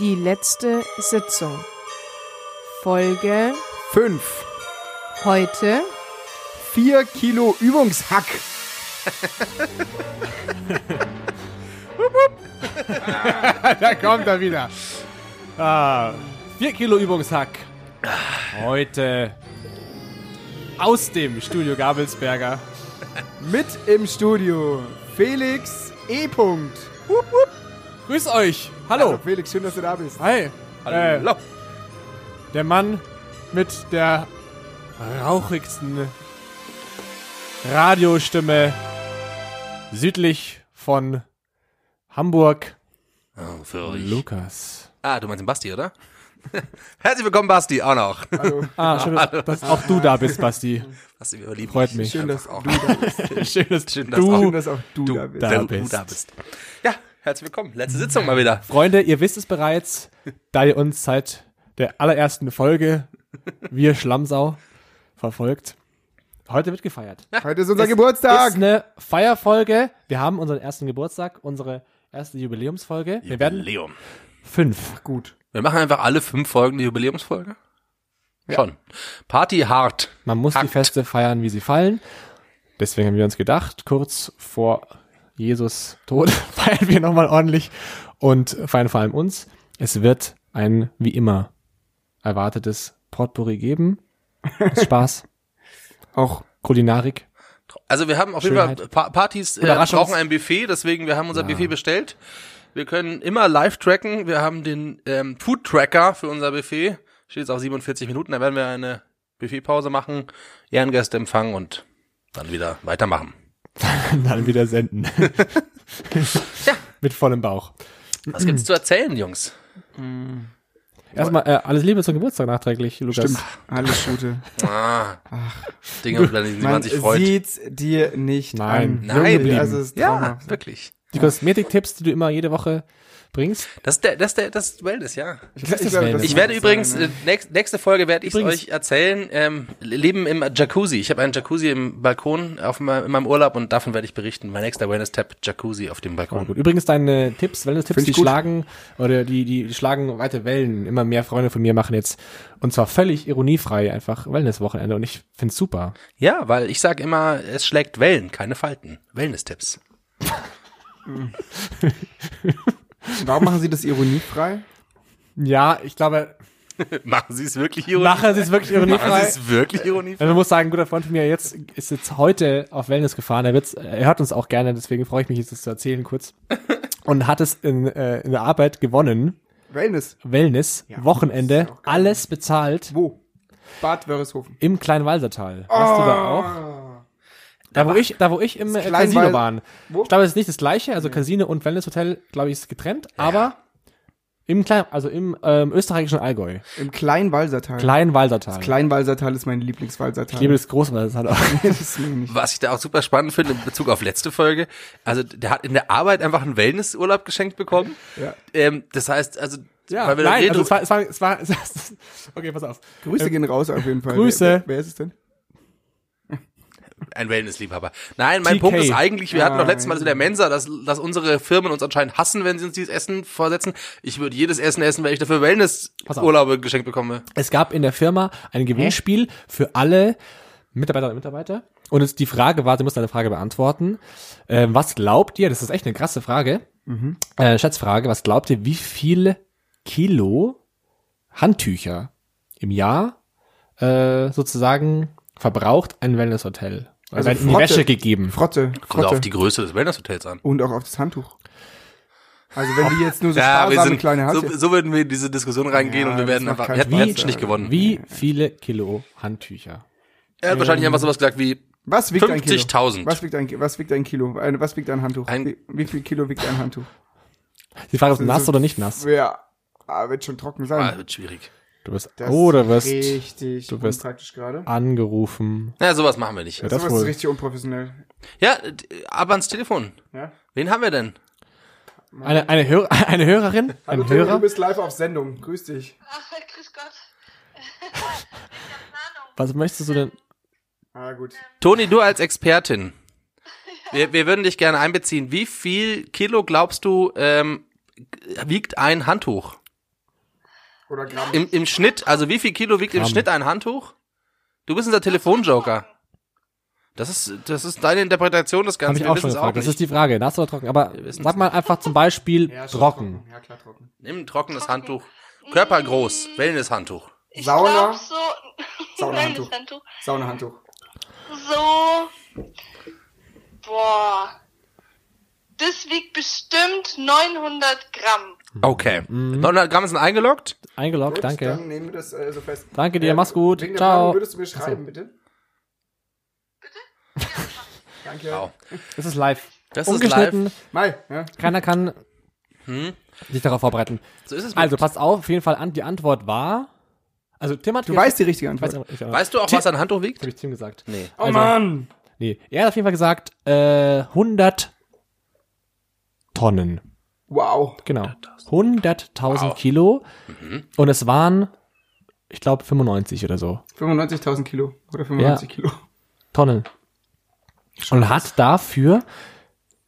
Die letzte Sitzung. Folge Fünf. heute. Vier Kilo Übungshack. da kommt er wieder. Ah, 4 Kilo Übungshack. Heute aus dem Studio Gabelsberger. Mit im Studio Felix E. -Punkt. Hup, hup. Grüß euch. Hallo. Felix, schön, dass du da bist. Hi. Äh, Hallo. der Mann mit der rauchigsten Radiostimme südlich von Hamburg. Oh, für euch. Lukas. Ah, du meinst den Basti, oder? Herzlich willkommen, Basti, auch noch. Hallo. Ah, schön, dass, dass auch du da bist, Basti. Basti, wir lieben Freut dich. mich. Schön, dass Einfach du auch. da bist. Schön, dass Schön, dass du Schön, dass auch du, bist. da bist. Ja, herzlich willkommen. Letzte Sitzung mal wieder. Freunde, ihr wisst es bereits, da ihr uns seit der allerersten Folge, wir Schlammsau, verfolgt. Heute wird gefeiert. Heute ist unser Ist Geburtstag. eine Feierfolge. Wir haben unseren ersten Geburtstag, unsere erste Jubiläumsfolge. Wir werden Jubiläum. fünf. Gut. Wir machen einfach alle fünf Folgen die Jubiläumsfolge. Schon. Party hart. Man muss die Hakt. Feste feiern, wie sie fallen. Deswegen haben wir uns gedacht, kurz vor Jesus Tod feiern wir nochmal ordentlich und feiern vor allem uns. Es wird ein, wie immer, erwartetes Potpourri geben. Spaß, Auch Kulinarik. Also wir haben auf jeden Fall pa Partys äh, brauchen ein Buffet, deswegen wir haben unser Buffet bestellt. Wir können immer live tracken. Wir haben den ähm, Food Tracker für unser Buffet. Steht jetzt auf 47 Minuten. Da werden wir eine Buffetpause machen, Ehrengäste empfangen und dann wieder weitermachen. dann wieder senden. Mit vollem Bauch. Was gibt's zu erzählen, Jungs? Erstmal äh, alles Liebe zum Geburtstag nachträglich, Lukas. stimmt. Alles Gute. Ah, Dinge, über die man Man sich freut. sieht's dir nicht Nein. an. Nein. Also, Ja, wirklich. Die Kosmetiktipps, die du immer jede Woche bringst. Das ist der, das ist der, das ist Wellness, ja. Ich, Das ist Wellness. Ich werde übrigens, äh, ne? nächst, nächste Folge werde ich euch erzählen, ähm, Leben im Jacuzzi. Ich habe einen Jacuzzi im Balkon auf in meinem Urlaub und davon werde ich berichten. Mein nächster Wellness-Tab, Jacuzzi auf dem Oh, Balkon. gut. Übrigens deine Tipps, Wellness-Tipps, die gut. schlagen oder die, die schlagen weite Wellen. Immer mehr Freunde von mir machen jetzt und zwar völlig ironiefrei einfach Wellness-Wochenende und ich find's super. Ja, weil ich sage immer, es schlägt Wellen, keine Falten. Wellness-Tipps. Warum machen Sie das ironiefrei? Ja, ich glaube, Machen Sie es wirklich ironiefrei? nachher ist es wirklich Machen Sie ironiefrei. es wirklich ironiefrei? Also man muss sagen, ein guter Freund von mir jetzt ist jetzt heute auf Wellness gefahren. Er, wird's, er hört uns auch gerne, deswegen freue ich mich jetzt das zu erzählen kurz. Und hat es in, äh, in der Arbeit gewonnen. Wellness. Wellness, Ja, Wochenende, alles bezahlt Wo? Bad Wörishofen. im Kleinwalsertal. Warst du da auch? Da wo ich, da wo ich im äh, Kleinwal- Casino waren. Wo? Ich glaube, es ist nicht das gleiche, also Casino und Wellnesshotel, glaube ich, ist getrennt, aber im Klein, also im ähm, österreichischen Allgäu. Im Kleinwalsertal. Kleinwalsertal. Kleinwalsertal ist mein Lieblingswalsertal. ich liebe das Großwalsertal auch. das ist mir nicht. Was ich da auch super spannend finde in Bezug auf letzte Folge, also der hat in der Arbeit einfach einen Wellnessurlaub geschenkt bekommen. Ja. Ähm, das heißt, also Ja, weil wir da nein, reden, also es war, es war, es war, okay, pass auf. Grüße Ähm, gehen raus auf jeden Fall. Grüße. Wer, wer ist es denn? Ein Wellnessliebhaber. Nein, mein TK. Punkt ist eigentlich, wir hatten doch Ah, letztes Mal das in der Mensa, dass, dass unsere Firmen uns anscheinend hassen, wenn sie uns dieses Essen vorsetzen. Ich würde jedes Essen essen, wenn ich dafür. Wellnessurlaube geschenkt bekomme. Es gab in der Firma ein Gewinnspiel für alle Mitarbeiterinnen und Mitarbeiter. Und es, die Frage war, sie muss eine Frage beantworten. Ähm, was glaubt ihr, das ist echt eine krasse Frage, äh, Schätzfrage, was glaubt ihr, wie viel Kilo Handtücher im Jahr äh, sozusagen verbraucht ein Wellnesshotel? Also Also werden in die Frotte. Wäsche gegeben. Frotte. Kommt auf Frotte. die Größe des Wellnesshotels an. Und auch auf das Handtuch. Also wenn die jetzt nur so Ja, sparsame sind, kleine so, Handtücher. so würden wir in diese Diskussion reingehen Ja, und wir werden einfach, wir hätten Spaß, jetzt nicht gewonnen. Wie viele Kilo Handtücher? Er hat wahrscheinlich einfach sowas gesagt wie Was wiegt ein Kilo? 50.000. Was wiegt ein, was wiegt ein Kilo? Was wiegt ein Handtuch? Ein- wie, wie viel Kilo wiegt ein Handtuch? Die Frage ist nass So- oder nicht nass? Ja, ah, wird schon trocken sein. Ah, wird schwierig. Du wirst, Das oh, du ist wirst richtig du wirst- unpraktisch gerade. angerufen. Ja, sowas machen wir nicht. Ja, das ist richtig unprofessionell. Ja, aber ans Telefon. Ja? Wen haben wir denn? Eine, eine, Hör eine Hörerin? Hallo Ein Hörer? du bist live auf Sendung. Grüß dich. Ach, grüß Gott. Was möchtest du denn? Ah, gut. Toni, du als Expertin. Wir, wir würden dich gerne einbeziehen. Wie viel Kilo glaubst du ähm, wiegt ein Handtuch? Oder Gramm. Im, Im Schnitt, also wie viel Kilo wiegt im Gramm. Schnitt ein Handtuch? Du bist unser Telefonjoker. Das ist, das ist deine Interpretation des Ganzen. ich Wir auch schon gefragt. Das ist die Frage, nass oder trocken? Aber sag mal einfach zum Beispiel Ja, schon trocken. Ja, klar, trocken. Nimm ein trockenes Handtuch. Körpergroß. Wellness-Handtuch. Ich Sauna? glaub so. Saunahandtuch. Wellnesshandtuch. Saunahandtuch. So. Boah. Das wiegt bestimmt 900 Gramm. Okay. 900 Gramm sind eingeloggt. Eingeloggt, Gut, danke. Dann nehmen wir das äh, so fest. Danke dir, Äh, mach's gut. Wegen der Ciao. Planung würdest du mir schreiben, bitte? Bitte? Danke. Wow. Das ist live. Das ist Ungeschnitten. live. Mai, ja. Keiner kann sich darauf vorbereiten. So ist es. Also, passt auf, auf jeden Fall an. Die Antwort war. Also, Tim hat Du weißt die richtige ich weiß, Antwort. ich, ich, weißt du auch, was ein Handtuch wiegt? Habe ich Tim gesagt. Nee. Oh Also- Mann. Nee, er hat auf jeden Fall gesagt, äh, 100 Tonnen. Wow. Genau. 100.000 Wow. Kilo. Und es waren, ich glaube, 95 oder so 95.000 Kilo. Oder 95 Kilo. Tonnen. Und hat dafür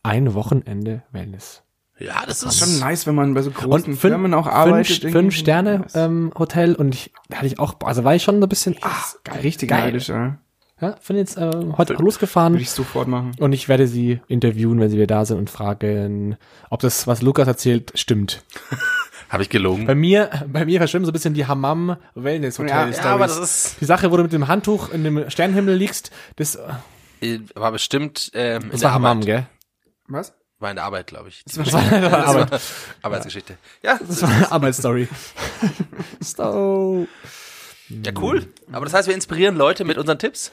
ein Wochenende Wellness. Ja, das ist Schon nice, wenn man bei so großen Und Firmen auch fünf, arbeitet. fünf irgendwie. Sterne ähm, Hotel und ich da hatte ich auch, also war ich schon so ein bisschen, ah, geil. Richtig geil. neidisch, ja. Ja, bin jetzt äh, heute auch losgefahren Würde ich sofort machen. und ich werde sie interviewen, wenn sie wieder da sind und fragen, ob das, was Lukas erzählt, stimmt. Habe ich gelogen. Bei mir, bei mir verschwimmen so ein bisschen die Hammam Wellness Hotel Ja, Stories. ja, aber das ist die Sache, wo du mit dem Handtuch in dem Sternenhimmel liegst, das, äh, war bestimmt ähm, in das der war Hammam, gell? Was? War in der Arbeit, glaube ich. Das war Arbeit. Arbeitsgeschichte. Ja, Das war eine Arbeitsstory. so. Ja, cool. Aber das heißt, wir inspirieren Leute mit unseren Tipps.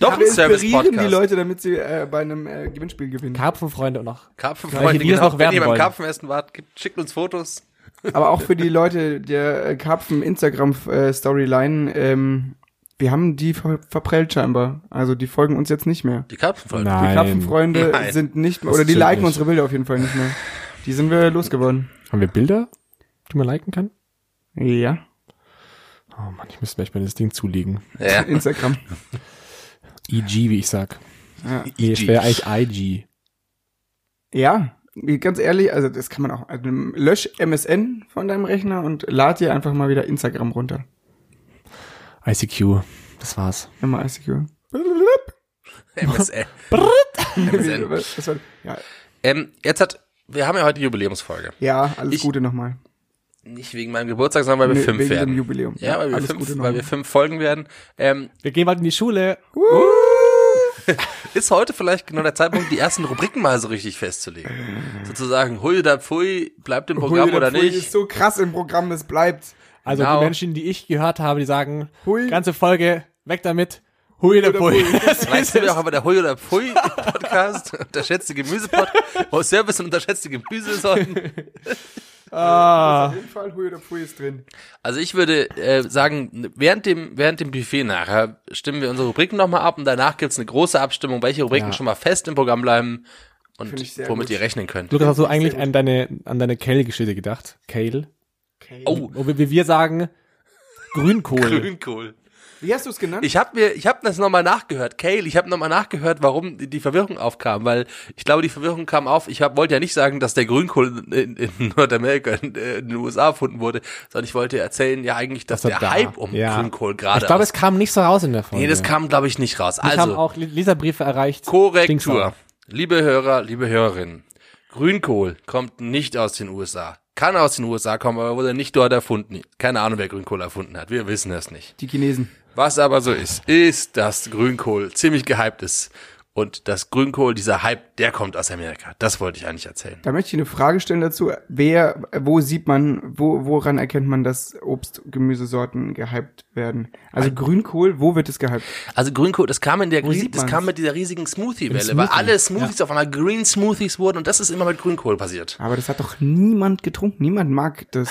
Doch Ja, ein wir inspirieren die. Leute, damit sie äh, bei einem äh, Gewinnspiel gewinnen. Karpfenfreunde und noch. Karpfenfreunde, die genau. noch Wenn ihr beim. Karpfenessen wart, gibt- schickt uns Fotos. Aber auch für die Leute der äh, Karpfen Instagram äh, Storyline, ähm, wir haben die ver verprellt scheinbar. Also die folgen uns jetzt nicht mehr. Die Karpfenfreunde. Nein. Die Karpfenfreunde Nein. sind nicht mehr, oder die liken nicht. unsere Bilder auf jeden Fall nicht mehr. Die sind wir losgeworden. Haben wir Bilder, die man liken kann? Ja, Oh Mann, ich müsste mir das Ding zulegen. Ja. Instagram. EG, wie ich sag. Ja. Nee, es wäre eigentlich IG. ja, ganz ehrlich, also das kann man auch. Also lösch MSN von deinem Rechner und lad dir einfach mal wieder Instagram runter. ICQ. Das war's. Immer ICQ. MSN. MSN. Ja, Ähm, jetzt hat, wir haben ja heute die Jubiläumsfolge. ja, alles Ich- Gute nochmal. Nicht wegen meinem Geburtstag, sondern weil wir Nee, fünf wegen werden. dem Jubiläum. Ja, weil wir fünf, weil wir fünf Folgen werden. Ähm, Wir gehen bald in die Schule. ist heute vielleicht genau der Zeitpunkt, die ersten Rubriken mal so richtig festzulegen. Sozusagen, hui oder pfui, bleibt im Programm Hui, oder der Pfui nicht. ist so krass im Programm, es bleibt. Also Genau. die Menschen, die ich gehört habe, die sagen, Hui. ganze Folge, weg damit. Hui oder oder Pui. Pui. Wir es. auch aber der Hui oder Pfui Podcast, unterschätzte Gemüsepodcast, oh, Service und unterschätzte Gemüsesorten. Ah. Auf jeden Fall oder Pui ist drin. Also ich würde äh, sagen, während dem, während dem Buffet nachher stimmen wir unsere Rubriken nochmal ab und danach gibt's eine große Abstimmung, welche Rubriken Ja. schon mal fest im Programm bleiben und womit gut. ihr rechnen könnt. Lukas, hast du eigentlich an deine, an deine Kale-Geschichte gedacht? Kale? Oh, Wo wir, wie wir sagen, Grünkohl. Grünkohl. Wie hast du es genannt? Ich habe mir, ich habe das nochmal nachgehört, Kale, ich habe nochmal nachgehört, warum die, die Verwirrung aufkam, weil ich glaube, die Verwirrung kam auf, ich hab, wollte ja nicht sagen, dass der Grünkohl in, in Nordamerika, in, in den USA erfunden wurde, sondern ich wollte erzählen, ja eigentlich, dass er der da- Hype um ja. Grünkohl gerade Ich glaube, es kam nicht so raus in der Folge. Nee, das kam, glaube ich, nicht raus. Mich haben Also, auch Le- Leserbriefe erreicht. Korrektur. Liebe Hörer, liebe Hörerinnen, Grünkohl kommt nicht aus den USA. Kann aus den USA kommen, aber wurde nicht dort erfunden. Keine Ahnung, wer Grünkohl erfunden hat. Wir wissen es nicht. Die Chinesen. Was aber so ist, ist, dass Grünkohl ziemlich gehypt ist. Und das Grünkohl, dieser Hype, der kommt aus Amerika. Das wollte ich eigentlich erzählen. Da möchte ich eine Frage stellen dazu. Wer, wo sieht man, wo, woran erkennt man, dass Obst, Gemüsesorten gehypt werden? Also Grünkohl, wo wird es gehypt? Also Grünkohl, das kam in der, das kam mit dieser riesigen Smoothie-Welle, Im weil Smoothie, alle Smoothies auf einmal Green Smoothies wurden und das ist immer mit Grünkohl passiert. Aber das hat doch niemand getrunken. Niemand mag das.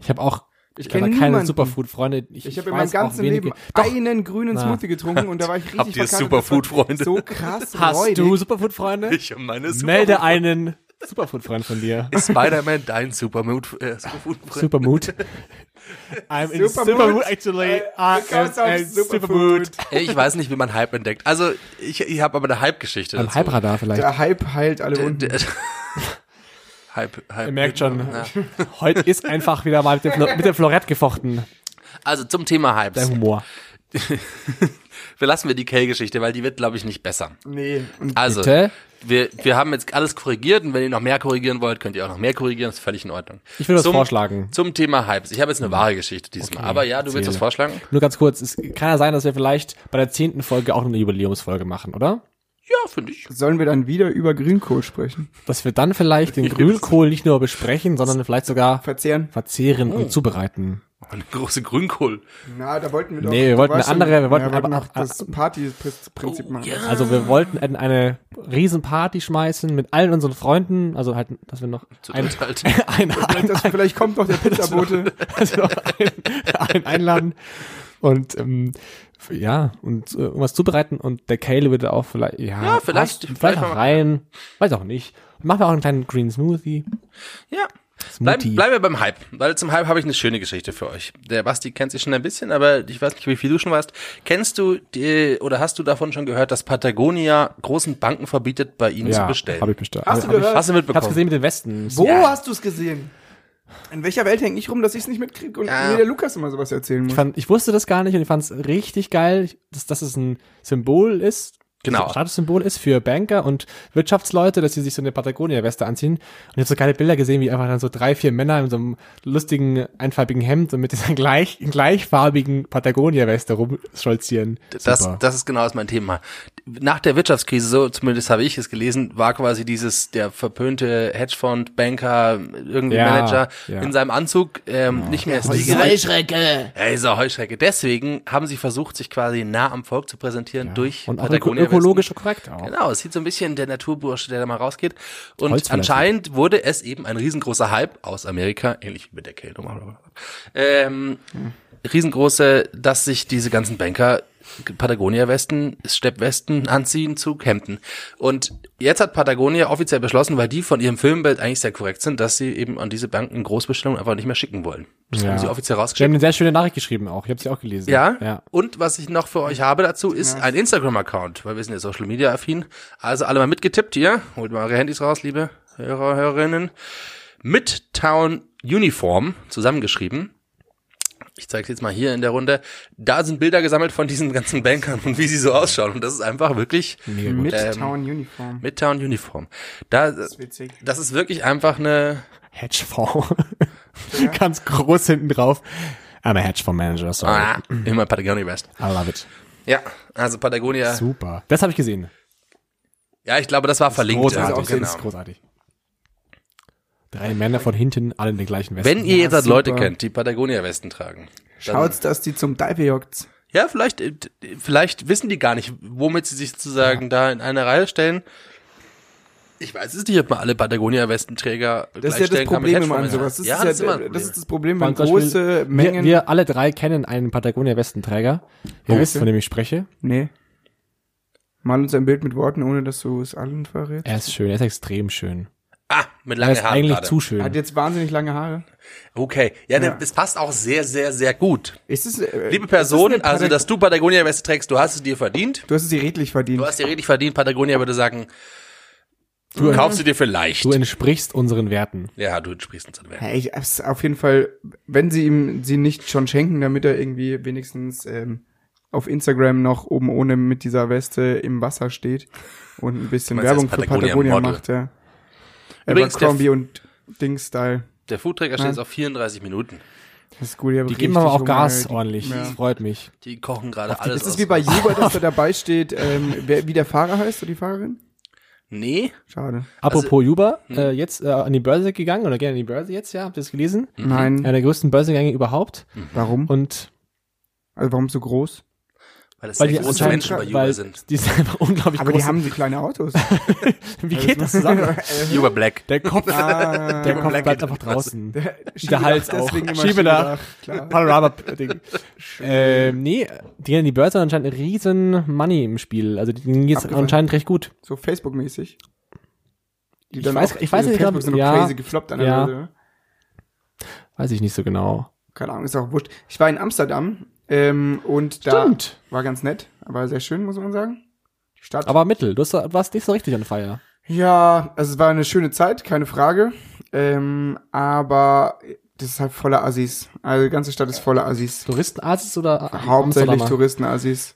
Ich habe auch, ich kenn kenne keine niemanden. Superfood-Freunde. Ich, Ich habe in meinem ganzen Leben Doch, einen grünen Na. Smoothie getrunken und da war ich richtig Habt ihr. Superfood-Freunde? So krass hast räudig. du Superfood-Freunde? Ich und meine Melde einen Superfood-Freund von dir. Ist Spider-Man dein Supermood, äh, Superfood Supermood. I'm in Supermood? Supermood, actually. Äh, I am Superfood. Supermood. Ich weiß nicht, wie man Hype entdeckt. Also, ich, ich habe aber eine Hype-Geschichte Am. Halbradar vielleicht. Der Hype heilt alle Wunden. Hype, Hype. Ihr merkt schon, Ja. heute ist einfach wieder mal mit dem, Flo mit dem Florett gefochten, Also zum Thema der Hypes. Humor. Verlassen wir die Kay-Geschichte, weil die wird, glaube ich, nicht besser. Nee. Also, Bitte? wir, wir haben jetzt alles korrigiert und wenn ihr noch mehr korrigieren wollt, könnt ihr auch noch mehr korrigieren, ist völlig in Ordnung. Ich will was Zum- vorschlagen. Zum Thema Hypes. Ich habe jetzt eine wahre Geschichte diesmal. Aber ja, du willst erzähl. was vorschlagen? Nur ganz kurz, es kann ja sein, dass wir vielleicht bei der zehnten Folge auch noch eine Jubiläumsfolge machen, oder? Ja, finde ich. sollen wir dann wieder über Grünkohl sprechen? Dass wir dann vielleicht den Grünkohl nicht nur besprechen, sondern vielleicht sogar Verzehren? verzehren Oh. und zubereiten. Eine große Grünkohl. Na, da wollten wir doch. Nee, wir wollten eine andere- wir wollten ja, wir wollten aber- auch das Party-Prinzip Oh, machen. ja. Also wir wollten in eine riesen Party schmeißen mit allen unseren Freunden, also halt, dass wir noch Zu ein, halt. ein, ein, Das, vielleicht kommt noch der Pizzabote. also noch ein, ein einladen und ähm, ja und äh, irgendwas zubereiten und der Kale würde auch vielleicht ja, Ja, vielleicht- passt, vielleicht vielleicht auch mal- rein, weiß auch nicht. Machen wir auch einen kleinen Green Smoothie. Ja. Bleib, Smoothie. bleiben wir beim Hype, weil zum Hype habe ich eine schöne Geschichte für euch. Der Basti kennt sich schon ein bisschen, aber ich weiß nicht, wie viel du schon weißt. Kennst du die, oder hast du davon schon gehört, dass Patagonia großen Banken verbietet, bei ihnen zu bestellen? Habe ich bestellt. Hast du hab ich, gehört? Hast du Ich hab's mitbekommen? gesehen mit den Westen. Wo Ja. hast du es gesehen? In welcher Welt hängt ich rum, dass ich es nicht mitkriege und Ja. mir der Lukas immer sowas erzählen muss? Ich, fand, ich wusste das gar nicht und ich fand es richtig geil, dass, dass es ein Symbol ist. Genau. Ein Statussymbol ist für Banker und Wirtschaftsleute, dass sie sich so eine Patagonia-Weste anziehen. Und ich habe so geile Bilder gesehen, wie einfach dann so drei, vier Männer in so einem lustigen, einfarbigen Hemd und mit dieser gleich, gleichfarbigen Patagonia-Weste rumstolzieren. Das, Super. das ist genau das mein Thema. Nach der Wirtschaftskrise, so zumindest habe ich es gelesen, war quasi dieses der verpönte Hedgefonds, Banker, irgendwie Ja, Manager ja. in seinem Anzug ähm, nicht mehr stilgerecht. Heuschrecke. Ja, ist eine Heuschrecke. Deswegen haben sie versucht, sich quasi nah am Volk zu präsentieren durch und auch öko ökologisch korrekt auch. Genau, es sieht so ein bisschen der Naturbursche, der da mal rausgeht. Und anscheinend wurde es eben ein riesengroßer Hype aus Amerika, ähnlich wie mit der Kältung. Ähm, riesengroße, dass sich diese ganzen Banker Patagonia-Westen, Steppwesten anziehen zu Hemden. Und jetzt hat Patagonia offiziell beschlossen, weil die von ihrem Filmbild eigentlich sehr korrekt sind, dass sie eben an diese Banken Großbestellungen einfach nicht mehr schicken wollen. Das Ja. haben sie offiziell Sie haben eine sehr schöne Nachricht geschrieben auch. Ich habe sie auch gelesen. Ja? ja. Und was ich noch für euch habe dazu, ist ein Instagram-Account, weil wir sind ja Social Media affin. Also alle mal mitgetippt hier. Holt mal eure Handys raus, liebe Hörer, Hörerinnen. Midtown Uniform, zusammengeschrieben. Ich zeige jetzt mal hier in der Runde. Da sind Bilder gesammelt von diesen ganzen Bankern und wie sie so ausschauen. Und das ist einfach wirklich gut. Midtown Uniform. Midtown Uniform. Da, Witzig. das ist wirklich einfach eine, Hedgefonds. Ganz groß hinten drauf. I'm a Hedgefonds Manager, sorry. ah, immer Patagonia West. I love it. Ja, also Patagonia. Super. Das habe ich gesehen. Ja, ich glaube, das war verlinkt. Großartig. ja, das genau. ist großartig. Drei Männer von hinten, alle in den gleichen Westen. Wenn ihr jetzt halt. Leute kennt, die Patagonia-Westen tragen. Schaut's, dass die zum Dive joggt. Ja, vielleicht, äh, vielleicht wissen die gar nicht, womit sie sich sozusagen da in eine Reihe stellen. Ich weiß es nicht, ob man alle Patagonia-Westenträger Das ist ja das Problem immer an sowas. Das, ja, ist, das ist ja, das Problem. ist das Problem, wenn große Mengen. Wir, wir alle drei kennen einen Patagonia-Westenträger. Ihr Oh, wisst, von dem ich spreche. nee. Mal uns ein Bild mit Worten, ohne dass du es allen verrätst. Er ist schön, er ist extrem schön. Ah, mit langen ist Haaren eigentlich gerade. zu schön. Hat jetzt wahnsinnig lange Haare. Okay, ja, Ja. Das passt auch sehr, sehr, sehr gut. Ist es, äh, Liebe ist Person, es eine also dass du Patagonia-Weste trägst, du hast es dir verdient. Du hast es dir redlich verdient. Du hast dir richtig verdient. Patagonia würde sagen, du kaufst sie dir vielleicht. Du entsprichst unseren Werten. ja, du entsprichst uns an Wert. Ja, ich, es- auf jeden Fall, wenn sie ihm sie nicht schon schenken, damit er irgendwie wenigstens ähm, auf Instagram noch oben ohne mit dieser Weste im Wasser steht und ein bisschen meinst Werbung das für Patagonia Patagonia Model. macht, ja. Abercrombie und Ding-Style. Der Foodträger steht jetzt auf 34 Minuten. Das ist gut. Ich hab Die geben aber auch Gas ey. ordentlich. Ja. Das freut mich. Die kochen gerade alles Ist es wie bei Juba, dass da dabei steht, ähm, wer, wie der Fahrer heißt oder die Fahrerin? Nee, Schade. Apropos Juba, hm. äh, jetzt äh, an die Börse gegangen oder gerne an die Börse jetzt, ja, habt ihr das gelesen? Mhm. Nein. Einer der größten Börsengänge überhaupt. Warum? Und Also warum so groß? Weil es weil sehr die große Menschen bei weil sind. die sind einfach unglaublich Aber groß. die haben so kleine Autos. Wie geht das zusammen? Juba Black. Der Kopf, Ah, der Kopf Black bleibt einfach draußen. der, Der Hals auch. Schiebedach. Panorama-Ding. ähm, nee, die gehen in die Börse und anscheinend riesen Money im Spiel. Also denen geht's Abgefahren. anscheinend recht gut. So Facebook-mäßig. Die Ich weiß- auch- ich weiß nicht, Facebook sind noch ja, crazy gefloppt an der ja. Ne? Weiß ich nicht so genau. Keine Ahnung, ist auch wurscht. Ich war in Amsterdam ähm, und da Stimmt. war ganz nett, aber sehr schön, muss man sagen. Die Stadt. Aber Mittel, du hast- warst nicht so richtig on fire. ja, also es war eine schöne Zeit, keine Frage. Ähm, aber das ist halt voller Assis. Also die ganze Stadt ist voller Assis. Touristenasis oder Hauptsächlich Amsterdamer? Touristenassis.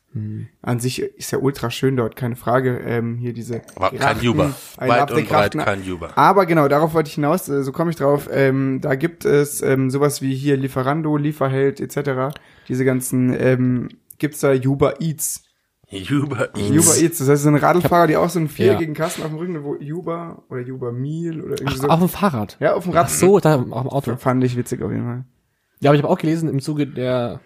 An sich ist ja ultra schön dort, keine Frage. Ähm, hier diese Aber kein Juba. Weit und breit kein Juba. Aber genau, darauf wollte ich hinaus, äh, so komme ich drauf. Ähm, da gibt es ähm, sowas wie hier Lieferando, Lieferheld etc. Diese ganzen, ähm, gibt's da Uber Eats. Uber Eats, das heißt, so ein Radlfahrer, die auch so einen Ja. viereckigen Kasten auf dem Rücken, wo Uber oder Uber Meal oder irgendwie Ach, so. auf dem Fahrrad. ja, auf dem Rad. Ach so, da auf dem Auto. Fand ich witzig auf jeden Fall. Ja, aber ich habe auch gelesen im Zuge der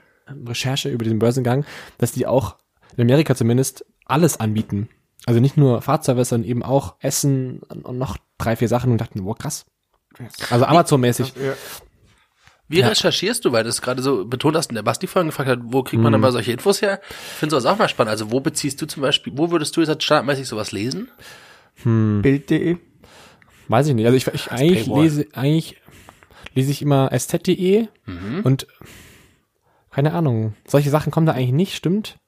Recherche über den Börsengang, dass die auch in Amerika zumindest alles anbieten. Also nicht nur Fahrservice, sondern eben auch Essen und noch drei, vier Sachen und dachten, wow, krass. Also Amazon-mäßig. Ja. Wie recherchierst du, weil du es gerade so betont hast und der Basti vorhin gefragt hat, wo kriegt man dann mal solche Infos her? Ich finde sowas auch mal spannend. Also wo beziehst du zum Beispiel, wo würdest du jetzt standardmäßig sowas lesen? Bild.de. Weiß ich nicht. Also ich, ich eigentlich Paywall. lese, eigentlich lese ich immer SZ.de und keine Ahnung. Solche Sachen kommen da eigentlich nicht, stimmt.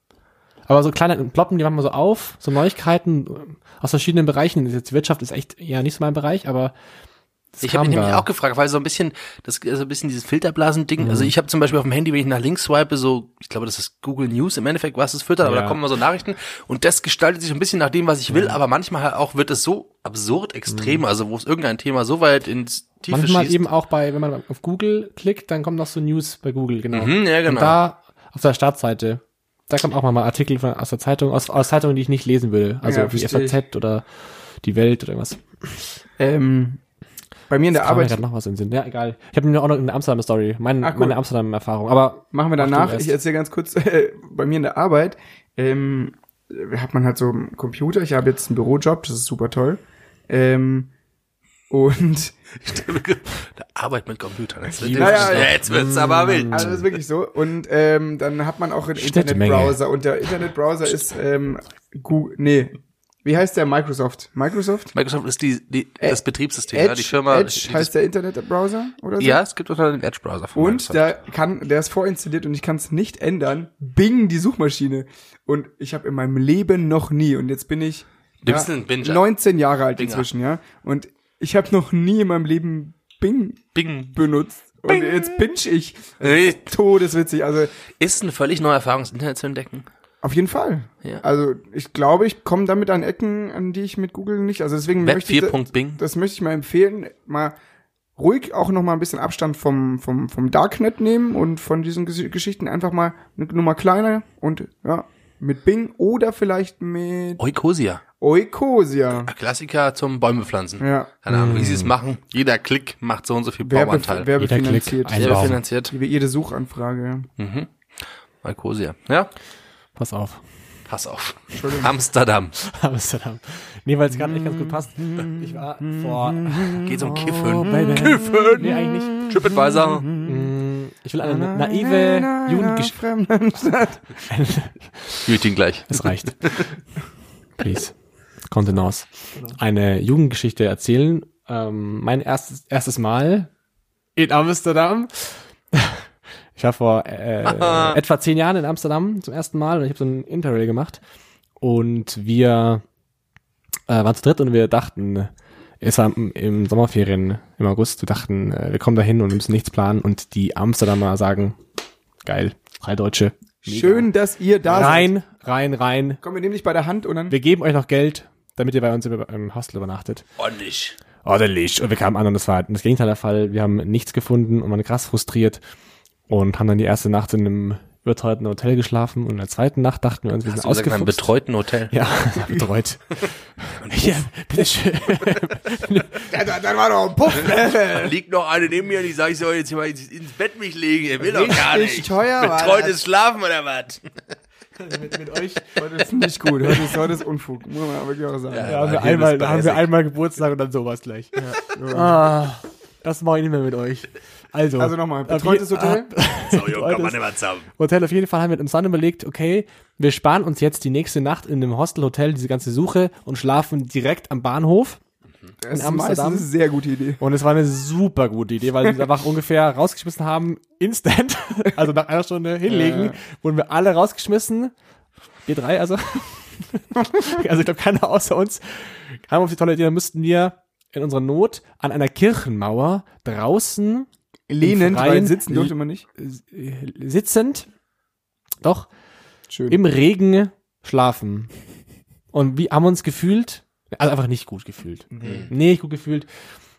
Aber so kleine ploppen die manchmal so auf, so Neuigkeiten aus verschiedenen Bereichen. Jetzt Wirtschaft ist echt ja nicht so mein Bereich, aber es Ich habe mich nämlich auch gefragt, weil so ein bisschen, das ist so ein bisschen dieses Filterblasen-Ding. Also ich habe zum Beispiel auf dem Handy, wenn ich nach links swipe, so, ich glaube, das ist Google News im Endeffekt, was es füttert, aber Ja. da kommen mal so Nachrichten und das gestaltet sich ein bisschen nach dem, was ich will, aber manchmal halt auch wird es so absurd extrem, also wo es irgendein Thema so weit ins Tiefe Manchmal schießt. eben auch bei, wenn man auf Google klickt, dann kommt noch so News bei Google, genau. Mhm, ja, genau. Und da auf der Startseite, da kommt auch mal Artikel von, aus der Zeitung, aus, aus Zeitungen, die ich nicht lesen würde. Also Ja, wie. FAZ oder die Welt oder irgendwas. Ähm, bei mir in der Arbeit grad noch was im Sinn. Ja, egal. Ich habe mir auch noch eine Amsterdam-Story, mein, Ah, cool. meine Amsterdam-Erfahrung. Aber machen wir danach. Ich erzähle ganz kurz, äh, bei mir in der Arbeit ähm, hat man halt so einen Computer. Ich habe jetzt einen Bürojob, das ist super toll. Ähm, und Der Arbeit mit Computern. Jetzt, wird- Ja, ja, ja. jetzt wird's aber wild. also das ist wirklich so. Und ähm, dann hat man auch einen. Internetbrowser. Und der Internetbrowser ist ähm, Google, nee, wie heißt der? Microsoft. Microsoft? Microsoft ist die, die das Betriebssystem, Edge, ja, die Firma. Edge die, heißt der Internetbrowser oder so? ja, es gibt unter den Edge-Browser. von Und Microsoft. da kann, der ist vorinstalliert und ich kann es nicht ändern. Bing, die Suchmaschine. Und ich habe in meinem Leben noch nie, und jetzt bin ich Du bist ein Binger. 19 Jahre alt Binger. inzwischen, ja. Und ich habe noch nie in meinem Leben Bing Bing. benutzt. Und jetzt binge ich. Todeswitzig. Also Ist eine völlig neue Erfahrung, das Internet zu entdecken. Auf jeden Fall. Ja. Also ich glaube, ich komme damit an Ecken, an die ich mit Google nicht. Also deswegen Web möchte ich, 4.bing. das möchte ich mal empfehlen, mal ruhig auch noch mal ein bisschen Abstand vom, vom, vom Darknet nehmen und von diesen Ges Geschichten einfach mal eine Nummer kleiner und ja, mit Bing oder vielleicht mit Eucosia. Eucosia. Ein Klassiker zum Bäume pflanzen. Ja. Keine Ahnung, wie sie es machen. Jeder Klick macht so und so viel Werbe, Bauanteil. werbefinanziert. Klick, ein- Selber Baum. finanziert. Wie jede Suchanfrage. ja. Eucosia. Ja, pass auf. pass auf. Amsterdam. Amsterdam. Nee, weil es gerade echt ganz gut passt. Ich war vor Geht um Oh, Kiffen. Baby. Kiffen. Nee, eigentlich nicht. TripAdvisor. Mm, Ich will eine naive Jugendgeschichte. Meeting gleich. Es reicht. Please. Kontenance. Eine Jugendgeschichte erzählen. Ähm, mein erstes, erstes Mal in Amsterdam. Ich war vor äh, etwa zehn Jahren in Amsterdam zum ersten Mal und ich habe so ein Interrail gemacht. Und wir äh, waren zu dritt und wir dachten, es war im, Sommerferien im August, wir dachten, äh, wir kommen da hin und müssen nichts planen und die Amsterdamer sagen, geil, drei Deutsche. Mega. Schön, dass ihr da seid. Rein, rein, rein. Komm, wir nehmen dich bei der Hand und dann. Wir geben euch noch Geld, damit ihr bei uns im, im Hostel übernachtet. Ordentlich. Ordentlich. Und wir kamen an und das war das Gegenteil der Fall. Wir haben nichts gefunden und waren krass frustriert und haben dann die erste Nacht in einem überteuerten Hotel geschlafen und in der zweiten Nacht dachten wir uns, wir sind gesagt, in einem ausgefuchst. betreuten Hotel? Ja, betreut. ja, bitteschön. Ja, da, dann war doch ein Puff. Da liegt noch eine neben mir und ich sage, ich soll jetzt hier mal ins, ins Bett mich legen. Er will doch gar nicht. teuer Betreutes. Schlafen oder was? mit, mit euch. Heute ist nicht gut. Heute ist, heute ist Unfug. Muss man wirklich auch sagen. Ja. Da haben wir einmal, da haben wir einmal Geburtstag und dann sowas gleich. Ah, das mache ich nicht mehr mit euch. Also, Also nochmal, betreutes Hotel? So, Junge, kann man Betreutes nicht mehr zusammen. Hotel auf jeden Fall haben wir uns dann überlegt, okay, wir sparen uns jetzt die nächste Nacht in einem Hostelhotel diese ganze Suche und schlafen direkt am Bahnhof. Das ist Amsterdam. meistens eine sehr gute Idee. Und es war eine super gute Idee, weil sie uns einfach ungefähr rausgeschmissen haben, instant, also nach einer Stunde hinlegen, wurden wir alle rausgeschmissen. Wir drei also. also ich glaube, keiner außer uns kam auf die tolle Idee, dann müssten wir in unserer Not an einer Kirchenmauer draußen Lehnend, weil Freien- sitzen durfte man nicht. äh, sitzend, doch, Schön. im Regen schlafen. Und wie haben wir uns gefühlt? Also einfach nicht gut gefühlt. Nee, nicht gut gefühlt.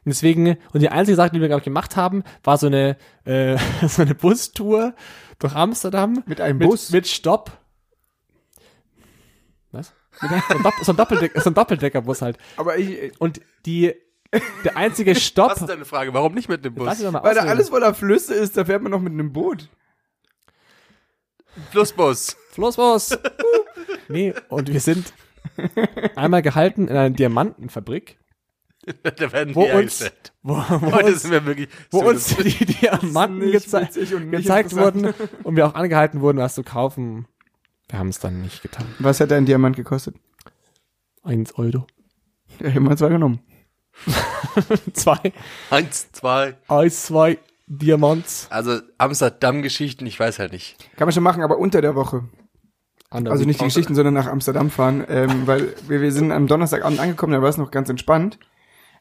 Und deswegen, und die einzige Sache, die wir, glaube ich, gemacht haben, war so eine, äh, so eine Bustour durch Amsterdam. Mit einem mit, Bus? Mit Stopp. Was? so, ein Dopp so ein Doppeldeck so ein Doppeldeckerbus halt. Aber ich, Und die, der einzige Stopp. Was ist deine Frage? Warum nicht mit dem Bus? weil da ausreden. alles voller Flüsse ist, da fährt man noch mit einem Boot. Plusbus. Floßbus. nee, und wir sind einmal gehalten in einer Diamantenfabrik, da werden wo die uns, wo, wo Heute uns, sind wir wirklich. wo uns die Diamanten gezei und gezeigt wurden und wir auch angehalten wurden, was zu kaufen. Wir haben es dann nicht getan. Was hat ein Diamant gekostet? Eins Euro. Ja, immer zwei genommen. Zwei. Eins, zwei. Eins, zwei Diamants. Also Amsterdam-Geschichten, ich weiß halt nicht. Kann man schon machen, aber unter der Woche. Also nicht die Geschichten, sondern nach Amsterdam fahren, ähm, weil wir, wir sind am Donnerstagabend angekommen, da war es noch ganz entspannt.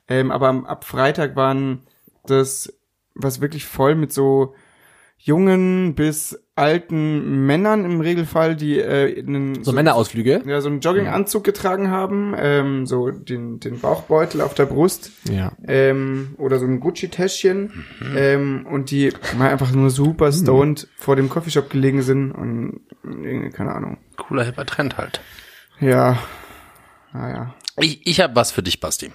Ähm, aber am, ab Freitag waren das was wirklich voll mit so jungen bis alten Männern im Regelfall, die äh, einen, So Männerausflüge. ja, so einen Jogginganzug getragen haben, ähm, so den, den Bauchbeutel auf der Brust Ja. ähm, oder so ein Gucci-Täschchen ähm, und die mal einfach nur super stoned vor dem Coffeeshop gelegen sind und irgendwie, keine Ahnung. Cooler hipper Trend halt. Ja, naja. Ich, ich habe was für dich, Basti.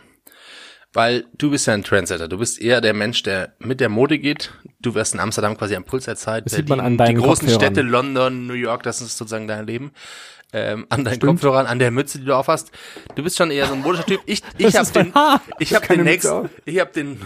Weil du bist ja ein Trendsetter. Du bist eher der Mensch, der mit der Mode geht. Du wirst in Amsterdam quasi am Puls der Zeit. Das sieht man an die deinen großen Kopfhörern. Städte, London, New York, das ist sozusagen dein Leben. Ähm, an deinen Kopfhörern, an der Mütze, die du aufhast. Du bist schon eher so ein modischer Typ. Ich, ich habe den, ich keine den nächsten, ich habe den,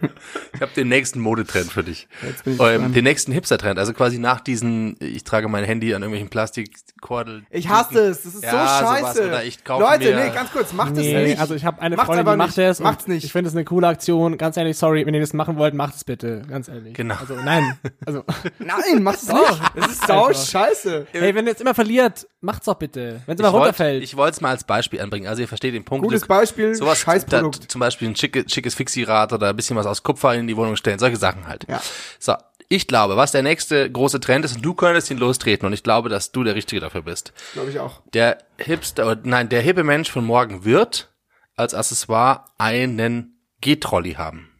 ich habe den nächsten Modetrend für dich. Ähm, den nächsten Hipster-Trend. Also quasi nach diesen, ich trage mein Handy an irgendwelchen Plastikkordel. Ich hasse es, das ist Ja, so sowas. scheiße. Oder ich kaufe Leute, mir- nee, ganz kurz, macht es Nee, nicht. also ich habe eine Macht's Freundin, die macht und Macht's nicht. Ich finde es eine coole Aktion. Ganz ehrlich, sorry, wenn ihr das machen wollt, macht es bitte. Ganz ehrlich. Genau. Also nein. Also, Nein, macht es nicht. Das ist sau Einfach. scheiße. hey, wenn ihr jetzt immer verliert, macht's doch bitte. Wenn es immer runterfällt. ich wollte es mal als Beispiel anbringen. Also ihr versteht den Punkt. Gutes Beispiel, Sowas, Scheißprodukt. da, zum Beispiel ein schicke, schickes Fixierad oder ein bisschen was aus Kupfer in die Wohnung stellen. Solche Sachen halt. Ja. So. Ich glaube, was der nächste große Trend ist, und du könntest ihn lostreten, und ich glaube, dass du der Richtige dafür bist. Glaube ich auch. Der hipster, oder nein, der hippe Mensch von morgen wird als Accessoire einen G-Trolley haben.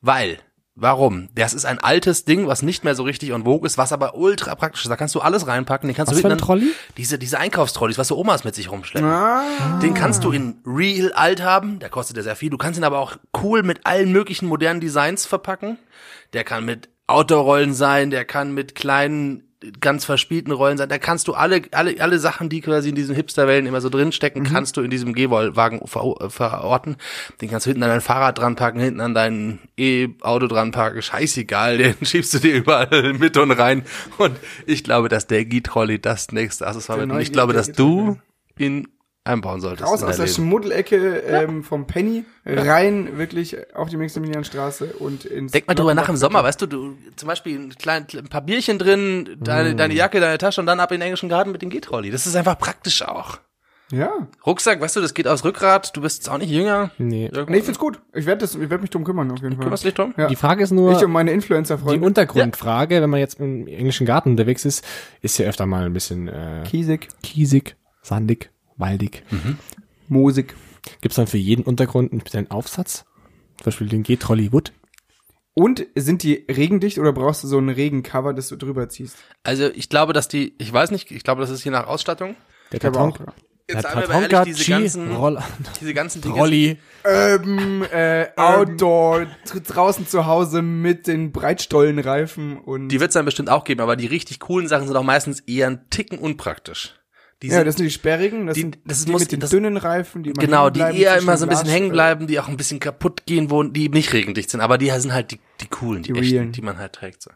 Weil, warum? Das ist ein altes Ding, was nicht mehr so richtig en vogue ist, was aber ultra praktisch ist. Da kannst du alles reinpacken. Den kannst Was du für ein Trolley? Diese, diese Einkaufstrolleys, was so Omas mit sich rumschleppen. Ah, Den kannst du in real alt haben, der kostet ja sehr viel. Du kannst ihn aber auch cool mit allen möglichen modernen Designs verpacken. Der kann mit Outdoor-Rollen sein, der kann mit kleinen, ganz verspielten Rollen sein. Da kannst du alle, alle, alle Sachen, die quasi in diesen Hipsterwellen immer so drinstecken, kannst du in diesem G-Wagen ver verorten. Den kannst du hinten an dein Fahrrad dran packen, hinten an dein E-Auto dran packen. Scheißegal, den schiebst du dir überall mit und rein. Und ich glaube, dass der G-Trolley das nächste Accessoire wird. Und ich glaube, dass du ihn einbauen solltest. raus aus der. Schmuddelecke ähm, vom Penny, rein wirklich auf die Maximilianstraße und ins Denk mal drüber nach im. Sommer, weißt du, du zum Beispiel ein, klein, ein paar Bierchen drin, deine, deine Jacke, deine Tasche und dann ab in den englischen Garten mit dem G-Trolley. Das ist einfach praktisch auch. Ja. Rucksack, weißt du, das geht aufs Rückgrat, du bist jetzt auch nicht jünger. nee. Nee, ich find's gut. Ich werde werde mich drum kümmern auf jeden Fall. Kümmerst dich drum? Ja. Die Frage ist nur, Ich und meine die Influencer-Freunde. Untergrundfrage, wenn man jetzt im englischen Garten unterwegs ist, ist ja öfter mal ein bisschen äh, Kiesig, kiesig, sandig, waldig. Moosig. Gibt's dann für jeden Untergrund einen speziellen Aufsatz? Zum Beispiel den G-Trolley Wood. Und sind die regendicht oder brauchst du so ein Regencover, das du drüber ziehst? Also ich glaube, dass die, ich weiß nicht, ich glaube, das ist je nach Ausstattung. Der Taton, auch, der Jetzt Tatonka ehrlich, diese G ganzen, Roller, diese ganzen Dinge. Trolley. Ähm, äh, Outdoor, dr- draußen zu Hause mit den Breitstollenreifen und. Die wird's dann bestimmt auch geben, aber die richtig coolen Sachen sind auch meistens eher ein Ticken unpraktisch. Die ja, das sind die sperrigen, das die- sind das die muss- mit den das- dünnen Reifen, die immer Genau, die eher immer so ein bisschen hängen bleiben, die auch ein bisschen kaputt gehen, wo die nicht regendicht sind, aber die sind halt die, die coolen, die, Die echten, die man halt trägt. So.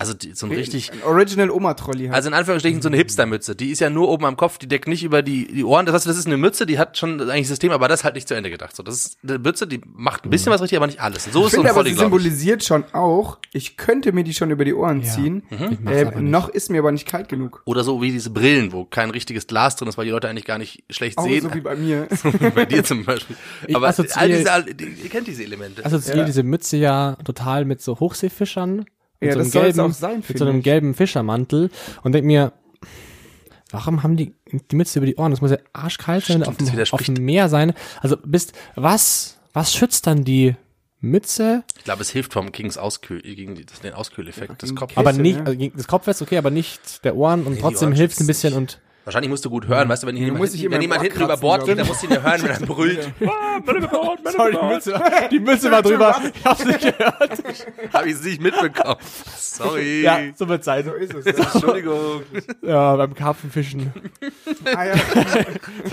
Ja. Also die, so ein richtig, Ein Original Oma-Trolli halt. also in Anführungsstrichen so eine Hipster-Mütze. Die ist ja nur oben am Kopf, die deckt nicht über die, die Ohren. Das heißt, das ist eine Mütze, die hat schon eigentlich System, aber das ist halt nicht zu Ende gedacht. So, das ist eine Mütze, die macht ein bisschen was richtig, aber nicht alles. Und so ich ist so ein finde aber, Volley, sie glaube ich. symbolisiert schon auch, ich könnte mir die schon über die Ohren ziehen. Ich mach's Ähm, aber nicht. noch ist mir aber nicht kalt genug. Oder so wie diese Brillen, wo kein richtiges Glas drin ist, weil die Leute eigentlich gar nicht schlecht Auch sehen. so wie bei mir. bei dir zum Beispiel. Ich aber assoziiere- all diese, all, die, ihr kennt diese Elemente. assoziiere Ja. diese Mütze ja total mit so Hochseefischern. Mit Ja, so das einem soll's gelben, auch sein, Mit so einem ich. gelben Fischermantel und denk mir, warum haben die die Mütze über die Ohren? Das muss ja arschkalt sein, Stimmt, auf, das dem, auf dem Meer sein. Also bist, was, was schützt dann die Mütze? ich glaube, es hilft vom Kings Auskühl, gegen die, den Auskühleffekt des gegen Kopfes. Aber nicht, ne? also gegen- das Kopfwest ist okay, aber nicht der Ohren und die trotzdem Ohren hilft es ein bisschen nicht. und Wahrscheinlich musst du gut hören, weißt du, wenn, hier jemand, muss ich hinten, wenn jemand hinten über Bord geht, dann ich. musst du ihn ja hören, wenn er brüllt. Sorry, die Mütze, die Mütze war drüber. Ich hab's nicht gehört. Habe ich es nicht mitbekommen. Sorry. Ja, so wird sein. So ist es. Entschuldigung. Ja, beim Karpfenfischen. ah, ja.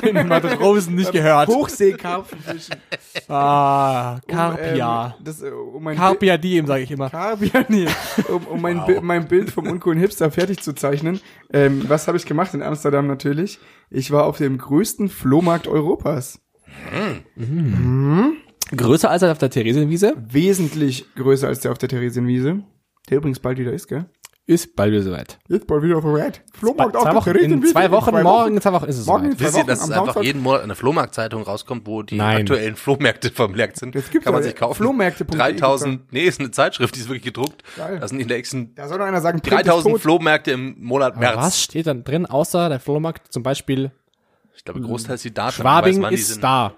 Den Matrosen nicht gehört. Hochseekarpfenfischen. Ah, Um, Carpia. ähm, das, äh, um Carpia diem, sage ich immer. Carpia, nee. Um, um mein, Bi mein Bild vom uncoolen Hipster fertig zu zeichnen. Ähm, was habe ich gemacht in Amsterdam natürlich? Ich war auf dem größten Flohmarkt Europas. Größer als auf der Theresienwiese. Wesentlich größer als der auf der Theresienwiese. Der übrigens bald wieder ist, gell? Ist bald wieder soweit. Jetzt bald wieder auf der Red. Flohmarkt Zwei auf der Wochen, in Theresienwiese. zwei Wochen, morgen zwei Wochen ist es Morgen soweit. zwei Wisst ihr, Wochen dass am einfach Samstag. jeden Monat eine Flohmarktzeitung rauskommt, wo die Nein. aktuellen Flohmärkte vermerkt sind? Das gibt's Kann man sich kaufen. Flohmärkte.de 3000, nee, ist eine Zeitschrift, die ist wirklich gedruckt. Geil. Das sind die nächsten Da soll doch einer sagen, Print ist 3000 tot. Flohmärkte im Monat März. Aber was steht dann drin, außer der Flohmarkt zum Beispiel Ich glaube, großteils die Daten. Schwabing weiß ist sind. da.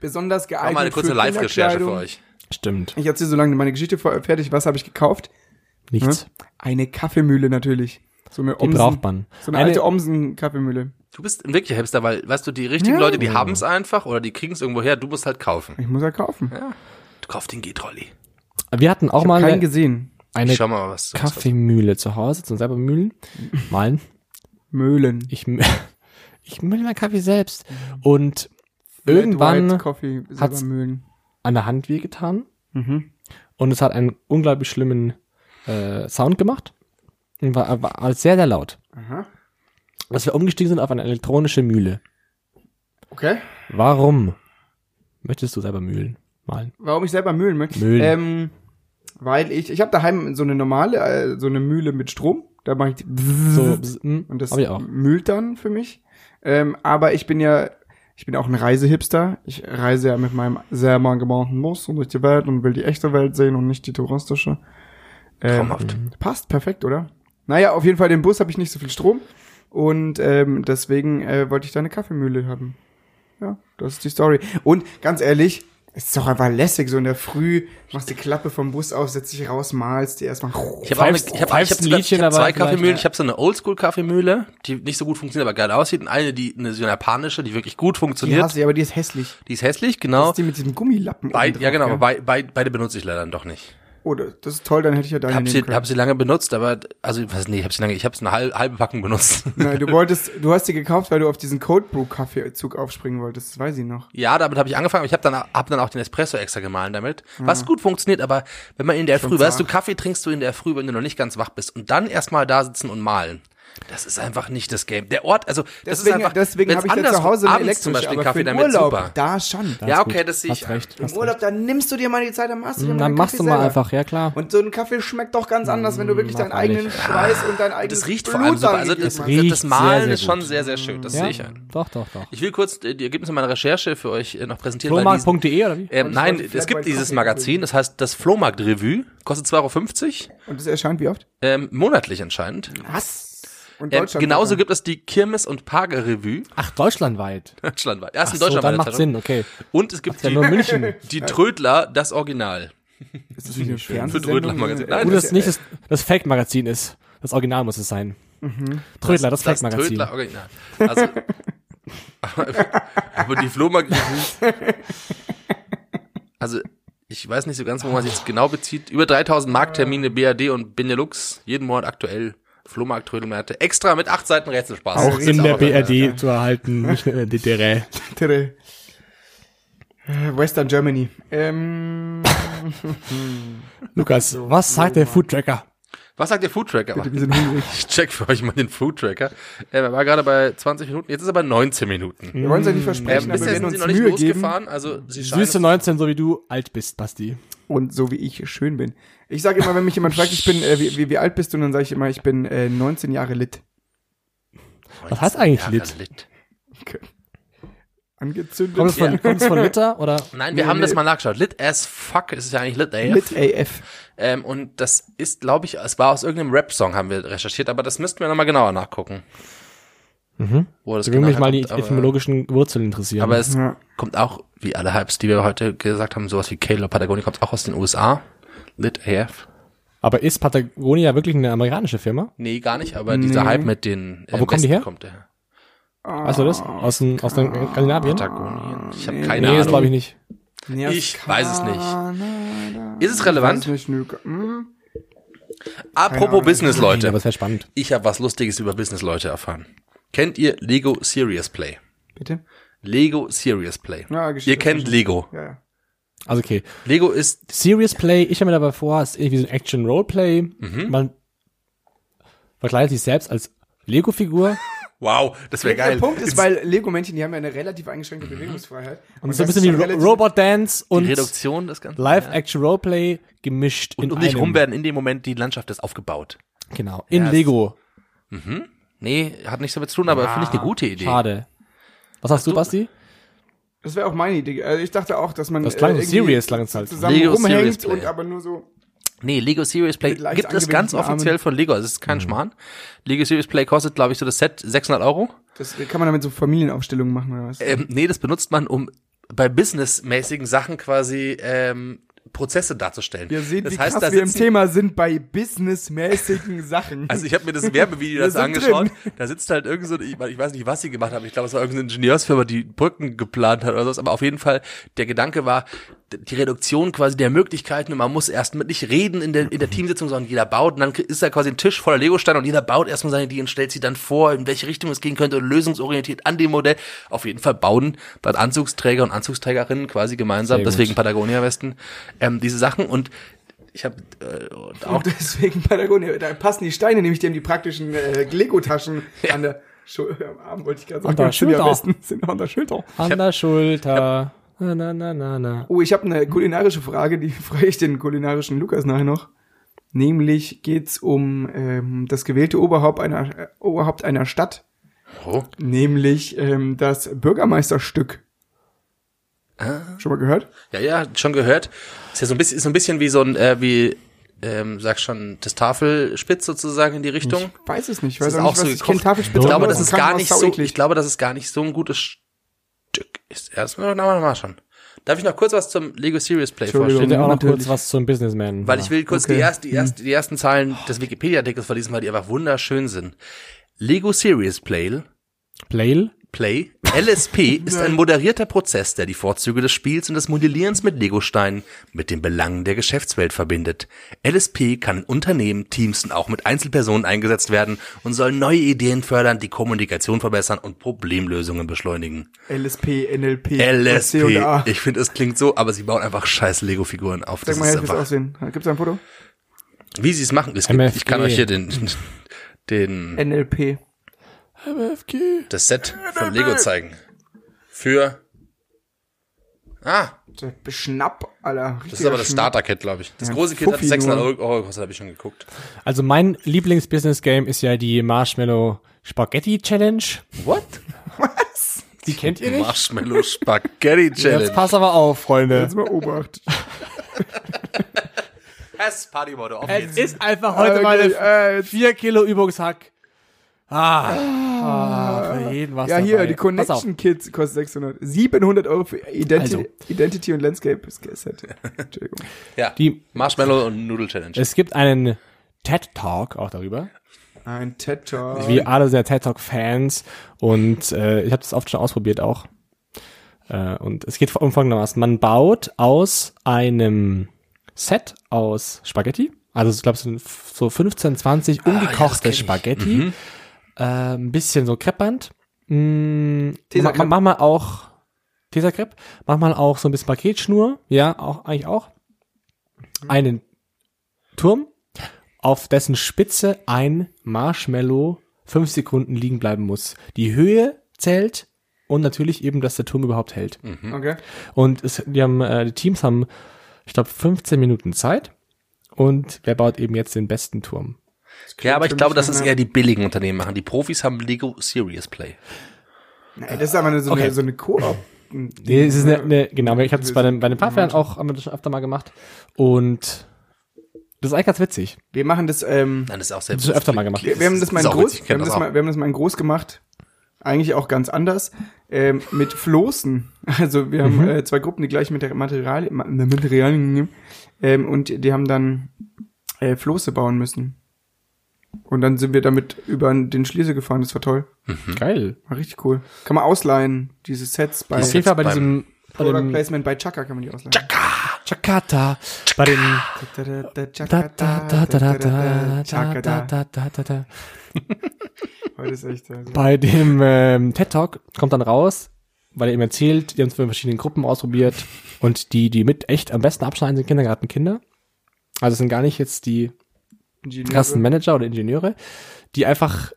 Besonders Mach geeignet mal eine kurze Live-Recherche für euch. Stimmt. Ich erzähle so lange meine Geschichte fertig. Was habe ich gekauft? Nichts. Eine Kaffeemühle natürlich. So eine Die braucht man. So eine, Eine- alte Omsen-Kaffeemühle. Du bist ein wirklicher Hipster, weil, weißt du, die richtigen Ja. Leute, die haben es einfach oder die kriegen es irgendwo her, du musst halt kaufen. Ich muss ja kaufen. Du kaufst den G-Trolley. Wir hatten auch Ich mal eine, gesehen. eine Ich schau mal, was Kaffeemühle zu Hause, zum selber mühlen. Malen. Möhlen. Ich, ich mühle meinen Kaffee selbst. Und White irgendwann selber Mühlen. an der Hand wehgetan. Mhm. Und es hat einen unglaublich schlimmen äh, Sound gemacht. Und war, war war sehr, sehr laut. Aha. Dass wir umgestiegen sind auf eine elektronische Mühle. Okay. Warum möchtest du selber mühlen? Malen. Warum ich selber Mühlen möchte? Mühlen. Ähm, weil ich, ich habe daheim so eine normale, äh, so eine Mühle mit Strom. Da mache ich die So, mm, und das mühlt dann für mich. Ähm, aber ich bin ja, ich bin auch ein Reisehipster. Ich reise ja mit meinem selber gebauten Bus und durch die Welt und will die echte Welt sehen und nicht die touristische. Ähm, Traumhaft. Passt, perfekt, oder? Naja, auf jeden Fall, den Bus habe ich nicht so viel Strom. Und ähm, deswegen äh, wollte ich da eine Kaffeemühle haben. Ja, das ist die Story. Und ganz ehrlich, es ist doch einfach lässig, so in der Früh, machst die Klappe vom Bus auf, setzt dich raus, malst die erstmal. Ich habe ich hab, ich hab Liedchen ich hab dabei zwei Kaffeemühlen. ja. Ich habe so eine Oldschool-Kaffeemühle, die nicht so gut funktioniert, aber geil aussieht. Und eine, die eine, so eine japanische, die wirklich gut Die funktioniert. hasse ich, aber die ist hässlich. Die ist hässlich, Das genau. ist die mit diesem Gummilappen. Oben ja, genau, gell? aber bei, bei, beide benutze ich leider dann doch nicht. Oh, das ist toll, dann hätte ich ja deine Hab sie, hab sie lange benutzt, aber, also, was, nee, hab sie lange, ich habe eine halbe, halbe Packung benutzt. Nein, du wolltest, du hast die gekauft, weil du auf diesen Cold Brew Kaffeezug aufspringen wolltest, das weiß ich noch. Ja, damit habe ich angefangen, ich habe dann, hab dann auch den Espresso extra gemahlen damit. Was gut funktioniert, aber wenn man in der Früh, weißt du. Kaffee trinkst du in der Früh, wenn du noch nicht ganz wach bist und dann erstmal da sitzen und malen. Das ist einfach nicht das Game. Der Ort, also das Deswegen, ist einfach, deswegen habe ich da zu Hause eine abends zum Beispiel aber Kaffee für damit Urlaub, super. da schon. Ja, okay, das sehe ich. recht. Im Urlaub, da nimmst du dir mal die Zeit, dann machst du dir mal Dann machst Kaffee du mal selber. einfach, ja klar. Und so ein Kaffee schmeckt doch ganz anders, wenn du wirklich deinen mag eigenen. Schweiß und dein eigenes Das riecht Blut vor allem super. Also das, das Malen sehr, sehr ist schon sehr, sehr schön. Das ja, sehe ich ein. Doch, doch, doch. Ich will kurz äh, die Ergebnisse meiner Recherche für euch äh, noch präsentieren. Flohmarkt.de oder wie? Ähm, nein, es gibt dieses Magazin, das heißt das Flohmarkt Revue, kostet 2,50 Euro, Und das erscheint wie oft? ähm, monatlich anscheinend. Was? Und Deutschland genauso gibt es die Kirmes- und Parker-Revue, Ach, deutschlandweit. deutschlandweit. Ja, ist Ach in so, Deutschland dann macht Zeitung. Sinn, okay. Und es gibt Ja, die, nur München. die Trödler, das Original. Ist das nicht eine Für Fernsehsendung? Trödler-Magazin. Nein, Gut, das nicht das, das Fake-Magazin ist. Das Original muss es sein. Trödler, das, das Fake-Magazin. Trödler Original. Also, aber, die Flohmarkt Also, ich weiß nicht so ganz, wo man sich jetzt genau bezieht. Über 3000 Markttermine, BAD und Benelux, jeden Monat aktuell. Flohmarkt, Trödelmärkte. Extra mit acht Seiten Rätselspaß. Auch in der BRD zu erhalten, nicht in der DDR. Western Germany. Ähm, Lukas, was sagt der Foodtracker? Was sagt der Food Tracker? Bitte, wir sind hungrig. Ich check für euch mal den Food Tracker. Äh, er war gerade bei 20 Minuten, jetzt ist er bei 19 Minuten. Wir wollen es ja nicht Ähm, versprechen, aber wir bisher werden sind uns sie noch nicht Mühe geben. losgefahren, also sie Süße 19, so wie du alt bist, Basti. Und so wie ich schön bin. Ich sage immer, wenn mich jemand fragt, ich bin, äh, wie, wie, wie alt bist du, dann sage ich immer, ich bin äh, 19 Jahre lit. Was heißt eigentlich Jahre Lit? Lit. Angezündet. Kommt es von, kommt es von Liter oder? Nein, wir Nee, haben das nee. mal nachgeschaut. Lit as fuck ist es ja eigentlich Lit AF. Lit AF. Ähm, und das ist, glaube ich, es war aus irgendeinem Rap-Song, haben wir recherchiert, aber das müssten wir nochmal genauer nachgucken. Mhm. Wo das Da würde mich genau mal die herkommt, aber- etymologischen Wurzeln interessieren. Aber es Ja. kommt auch, wie alle Hypes, die wir heute gesagt haben, sowas wie Kale Patagonia kommt auch aus den USA. Lit AF. Aber ist Patagonia wirklich eine amerikanische Firma? Nee, gar nicht, aber dieser Nee. Hype mit den äh, Aber wo kommen die her? kommt der her. Weißt du das? Aus, den, aus den Skandinavien? Patagonien. Ich habe nee, keine Nee, das glaube Ahnung. ich nicht. Ich weiß es nicht. Ist es relevant? Hm? Apropos Ahnung. Business, Nee, Leute. aber wäre spannend. Ich habe was Lustiges über Business, Leute erfahren. Kennt ihr Lego Serious Play? Bitte? Lego Serious Play. Ja, ihr kennt Lego. Ja, ja. Also okay. Lego ist Serious Play, ich habe mir dabei vor, ist irgendwie so ein Action-Roleplay. Mhm. Man verkleidet sich selbst als Lego-Figur wow, das wäre geil. Der Punkt ist, weil Lego-Männchen, die haben ja eine relativ eingeschränkte Bewegungsfreiheit. und so ein das bisschen ist wie ja Robot-Dance die und Reduktion des Ganzen. Live-Action-Roleplay gemischt Und um dich rum werden in dem Moment die Landschaft ist aufgebaut. Genau, in Ja, Lego. Nee, hat nichts damit zu tun, aber finde ich eine gute Idee. Schade. Was hast du, du- Basti? Das wäre auch meine Idee. Also ich dachte auch, dass man Das klang so irgendwie serious, es halt. zusammen Lego rumhängt und aber nur so. Nee, Lego Serious Play gibt es ganz offiziell Armen. von Lego. Also es ist kein Schmarrn. Lego Serious Play kostet, glaube ich, so das Set 600 Euro. Das kann man damit so Familienaufstellungen machen oder was? Ähm, nee, das benutzt man, um bei businessmäßigen Sachen quasi ähm, Prozesse darzustellen. Ihr seht, das wie heißt, krass da wir im Thema sind bei businessmäßigen Sachen. Also ich habe mir das Werbevideo dazu sind angeschaut. drin. Da sitzt halt irgend so, ich, ich weiß nicht, was sie gemacht haben. Ich glaube, es war irgendeine Ingenieursfirma, die Brücken geplant hat oder sowas. Aber auf jeden Fall, der Gedanke war, die Reduktion quasi der Möglichkeiten. Und man muss erst mit nicht reden in der, in der Teamsitzung, sondern jeder baut. Und dann ist da quasi ein Tisch voller Legosteine und jeder baut erstmal seine Idee und stellt sie dann vor, in welche Richtung es gehen könnte und lösungsorientiert an dem Modell. Auf jeden Fall bauen dann Anzugsträger und Anzugsträgerinnen quasi gemeinsam, deswegen Patagonia-Westen, ähm, diese Sachen. Und ich habe äh, und auch Und deswegen Patagonia, da passen die Steine, nämlich die haben die praktischen äh, Lego-Taschen an der Schul am Arm, wollte ich gerade sagen. An der Sind ja am Schulter. besten, sind an der Schulter. An der Schulter. Na, na, na, na, na. Oh, ich habe eine kulinarische Frage, die frage ich den kulinarischen Lukas nachher noch. Nämlich geht's um ähm, das gewählte Oberhaupt einer, äh, Oberhaupt einer Stadt, oh, nämlich ähm, das Bürgermeisterstück. Ah. Schon mal gehört? Ja, ja, schon gehört. Ist ja so ein bisschen, ist so ein bisschen wie so ein, äh, wie, ähm, sag schon, das Tafelspitz sozusagen in die Richtung. Ich weiß es nicht. Ich Das weiß ist auch nicht, so was ich kenne Tafelspitze. Ich glaube, das ist gar nicht so, ich glaube, das ist gar nicht so ein gutes Stück. Ist erst mal, na, mal schon. Darf ich noch kurz was zum Lego Serious Play vorstellen? Bitte auch noch natürlich. kurz was zum Businessman. Weil ich will kurz Okay. die, erst, die, erst, die ersten Zeilen des Wikipedia-Artikels verlesen, weil die einfach wunderschön sind. Lego Serious Play Playle? Play, LSP, ist ein moderierter Prozess, der die Vorzüge des Spiels und des Modellierens mit Legosteinen mit den Belangen der Geschäftswelt verbindet. LSP kann in Unternehmen, Teams und auch mit Einzelpersonen eingesetzt werden und soll neue Ideen fördern, die Kommunikation verbessern und Problemlösungen beschleunigen. LSP, NLP, LSP, ich finde, es klingt so, aber sie bauen einfach scheiß Lego-Figuren auf. Sag Das mal wie es aussehen. Gibt's ein Foto? wie sie es machen. Es gibt, ich kann euch hier den, den, NLP. MFG. das Set von Lego zeigen. Für, ah, Der Beschnapp, Alter. Das ist aber das Starter-Kit, glaube ich. Das Ja, große Kit hat Fuffi 600 nur. Euro gekostet, habe ich schon geguckt. Also mein Lieblings-Business-Game ist ja die Marshmallow Spaghetti Challenge. What? Die kennt ihr nicht? Marshmallow Spaghetti Jetzt Challenge. pass aber auf, Freunde. Jetzt mal Obacht. Pass Partymode auf Es ist einfach heute mal Okay, äh, 4 Kilo Übungshack. Ah, ah, für jeden was Ja, hier, dabei. die Pass auf. Connection Kits kostet 600. 700 Euro für Identi Also. Identity und Landscape Set. Entschuldigung. Ja, Die, Marshmallow und Noodle Challenge. es gibt einen TED Talk auch darüber. Ein TED Talk. Wir alle sind TED Talk Fans und äh, ich habe das oft schon ausprobiert auch. Äh, und es geht um folgendermaßen: Man baut aus einem Set aus Spaghetti, also ich glaube so, so 15, 20 ja, das ungekochte kenn ich. Spaghetti, äh, ein bisschen so Kreppband, mm, ma- ma- manchmal auch Tesakrepp, manchmal auch so ein bisschen Paketschnur, ja, auch eigentlich auch einen Turm auf dessen Spitze ein Marshmallow fünf Sekunden liegen bleiben muss. Die Höhe zählt und natürlich eben, dass der Turm überhaupt hält. Okay. Und es, die, haben, äh, die Teams haben, ich glaube, 15 Minuten Zeit. Und wer baut eben jetzt den besten Turm? Ja, aber ich glaube, dass es eher die billigen Unternehmen machen. Die Profis haben Lego Serious Play. Nee, das ist aber eine, so, Okay. eine, so eine Koop. Nee, es ist eine, eine, genau, ich habe das bei den, bei den Paarfern auch haben wir das schon öfter mal gemacht. Und das ist eigentlich ganz witzig. Wir machen das, ähm, Nein, das ist auch Das selbst. ist öfter mal gemacht. wir, wir haben das mal in groß, witzig, wir haben das das mal, wir haben das mal in groß gemacht. Eigentlich auch ganz anders. Ähm, mit Floßen. Also wir haben äh, zwei Gruppen, die gleich mit der Materialien, Ma- Materialien nehmen. Ähm, und die haben dann äh, Floße bauen müssen. Und dann sind wir damit über den Schliese gefahren, das war toll. Mhm. Geil. War richtig cool. Kann man ausleihen, diese Sets bei, die Sets bei diesem Product Placement bei Chaka kann man die ausleihen. Chaka! Chakata. Bei den Heute ist echt. Bei dem ähm, TED Talk kommt dann raus, weil er eben erzählt, die haben es in verschiedenen Gruppen ausprobiert und die, die mit echt am besten abschneiden, sind Kindergartenkinder. Also es sind gar nicht jetzt die Ingenieure. krassen Manager oder Ingenieure, die einfach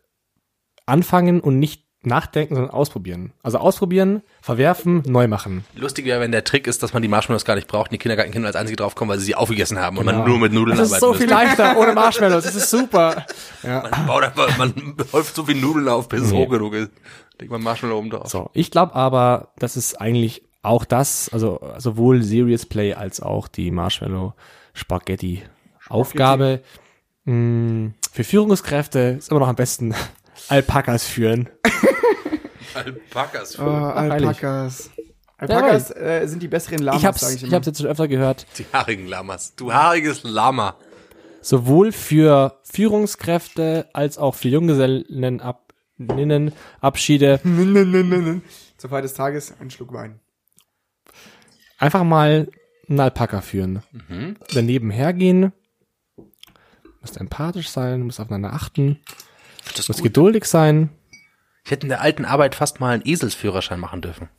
anfangen und nicht nachdenken, sondern ausprobieren. Also ausprobieren, verwerfen, neu machen. Lustig wäre, wenn der Trick ist, dass man die Marshmallows gar nicht braucht und die Kindergartenkinder als einzige draufkommen, weil sie sie aufgegessen haben und man nur mit Nudeln Das ist arbeiten so viel leichter ohne Marshmallows. Das ist super. Man, baut einfach, man häuft so viel Nudeln auf, bis es Nee. hoch genug ist. Legt man Marshmallow oben drauf. So, ich glaube aber, das ist eigentlich auch das, also sowohl Serious Play als auch die Marshmallow Spaghetti Aufgabe mh, für Führungskräfte ist immer noch am besten Alpakas führen. Alpakas. Oh, Alpakas. Alpakas äh, sind die besseren Lamas, ich hab's, sag ich ich, immer. hab's jetzt schon öfter gehört. Die haarigen Lamas. Du haariges Lama. Sowohl für Führungskräfte als auch für Junggesellenabschiede Abschiede Zur Feier des Tages ein Schluck Wein. einfach mal einen Alpaka führen. Daneben hergehen, musst empathisch sein, musst aufeinander achten, Das musst gut. geduldig sein. Ich hätte in der alten Arbeit fast mal einen Eselsführerschein machen dürfen.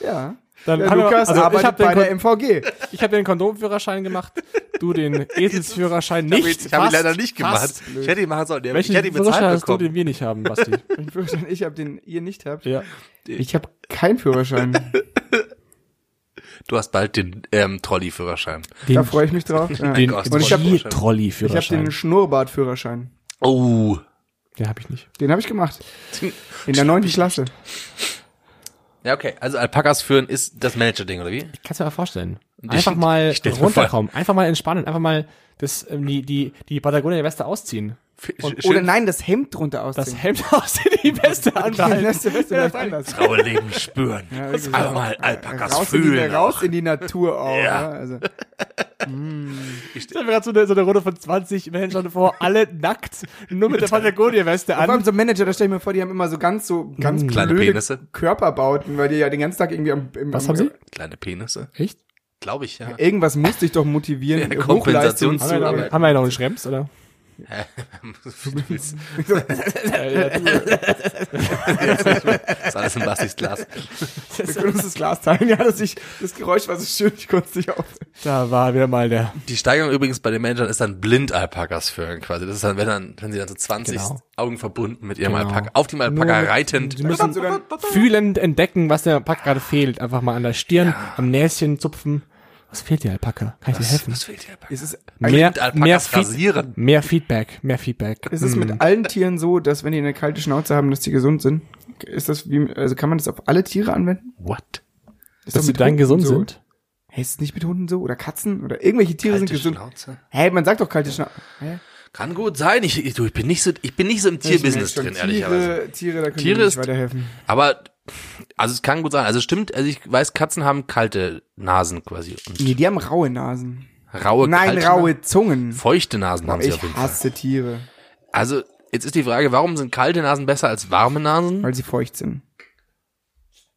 Ja. Dann Der haben wir- Lukas also ich arbeitet hab den bei Kon- der MVG. Ich habe den Kondomführerschein gemacht, du den Eselsführerschein Ich habe nicht. ihn, ich hab ihn leider nicht gemacht. fast. Ich hätte ihn machen sollen. Der- Welchen Ich hätte ihn Führerschein bezahlt hast du, bekommen. den wir nicht haben, Basti? Ich habe den ihr nicht habt. ja. Ich habe keinen Führerschein. Du hast bald den ähm, Trolley-Führerschein. Den, da freue ich mich drauf. Ja. den Und ich hab- Ich habe Ich habe Trolley-Führerschein. den Schnurrbartführerschein. Oh. Den habe ich nicht. Den habe ich gemacht. In der neunten Klasse. Ja, okay. Also Alpakas führen ist das Manager-Ding, oder wie? Ich kann es mir mal vorstellen. Einfach mal runterkommen, einfach mal entspannen, einfach mal das, ähm, die, die, die Patagonia-Weste ausziehen. Und, oder nein, das Hemd drunter ausziehen. Das Hemd aussehen, die Weste anbehalten. Das ist Beste, vielleicht anders. Graue Leben spüren. Ja, wirklich. Einfach mal Alpakas raus, in die, fühlen. raus in die Natur auch. Ja. Ja. Also, Ich stelle mir gerade so eine, so eine Runde von 20 Menschen vor, alle nackt, nur mit der Patagonia-Weste vor allem an. so Manager, da stell ich mir vor, die haben immer so ganz so ganz Mm. Kleine Penisse. Körperbauten, weil die ja den ganzen Tag irgendwie am, im, Was am, haben sie? Kleine Penisse. Echt? Glaube ich, ja. Irgendwas musste ich doch motivieren, Ja, Hochleistung Kompensations- Haben wir, wir noch einen Schrems, oder? Das ist alles in Bastis Glas. Wir können uns das Glas teilen. Ja, das, ich, das Geräusch war so schön, ich konnte es nicht auf. Da war wieder mal der. Die Steigerung übrigens bei den Managern ist dann blind Alpakas führen quasi. Das ist dann, wenn dann, wenn sie dann so 20 Genau. Augen verbunden mit ihrem Genau. Alpaka, auf dem Alpaka Nur- reitend. Sie müssen fühlend entdecken, was der Alpaka gerade fehlt. Einfach mal an der Stirn, am Näschen zupfen. Was fehlt dir, Alpaka? Kann ich dir helfen? Was fehlt dir, Alpaka? ist es, Mehr, mehr, Feed, rasieren. mehr Feedback, mehr Feedback. ist es mit allen Tieren so, dass wenn die eine kalte Schnauze haben, dass die gesund sind? Ist das wie, also kann man das auf alle Tiere anwenden? What? Ist dass doch sie mit dann Hunden gesund so? sind? Hey, ist es nicht mit Hunden so? Oder Katzen? Oder irgendwelche Tiere sind Kalte gesund? Schnauze. Hey, man sagt doch kalte Schnauze. Hä? Kann gut sein. Ich, ich, du, ich bin nicht so, ich bin nicht so im Tierbusiness drin, ehrlicherweise. Tiere, Tiere, da können Tiere Tiere nicht ist- weiterhelfen. Aber, also es kann gut sein. Also es stimmt, also ich weiß, Katzen haben kalte Nasen quasi. Und Nee, die haben raue Nasen. raue, Nein, kalte raue Zungen. Nasen. Feuchte Nasen haben sie auf Ich jeden Fall. hasse Tiere, Also, jetzt ist die Frage, warum sind kalte Nasen besser als warme Nasen? weil sie feucht sind.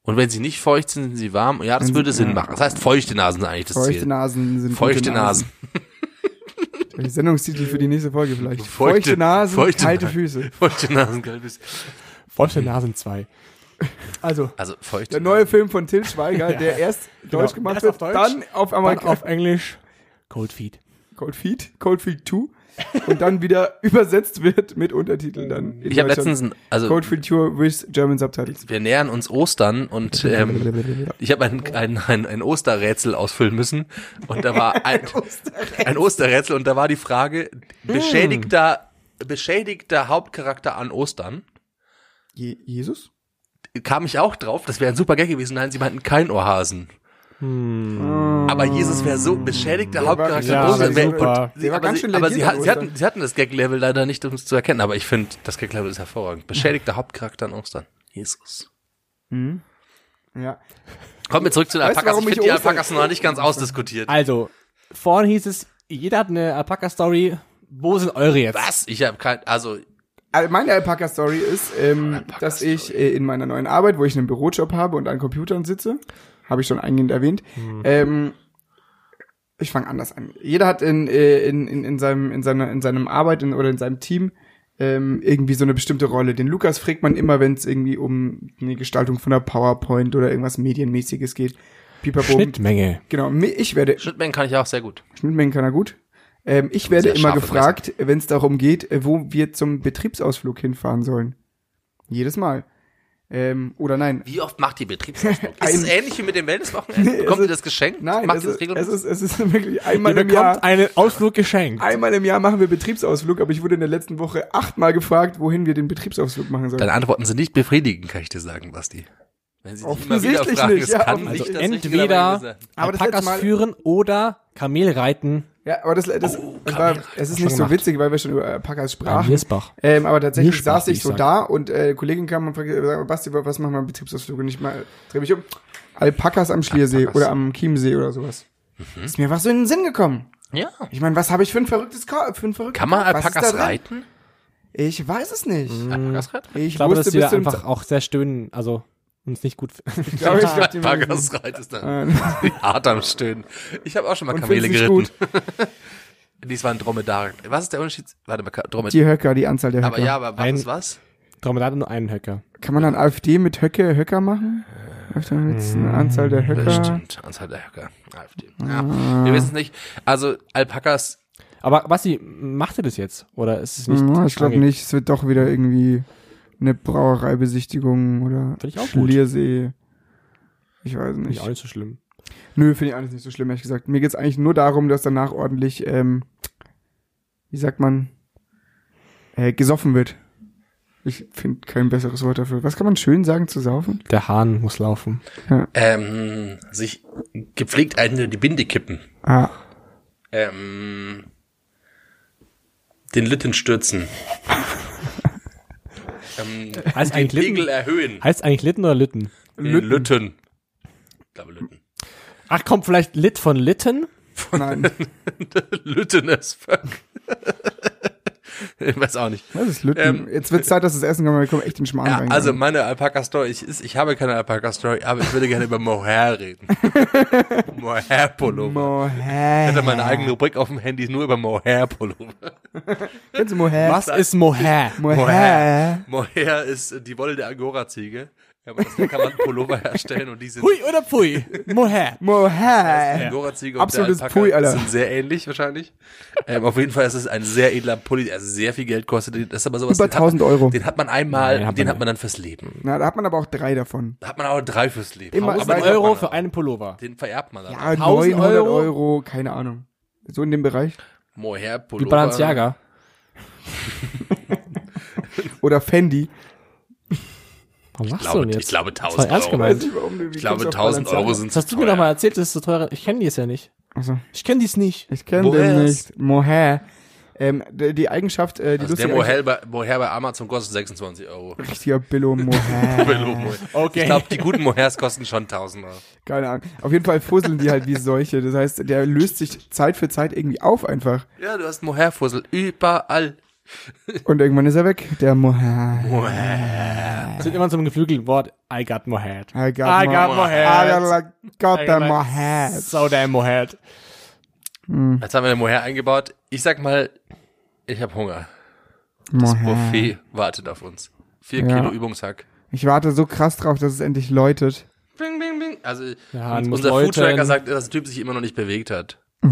Und wenn sie nicht feucht sind, sind sie warm? Ja, das würde Sinn machen. Das heißt, feuchte Nasen sind eigentlich das Feuchte Ziel. Nasen sind Feuchte Nasen. Die Sendungstitel für die nächste Folge vielleicht. Feuchte, Nasen, feuchte kalte Nasen. Füße. Feuchte Nasen, kaltes. Feuchte Nasen 2. Also, Also, feuchte Der neue Film von Till Schweiger, der erst Deutsch Genau. gemacht Erst wird, auf Deutsch, dann auf dann Amerika auf Englisch Cold Feet. Cold Feet, Cold Feet 2 und dann wieder übersetzt wird mit Untertiteln dann. in Ich habe letztens, ein, also Cold Feet 2 with German Subtitles. wir nähern uns Ostern und ähm, ich habe ein, ein, ein, ein Osterrätsel ausfüllen müssen und da war ein, ein Osterrätsel und da war die Frage, beschädigter, beschädigter Hauptcharakter an Ostern. Je Jesus? Kam ich auch drauf, das wäre ein super Gag gewesen. Nein, sie meinten kein Ohrhasen. Aber Jesus wäre so beschädigter Hauptcharakter ja, Ostern. wär und- war aber ganz sie, aber sie, hat, sie, hatten, sie hatten das Gag-Level leider nicht, um es zu erkennen, aber ich finde, das Gag-Level ist hervorragend. Beschädigter Hauptcharakter an Ostern. Jesus. Ja. Kommen wir zurück zu den Weißt Alpakas. warum Ich finde die Alpakas noch nicht ganz ausdiskutiert. Also, vorhin hieß es, jeder hat eine Alpaka-Story. Wo sind eure jetzt? Was? Ich habe kein, Also Meine Alpaka-Story ist, ähm, dass ich äh, in meiner neuen Arbeit, wo ich einen Bürojob habe und an Computern sitze, habe ich schon eingehend erwähnt, ähm, ich fange anders an. Jeder hat in, äh, in, in, in, seinem, in, seiner, in seinem Arbeit in, oder in seinem Team ähm, irgendwie so eine bestimmte Rolle. Den Lukas fragt man immer, wenn es irgendwie um eine Gestaltung von der PowerPoint oder irgendwas Medienmäßiges geht. Pipapo. Schnittmenge. Genau, ich werde Schnittmengen kann ich auch sehr gut. Schnittmengen kann er gut. Ähm, ich werde immer gefragt, wenn es darum geht, äh, wo wir zum Betriebsausflug hinfahren sollen. Jedes Mal. Ähm, oder nein. Wie oft macht die Betriebsausflug? Ist es ähnlich wie mit dem Wellnesswochenende? Bekommt es ihr das geschenkt? Nein, Macht es ihr das ist, es, regelmäßig? ist, es ist wirklich Ihr einmal im bekommt Jahr. einen Ausflug geschenkt. Einmal im Jahr machen wir Betriebsausflug, aber ich wurde in der letzten Woche achtmal gefragt, wohin wir den Betriebsausflug machen sollen. Deine Antworten sind nicht befriedigend, kann ich dir sagen, Basti. Wenn sie Offensichtlich fragen, nicht, ja, kann nicht das Also Richtige dabei entweder Alpakas führen oder Kamel reiten. Ja, aber das, das, Oh, das war, es ist nicht so witzig, weil wir schon über Alpakas sprachen. Niersbach. Ähm, aber tatsächlich Niersbach, saß ich so sag. da und äh, Kollegin kam und fragte, Basti, was machen wir im Betriebsausflug? Und ich mal, dreh mich um. Alpakas am Schliersee Alpakas. oder am Chiemsee oder sowas. Ist mir was so in den Sinn gekommen. Ja. Ich meine, was habe ich für ein verrücktes Ka für ein verrücktes Kann man Alpakas reiten? Ich weiß es nicht. Alpakas reiten? Ich, Ich glaube, dass wusste wir bis zum einfach auch sehr stöhnen, also uns nicht gut. Ich glaube, ich glaub, die Alpakas reiten ist dann hart am Stöhnen. Ich habe auch schon mal Und Kamele geritten. Dies waren Dromedar. Was ist der Unterschied? Warte mal, Dromedar. die Höcker, die Anzahl der Höcker. Aber ja, aber was Ein- ist was? Dromedar hat nur einen Höcker. Kann man dann AfD mit Höcke Höcker machen? AfD mit einer Anzahl der Höcker. Bestimmt. Anzahl der Höcker. AfD. Ja. Wir wissen es nicht. Also Alpakas, Aber Basti, macht ihr das jetzt? Oder ist es nicht? Ja, ich glaube nicht. Es wird doch wieder irgendwie eine Brauereibesichtigung oder Find ich auch gut. Schliersee. Ich weiß Finde ich nicht. auch nicht so schlimm. Nö, finde ich alles nicht so schlimm, ehrlich gesagt. Mir geht's eigentlich nur darum, dass danach ordentlich, ähm, wie sagt man, äh, gesoffen wird. Ich finde kein besseres Wort dafür. Was kann man schön sagen zu saufen? Der Hahn muss laufen. ähm, sich gepflegt eine die Binde kippen. Ah, Ähm, den Litten stürzen. ähm, Heißt den eigentlich Pegel Litten? erhöhen. Heißt eigentlich Litten oder Lütten? Den Lütten. Ich glaube Lütten. Ach, kommt vielleicht Lit von Litten? nein. Lütten as fuck. Ich weiß auch nicht. Was ist Lütten? Ähm, Jetzt wird's Zeit, dass das Essen kommt, weil wir kommen echt in den Schmarrn Ja, rein. also meine Alpaka-Story, ich, ist, ich habe keine Alpaka-Story, aber ich würde gerne über Mohair reden. Mohair-Pullover. Mohair. Ich hätte meine eigene Rubrik auf dem Handy nur über Mohair-Pullover. Kennst du Mohair? Was ist Mohair? Mohair. Mohair ist die Wolle der Angora-Ziege. Ja, aber das kann man Pullover herstellen und die sind Hui oder Pui? Mohair. Mohair. Angora-Ziege und Absolutes der Alpaka Pui, Alter. sind sehr ähnlich wahrscheinlich. Ähm, auf jeden Fall ist es ein sehr edler Pulli, der sehr viel Geld kostet. Das ist aber sowas, Über den hat 1000 man, Euro. Den hat man einmal, Nein, hat den man hat man dann fürs Leben. Na, da hat man aber auch drei davon. Da hat man auch drei fürs Leben. Immer Aber ist den ein hat Euro man für einen Pullover. Den vererbt man dann. Ja, 1000 900 Euro? Euro? keine Ahnung. So in dem Bereich. Mohair-Pullover. Wie Balenciaga. Oder Fendi. Warum du denn glaube, jetzt? ich glaube Das war 1000 ernst Euro. gemeint. Ich glaube, kommst du auf 1000 Euro sind Das hast du mir doch mal erzählt, das ist so teuer. Ich kenne die es ja nicht. Achso, Ich kenne dies nicht. ich kenne den nicht. Mohair. Ähm, die, Eigenschaft, äh, die Also der Mohair bei, Mohair bei Amazon kostet 26 Euro. Richtiger Billo Mohair. Billo Mohair. Okay. Ich glaube, die guten Mohairs kosten schon 1000 Euro. Keine Ahnung. Auf jeden Fall fusseln die halt wie solche. Das heißt, der löst sich Zeit für Zeit irgendwie auf einfach. Ja, du hast Mohair-Fussel überall. Und irgendwann ist er weg. Der Mohair. Das wird immer zum geflügelten Wort. I got Mohair. I got, I got I Mohair. got the Mohair. So damn Mohair. Jetzt haben wir den Mohair eingebaut. Ich sag mal, ich habe Hunger. Das Mohair. Buffet wartet auf uns. Vier Ja. Kilo Übungshack. Ich warte so krass drauf, dass es endlich läutet. Bing, bing, bing. Also Ja, unser. Foodtracker sagt, dass der Typ sich immer noch nicht bewegt hat.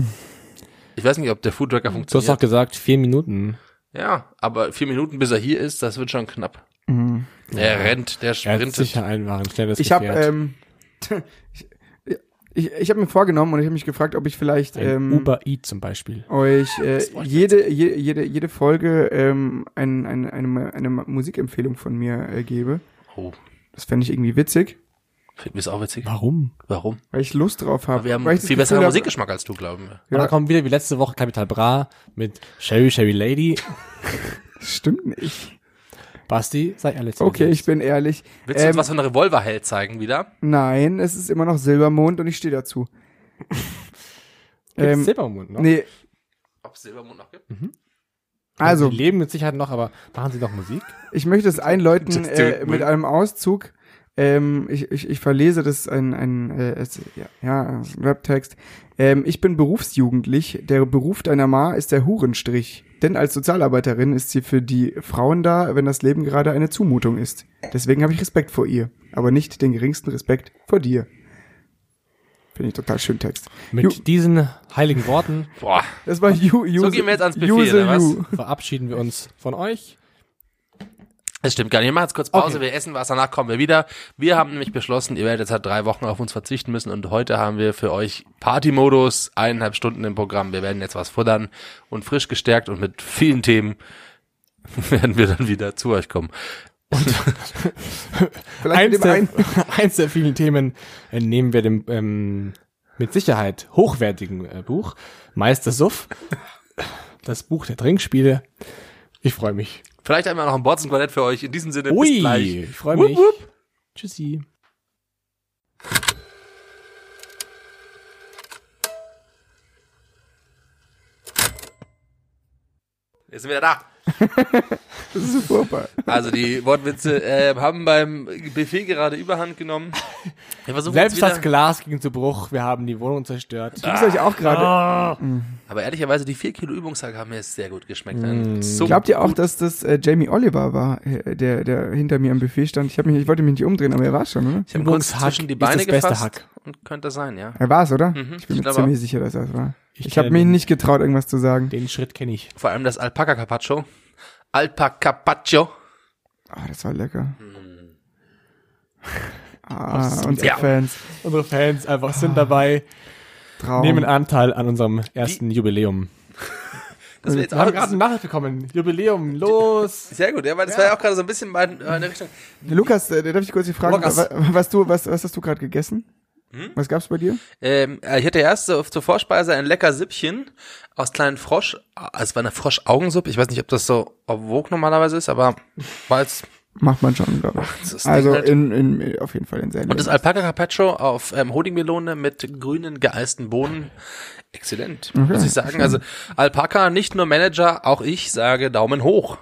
Ich weiß nicht, ob der Food Tracker Du hast funktioniert. doch gesagt, vier Minuten. Ja, aber vier Minuten, bis er hier ist, das wird schon knapp. Der rennt, der Er hat sprintet. sicher ein schnelles Ich habe ähm, ich, ich, ich habe mir vorgenommen und ich habe mich gefragt, ob ich vielleicht ein ähm, Uber Eat zum Beispiel. euch äh, jede, je, jede jede Folge ähm, ein, ein, eine, eine Musikempfehlung von mir äh, gebe. Oh, Das fände ich irgendwie witzig, finden wir es auch witzig. Warum? Warum? weil ich Lust drauf habe. Wir haben ich viel Gefühl besseren Musikgeschmack als du, glauben wir. Und dann kommt wieder wie letzte Woche Capital Bra mit Sherry Sherry Lady. Stimmt nicht. Basti, sei ehrlich. zu dir Okay, ich bin ehrlich. Willst du uns Ähm, was von der Revolverheld zeigen wieder? Nein, es ist immer noch Silbermond und ich stehe dazu. Ähm, Silbermond noch? nee, Ob es Silbermond noch gibt? also Die leben mit Sicherheit noch, aber machen sie noch Musik? Ich möchte es einläuten äh, it, mit einem Auszug. Ähm, ich, ich, ich verlese das ein, ein äh, es, ja, ja, ein Rap-Text. Ähm, ich bin berufsjugendlich. Der Beruf deiner Ma ist der Hurenstrich. Denn als Sozialarbeiterin ist sie für die Frauen da, wenn das Leben gerade eine Zumutung ist. Deswegen habe ich Respekt vor ihr, aber nicht den geringsten Respekt vor dir. Finde ich total schön Text. Mit Ju- diesen heiligen Worten Boah, Das war you, use, So gehen wir jetzt ans Buffet, oder was? you. verabschieden wir uns von euch. Das stimmt gar nicht. Wir machen jetzt kurz Pause, Okay. wir essen was, danach kommen wir wieder. Wir haben nämlich beschlossen, ihr werdet jetzt halt drei Wochen auf uns verzichten müssen und heute haben wir für euch Party-Modus, eineinhalb Stunden im Programm. Wir werden jetzt was futtern und frisch gestärkt und mit vielen Themen werden wir dann wieder zu euch kommen. Vielleicht Eins der, eins der vielen Themen entnehmen wir dem ähm, mit Sicherheit hochwertigen äh, Buch Meister Suff. Das Buch der Trinkspiele. Ich freue mich. Vielleicht einmal noch ein Botzenquartett für euch. In diesem Sinne, bis Ui, gleich. ich freue mich. wupp. Tschüssi. Wir sind wieder da. Das ist so furchtbar. Also die Wortwitze äh, haben beim Buffet gerade Überhand genommen. Selbst das Glas ging zu Bruch. Wir haben die Wohnung zerstört. Ging es euch auch gerade? aber ehrlicherweise die 4 Kilo Übungstag haben mir sehr gut geschmeckt. Mm. So Glaubt ihr auch, dass das äh, Jamie Oliver war, äh, der, der hinter mir am Buffet stand? Ich, hab mich, ich wollte mich nicht umdrehen, aber er war schon, oder? Ich habe kurz zwischen die ist Beine das beste gefasst Hack. und könnte sein, ja. Er war es, oder? Mhm, ich bin ich mir ziemlich sicher, dass er es war. Ich Ich, habe mich nicht getraut, irgendwas zu sagen. Den Schritt kenne ich. Vor allem das Alpaca Carpaccio. Alpaca Carpaccio. Ah, das war lecker. Hm. Ah, unsere Ja. Fans. Unsere Fans einfach sind dabei, Traum. nehmen Anteil an unserem ersten Jubiläum. Das wäre jetzt Wir haben gerade eine Nachricht bekommen. Jubiläum, los! sehr gut, ja, weil das war ja auch gerade so ein bisschen mein, meine Richtung. Lukas, äh, darf ich kurz die fragen, Lukas. wa- was, du, was, was hast du gerade gegessen? Hm? Was gab's bei dir? Ähm, ich hatte erst so zur Vorspeise ein lecker Süppchen aus kleinen Frosch. Also es war eine Frosch-Augensuppe. Ich weiß nicht, ob das so auf Vogue normalerweise ist, aber war jetzt Macht man schon, glaube Das ich. ist Also in, in, auf jeden Fall in sehr Und das Alpaca Carpaccio auf ähm, Honigmelone mit grünen geeisten Bohnen. Exzellent, muss ich sagen. Also Alpaca, nicht nur Manager, auch ich sage Daumen hoch.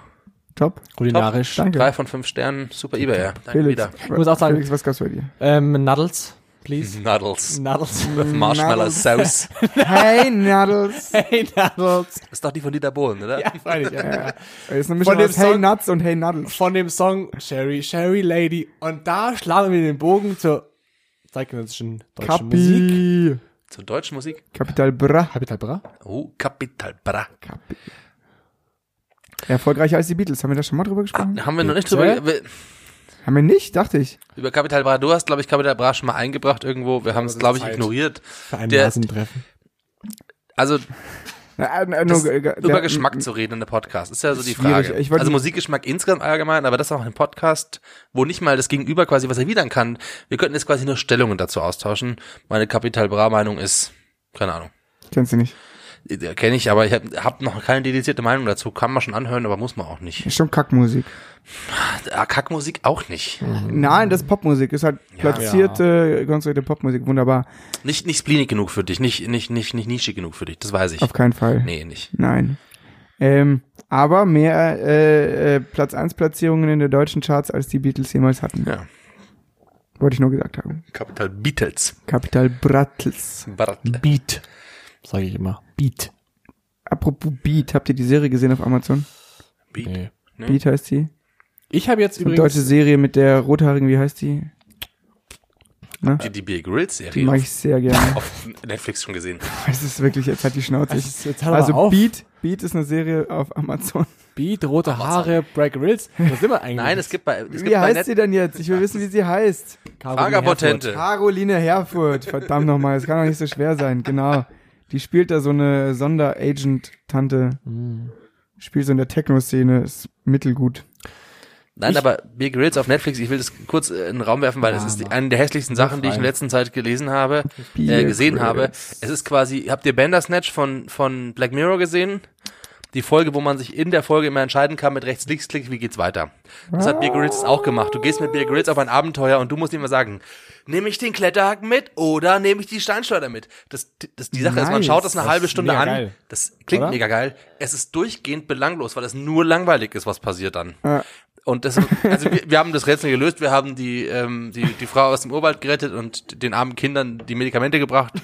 Top. Kulinarisch. Danke. Drei von fünf Sternen, super eBay. Ja. Danke Felix, wieder. Ich muss auch sagen- Felix, was gab's bei dir? Ähm, Nuddles, please. Nuddles. Nuddles. Marshmallow Nuddles. Sauce. Hey, Nuddles. Hey, Nuddles. Das ist doch die von Dieter Bohlen, oder? Ja, freilich. Ja. ja. Das ist eine Mischung Von dem aus Hey Song- Nuts und Hey Nuddles. Von dem Song Sherry, Sherry Lady. Und da schlagen wir den Bogen zur zeitgenössischen deutschen Musik. Kapi. Zur deutschen Musik. Kapital Bra. Capital Bra? Oh, Capital Bra. Kapi. Erfolgreicher als die Beatles. Haben wir da schon mal drüber gesprochen? Haben wir noch nicht drüber, wir- Haben wir nicht, dachte ich. über Capital Bra. Du hast, glaube ich, Capital Bra schon mal eingebracht irgendwo. Wir haben es, glaube ich, Zeit. ignoriert. Für ein Der- Nasentreffen. Also Na, äh, das, nur, äh, über der- Geschmack zu reden in der Podcast, ist ja so die Schwierig. Frage. Ich wollte- also Musikgeschmack insgesamt allgemein, aber das auch ein Podcast, wo nicht mal das Gegenüber quasi was erwidern kann. Wir könnten jetzt quasi nur Stellungen dazu austauschen. Meine Capital Bra Meinung ist, keine Ahnung, Kennst du nicht. Kenne ich, aber ich habe hab noch keine dedizierte Meinung dazu. Kann man schon anhören, aber muss man auch nicht. Ist schon Kackmusik. Ah, Kackmusik auch nicht. Nein, das ist Popmusik. Ist halt platzierte, konstruierte Popmusik. Wunderbar. Nicht, nicht spleenig genug für dich, nicht, nicht, nicht, nicht nischig genug für dich, das weiß ich. Auf keinen Fall. Nee, nicht. Nein. Ähm, aber mehr äh, äh, Platz 1 Platzierungen in der deutschen Charts als die Beatles jemals hatten. Ja. Wollte ich nur gesagt haben. Capital Beatles. Kapital Brattels. Bartle. Beat. Sage ich immer. Beat. Apropos Beat, habt ihr die Serie gesehen auf Amazon? Beat. Nee. Nee. Beat heißt die. Ich habe jetzt Eine übrigens deutsche Serie mit der rothaarigen, wie heißt die? Ne? Die, die Beer Grylls Die Serie mag auf, ich sehr gerne. auf Netflix schon gesehen. Es ist wirklich, jetzt hat die Schnauze. Also, Ich- jetzt doch Also auf. Beat, Beat ist eine Serie auf Amazon. Beat, rote Haare, Break Grills. Was sind wir eigentlich? Nein, es gibt bei, es gibt Wie bei heißt Net sie denn jetzt? Ich will wissen, wie sie heißt. Caroline Vagabondente. Caroline Herfurth. Verdammt nochmal, es kann doch nicht so schwer sein. Genau. Die spielt da so eine Sonderagent-Tante. Hm. Spielt so in der Techno-Szene, ist mittelgut. Nein, aber Beer Grylls auf Netflix, ich will das kurz äh, in den Raum werfen, weil das ist die, eine der hässlichsten Sachen, die ich in der letzten Zeit gelesen habe, Beer äh, gesehen Grylls. habe. Es ist quasi, habt ihr Bandersnatch von, von Black Mirror gesehen? Die Folge, wo man sich in der Folge immer entscheiden kann mit rechts-links-klick, wie geht's weiter. Das hat Beer Grylls auch gemacht. Du gehst mit Beer Grylls auf ein Abenteuer und du musst immer sagen, nehme ich den Kletterhaken mit oder nehme ich die Steinschleuder mit? Das, das, die Sache ist, man Nice. schaut das eine Das halbe Stunde an. geil. Das klingt Oder? mega geil. Es ist durchgehend belanglos, weil es nur langweilig ist, was passiert dann. Ja. Und das, also wir, wir haben das Rätsel gelöst, wir haben die, ähm, die, die Frau aus dem Urwald gerettet und den armen Kindern die Medikamente gebracht.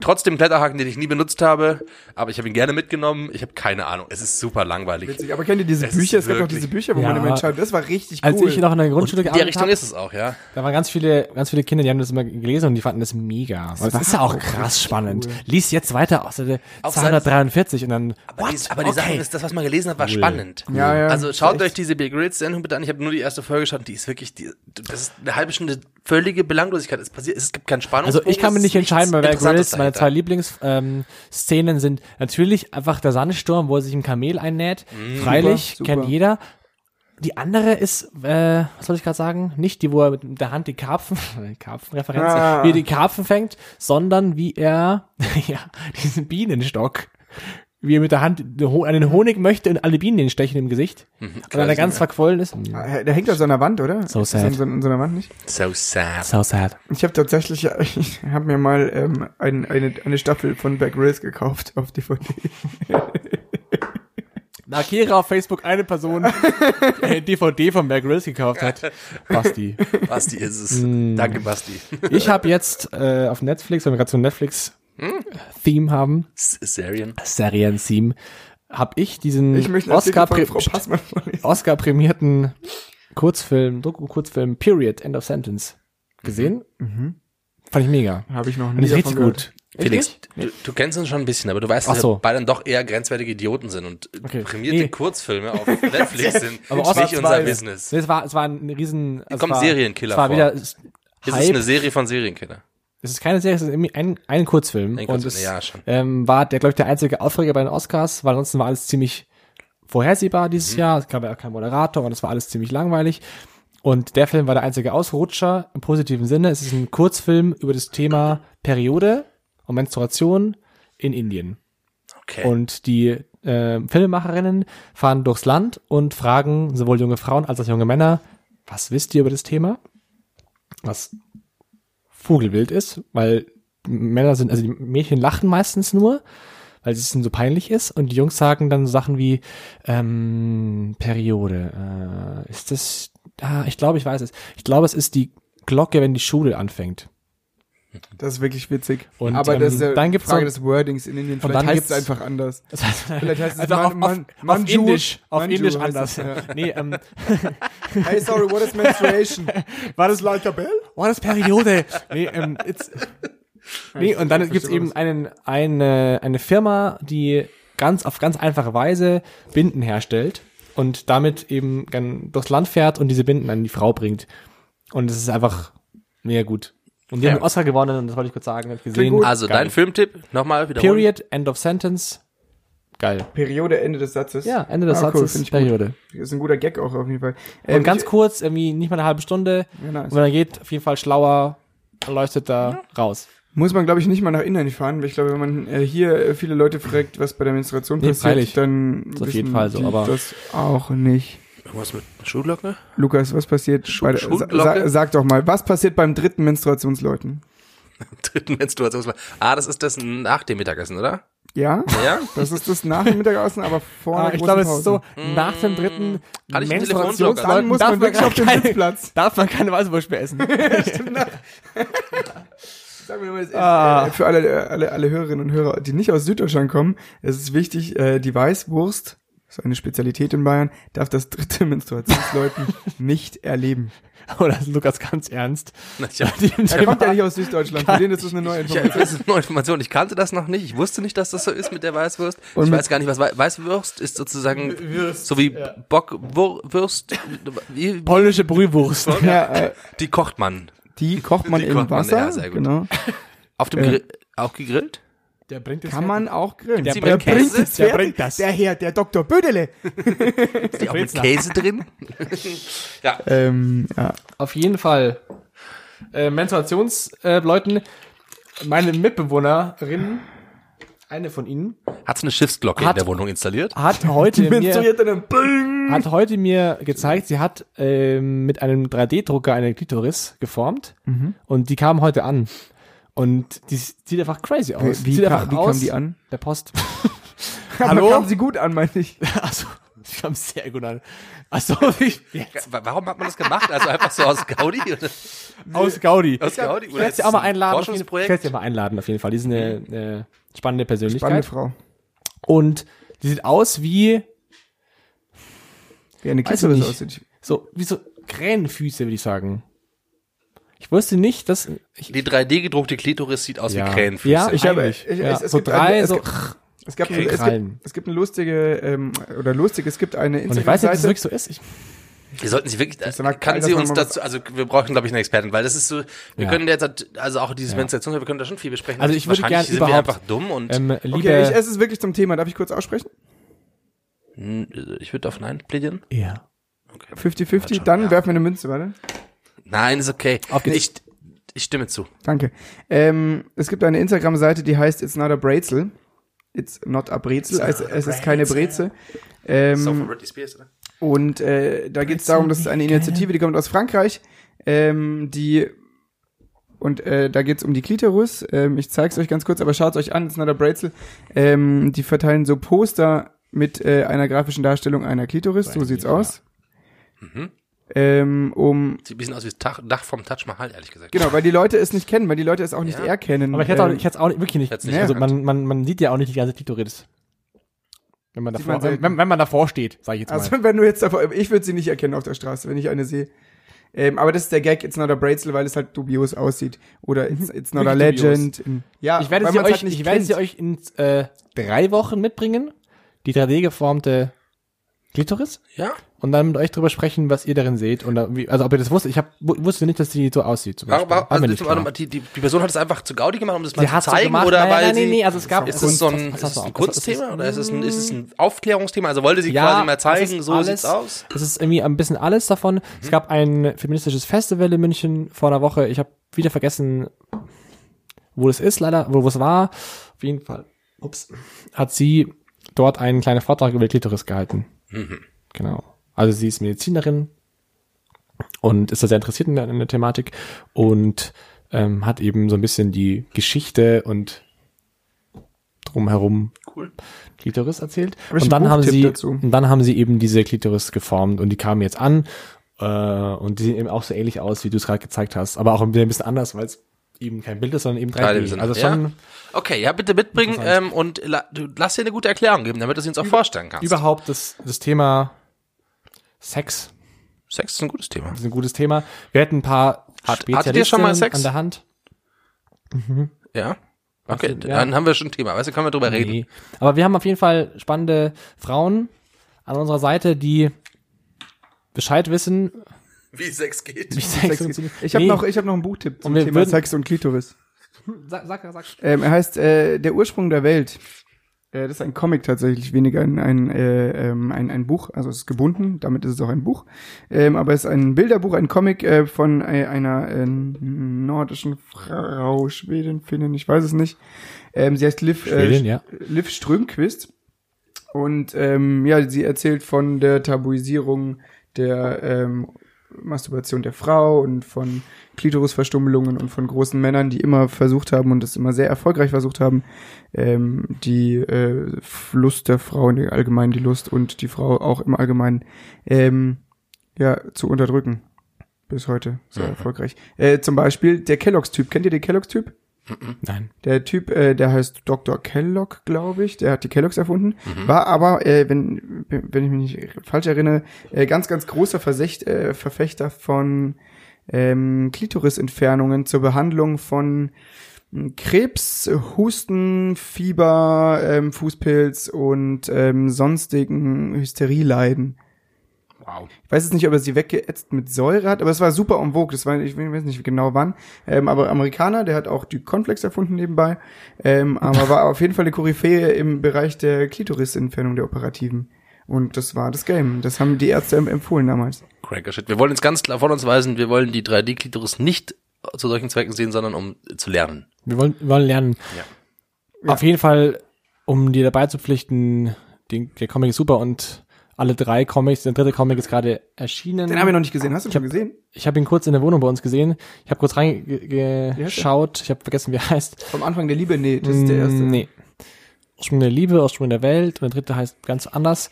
Trotzdem Kletterhaken, den ich nie benutzt habe, aber ich habe ihn gerne mitgenommen. Ich habe keine Ahnung. Es ist super langweilig. Witzig. Aber kennt ihr diese Es Bücher? Es gab doch wirklich- diese Bücher, wo Ja. man immer entscheidet. Das war richtig cool. Als ich noch in der Grundschule In der gearbeitet Richtung habe, ist es auch, ja. da waren ganz viele, ganz viele Kinder, die haben das immer gelesen und die fanden das mega. Das, das ist ja auch auch krass spannend. Lies jetzt weiter aus der Auf 243 und dann, Aber, die, aber die Sache ist, das, was man gelesen hat, war spannend. Ja, ja. Also schaut euch diese Big Grits Sendung bitte an. Ich habe nur die erste Folge geschaut und die ist wirklich, die, das ist eine halbe Stunde völlige Belanglosigkeit. Es passiert, es gibt keinen Spannung. Also ich kann mir nicht entscheiden, bei Bear Grylls, meine zwei. Lieblingsszenen ähm, Szenen sind natürlich einfach der Sandsturm, wo er sich ein Kamel einnäht. Freilich, Super, super. kennt jeder. Die andere ist, äh, was soll ich gerade sagen? Nicht die, wo er mit der Hand die Karpfen, Karpfenreferenz, Ah. wie er die Karpfen fängt, sondern wie er, ja, diesen Bienenstock, wie er mit der Hand einen Honig möchte und alle Bienen den stechen im Gesicht. und dann er ganz verquollen ist. Ah, Der hängt auf so einer Wand, oder? So Ist sad. In so, in so einer Wand nicht? So sad. So sad. Ich habe tatsächlich, ich habe mir mal ähm, ein, eine, eine Staffel von Bear Grylls gekauft auf DVD. Markiere auf Facebook eine Person, die eine DVD von Bear Grylls gekauft hat. Basti. Basti ist es. Mm. Danke, Basti. Ich habe jetzt äh, auf Netflix, wenn wir gerade so ein Netflix-Theme haben, S- Serien. Serien-Theme, habe ich diesen Ich Oscar, Passmann vorlesen. Oscar-prämierten Kurzfilm, Doku-Kurzfilm Period, End of Sentence gesehen. Fand ich mega. Habe ich noch Und nie ist richtig gut. Felix, du, du kennst uns schon ein bisschen, aber du weißt, dass so. wir beide dann doch eher grenzwertige Idioten sind und Okay. prämierte Nee. Kurzfilme auf Netflix sind Aber nicht unser Business. Nee, es war, es war ein riesen, es kommen war, Serienkiller Es war vor. wieder es- Es Hype. ist eine Serie von Serienkiller. Es ist keine Serie, es ist irgendwie ein, ein Kurzfilm. Ein und Kurzfilm, es ja, schon. Ähm, war der, glaube ich, der einzige Aufreger bei den Oscars, weil ansonsten war alles ziemlich vorhersehbar dieses Mhm. Jahr. Es gab ja auch keinen Moderator und es war alles ziemlich langweilig. Und der Film war der einzige Ausrutscher im positiven Sinne. Es ist ein Kurzfilm über das Thema Periode und Menstruation in Indien. Okay. Und die äh, Filmemacherinnen fahren durchs Land und fragen sowohl junge Frauen als auch junge Männer, was wisst ihr über das Thema? Was Vogelwild ist, weil Männer sind, also die Mädchen lachen meistens nur, weil es ihnen so peinlich ist und die Jungs sagen dann so Sachen wie ähm, Periode. Äh, ist das, ah, ich glaube, ich weiß es. Ich glaube, es ist die Glocke, wenn die Schule anfängt. Das ist wirklich witzig. Und, Aber das ist ähm, ja dann gibt's Frage noch- des Wordings in Indien. Vielleicht heißt es einfach anders. Das heißt, Vielleicht heißt es also Man- auf, Man- auf Manju. Indisch, auf Manju Indisch anders. es, ja. Nee, ähm, Hey, sorry, what is menstruation? war das like a bell? War das Periode? nee, ähm, it's, nee, und dann gibt's eben einen, eine, eine Firma, die ganz, auf ganz einfache Weise Binden herstellt und damit eben dann durchs Land fährt und diese Binden an die Frau bringt. Und es ist einfach mega gut. Und die Ja. haben den Oscar gewonnen und das wollte ich kurz sagen, hab ich gesehen. gut. Also Geil. dein Filmtipp, nochmal wiederholen. Period, End of Sentence. Geil. Periode, Ende des Satzes. Ja, Ende des Ah, cool, Satzes, gut. Periode. Das ist ein guter Gag auch auf jeden Fall. Und Ähm, ganz ich- kurz, irgendwie nicht mal eine halbe Stunde. Ja, nice. Und dann geht auf jeden Fall schlauer, leuchtet da raus. Muss man, glaube ich, nicht mal nach Inland fahren, weil ich glaube, wenn man äh, hier äh, viele Leute fragt, was bei der Menstruation Nee, passiert, freilich. dann Ist auf jeden Fall so, aber- das auch nicht. Irgendwas mit Schuhglocke? Lukas, was passiert Schu- bei der, sa sag doch mal, was passiert beim dritten Menstruationsleuten? Dritten Menstruation. Ah, das ist das nach dem Mittagessen, oder? Ja? Ja? Das ist das nach dem Mittagessen, aber vor Ah, einer ich glaube, es ist so, nach dem dritten einen Menstruationsleuten Dann muss darf man wirklich auf den keine, Sitzplatz. darf man keine Weißwurst mehr essen. Sagen wir mal, es- Ah. äh, für alle, alle, alle Hörerinnen und Hörer, die nicht aus Süddeutschland kommen, es ist wichtig, äh, die Weißwurst so eine Spezialität in Bayern, darf das dritte Menstruationsläuten nicht erleben. Oder ist Lukas ganz ernst? Ich, hab, Er kommt ja nicht aus Süddeutschland, für den ist das eine neue ich, Information. das ist eine neue Information. Ich kannte das noch nicht. Ich wusste nicht, dass das so ist mit der Weißwurst. Und ich weiß gar nicht, was Wei- Weißwurst ist sozusagen so wie Bockwurst. Wie, Polnische Brühwurst. Ja, äh, die kocht man. die kocht man Die im kocht man, Wasser, ja, sehr gut. genau. Auf dem Äh. Grill, auch gegrillt? Der bringt es Kann man auch grillen. Der mit Käse? bringt es Der bringt das. Der Herr, der Dr. Bödele. Ist die auch mit. Käse drin? ja. Ähm, ja. Auf jeden Fall. Äh, Menstruationsleuten, äh, meine Mitbewohnerin, eine von ihnen, Hat's eine Schiffsglocke Hat- in der Wohnung installiert? hat heute mir, hat heute mir gezeigt, sie hat ähm, mit einem 3D-Drucker eine Klitoris geformt und die kam heute an. Und die sieht einfach crazy aus. Wie, sieht kam, einfach wie aus. kam die an? Der Post. Aber Hallo? kam sie gut an, meinte ich. also, sie kam sehr gut an. Also, ich, jetzt. Wa- Warum hat man das gemacht? Also einfach so aus Gaudi? Oder? Aus Gaudi. Aus Gaudi? Ich Oder werde ist sie das auch mal ein einladen. auf jeden- Ich Forschungsprojekt? werde sie mal einladen, auf jeden Fall. Die ist eine, eine spannende Persönlichkeit. Spannende Frau. Und die sieht aus wie, Wie eine ich Klitoris nicht. aussieht. so, wie so Krähenfüße, würde ich sagen. Ich wusste nicht, dass, ich, Die 3D gedruckte Klitoris sieht aus ja, wie Krähenfüße. Ja, Ich habe- eigentlich. ich- ja. es- es so gibt drei, eine- es so, gibt- Es gab, Okay, es, gibt, es gibt eine lustige, ähm, oder lustig, es gibt eine und ich weiß nicht, ob das Instagram-Seite. wirklich so ist. Ich, Wir sollten sie wirklich, kann geil, sie uns dazu, also wir brauchen, glaube ich, eine Expertin, weil das ist so, wir Ja. können jetzt, also auch dieses Menstruation, wir können da schon viel besprechen. Also ich würde Wahrscheinlich gern sind wir überhaupt- einfach dumm und ähm, liebe, Okay, ich, es ist wirklich zum Thema. Darf ich kurz aussprechen? Hm, ich würde auf Nein plädieren. ja. 50-50, schon, dann ja. werfen wir eine Münze, warte. Nein, ist okay. Geht's. Ich, ich stimme zu. Danke. Ähm, es gibt eine Instagram-Seite, die heißt It's not a Brezel. It's not a Brezel, also es ist keine Brezel. Ähm, So von Britney Spears, oder? Und äh, da geht es darum, das ist eine Initiative, die kommt aus Frankreich, ähm, die und äh, da geht es um die Klitoris. Ähm, ich zeig's euch ganz kurz, aber schaut euch an, it's not a Brezel. Ähm, die verteilen so Poster mit äh, einer grafischen Darstellung einer Klitoris, so sieht's aus. Mhm. Ähm, um Sieht ein bisschen aus wie das Dach, Dach vom Taj Mahal, ehrlich gesagt. genau, weil die Leute es nicht kennen, weil die Leute es auch nicht Ja. erkennen. Aber ich hätte auch, Ähm, ich hätte es auch nicht, wirklich nicht. Nicht also man, man, man sieht ja auch nicht die ganze Klitoris. Wenn man davor, man wenn, wenn man davor steht, sage ich jetzt mal. Also wenn du jetzt davor, ich würde sie nicht erkennen auf der Straße, wenn ich eine sehe. Ähm, aber das ist der Gag, it's not a Brezel, weil es halt dubios aussieht. Oder it's, it's not a Mhm. Wirklich dubios. legend. In, ja, ich werde sie euch, halt nicht ich werde sie euch in äh, drei Wochen mitbringen. Die 3D geformte Klitoris. Ja? Und dann mit euch drüber sprechen, was ihr darin seht. Und da, wie, also ob ihr das wusstet. Ich hab, wu- wusste nicht, dass die so aussieht. Zum Beispiel. warum, also zum anderen, die, die, die Person hat es einfach zu Gaudi gemacht, um das mal Sie zu zeigen, gemacht. oder Nein, weil nein, sie, nee, nee, also es gab- ist es so ein, ist es ein Kunstthema oder ist es ein, ist es ein Aufklärungsthema? Also wollte sie quasi mal zeigen, so alles, sieht's aus? Es ist irgendwie ein bisschen alles davon. Es gab ein feministisches Festival in München vor einer Woche. Ich habe wieder vergessen, wo das ist, leider, wo es war. Auf jeden Fall. Ups. Hat sie dort einen kleinen Vortrag über die Klitoris gehalten. Genau. Also sie ist Medizinerin und ist da sehr interessiert in der, in der Thematik und ähm, hat eben so ein bisschen die Geschichte und drumherum Cool. Klitoris erzählt. Und dann haben sie, dazu? und dann haben sie eben diese Klitoris geformt und die kamen jetzt an äh, und die sehen eben auch so ähnlich aus, wie du es gerade gezeigt hast, aber auch ein bisschen anders, weil es eben kein Bild ist, sondern eben 3D. Dreidimensional, Also ja. schon Okay, ja, bitte mitbringen ähm, und la, du, lass dir eine gute Erklärung geben, damit du es uns auch vorstellen kannst. überhaupt das, das Thema Sex Sex ist ein gutes Thema. Das ist ein gutes Thema. Wir hätten ein paar Hat- hattet ihr schon mal Sex? an der Hand. Ja? Okay, Ja. dann haben wir schon ein Thema. Weißt du, können wir drüber reden. Nee. Aber wir haben auf jeden Fall spannende Frauen an unserer Seite, die Bescheid wissen, Wie Sex geht. wie Sex funktioniert. Ich habe Nee. noch, ich hab noch ein Buchtipp zum Thema würden- Sex und Klitoris. Sag, sag, sag. Ähm, er heißt äh, Der Ursprung der Welt. Äh, das ist ein Comic tatsächlich, weniger ein, ein, äh, ähm, ein, ein Buch. Also es ist gebunden, damit ist es auch ein Buch. Ähm, aber es ist ein Bilderbuch, ein Comic äh, von äh, einer äh, nordischen Frau, Schwedin, Finnin, ich weiß es nicht. Ähm, sie heißt Liv, Schwedin, äh, ja. Liv Strömquist. Und ähm, ja, sie erzählt von der Tabuisierung der ähm, Masturbation der Frau und von Klitorisverstümmelungen und von großen Männern, die immer versucht haben und das immer sehr erfolgreich versucht haben, ähm, die äh, Lust der Frau, die allgemein die Lust und die Frau auch im Allgemeinen ähm, ja zu unterdrücken. Bis heute sehr erfolgreich. Äh, zum Beispiel der Kelloggs-Typ. Kennt ihr den Kelloggs-Typ? Nein. Der Typ, äh, der heißt Dr. Kellogg, glaube ich. Der hat die Kelloggs erfunden. War aber, äh, wenn, wenn ich mich nicht falsch erinnere, äh, ganz, ganz großer Versecht, äh, Verfechter von ähm, Klitorisentfernungen zur Behandlung von ähm, Krebs, Husten, Fieber, ähm, Fußpilz und ähm, sonstigen Hysterieleiden. Wow. Ich weiß jetzt nicht, ob er sie weggeätzt mit Säure hat, aber es war super en vogue. Das war, ich weiß nicht genau wann. Ähm, aber Amerikaner, der hat auch die Cornflakes erfunden nebenbei. Ähm, aber war auf jeden Fall eine Koryphäe im Bereich der Klitorisentfernung der Operativen. Und das war das Game. Das haben die Ärzte em- empfohlen damals. Cranker Shit. Wir wollen jetzt ganz klar von uns weisen, wir wollen die 3D-Klitoris nicht zu solchen Zwecken sehen, sondern um zu lernen. Wir wollen, wir wollen lernen. Ja. Auf jeden Fall, um dir dabei zu pflichten, den, der Comic ist super und alle drei Comics, der dritte Comic ist gerade erschienen. Den haben wir noch nicht gesehen. Hast du ihn schon gesehen? ich habe ihn kurz in der Wohnung bei uns gesehen. Ich habe kurz reingeschaut. Ich habe vergessen, wie er heißt. Vom Anfang der Liebe? Nee, das ist der erste. Nee. Ursprung der Liebe, Ursprung der Welt und der dritte heißt ganz anders.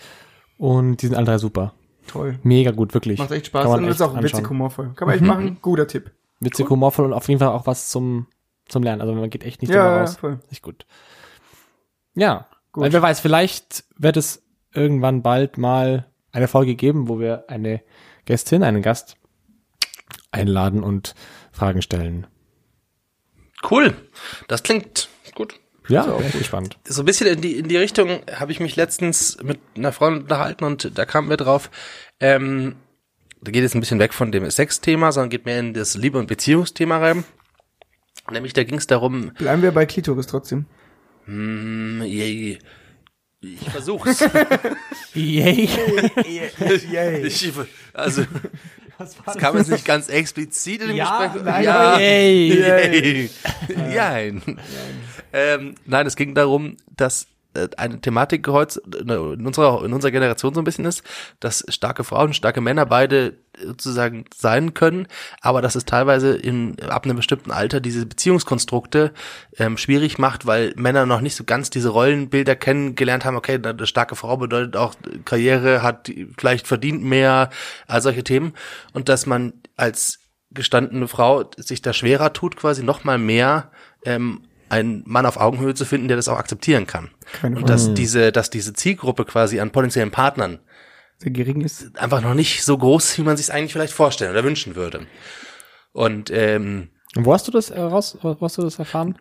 Und die sind alle drei super. Toll. Mega gut, wirklich. Macht echt Spaß. Und ist echt auch witzig humorvoll. Kann man echt machen. Guter Tipp. Witzig, humorvoll und auf jeden Fall auch was zum, zum Lernen. Also man geht echt nicht Ja, drüber ja, raus. voll. Echt gut. Ja. Gut. Weil wer weiß, vielleicht wird es irgendwann bald mal eine Folge geben, wo wir eine Gästin, einen Gast einladen und Fragen stellen. Cool. Das klingt gut. Ja, bin echt gespannt. so ein bisschen in die, in die Richtung habe ich mich letztens mit einer Freundin unterhalten und da kamen wir drauf, ähm, da geht es ein bisschen weg von dem Sex-Thema, sondern geht mehr in das Liebe- und Beziehungsthema rein. Nämlich, da ging es darum, Bleiben wir bei Klitoris trotzdem. hm, je- ich versuch's. Yay. Yay. ich, also, das kam jetzt nicht ganz explizit in dem Ja, Gespräch. nein, ja, yay. Yay. Jein. Ähm, nein, es ging darum, dass äh, eine Thematik heute in unserer, in unserer Generation so ein bisschen ist, dass starke Frauen, starke Männer beide sozusagen sein können, aber dass es teilweise in, ab einem bestimmten Alter diese Beziehungskonstrukte ähm, schwierig macht, weil Männer noch nicht so ganz diese Rollenbilder kennengelernt haben, okay, eine starke Frau bedeutet auch Karriere, hat vielleicht verdient mehr, all solche Themen. Und dass man als gestandene Frau sich da schwerer tut, quasi noch mal mehr ähm, einen Mann auf Augenhöhe zu finden, der das auch akzeptieren kann. Keine und dass diese, dass diese Zielgruppe quasi an potenziellen Partnern Sehr gering ist. einfach noch nicht so groß, wie man sich eigentlich vielleicht vorstellen oder wünschen würde. Und ähm, Und wo hast du das äh, raus, wo hast du das erfahren?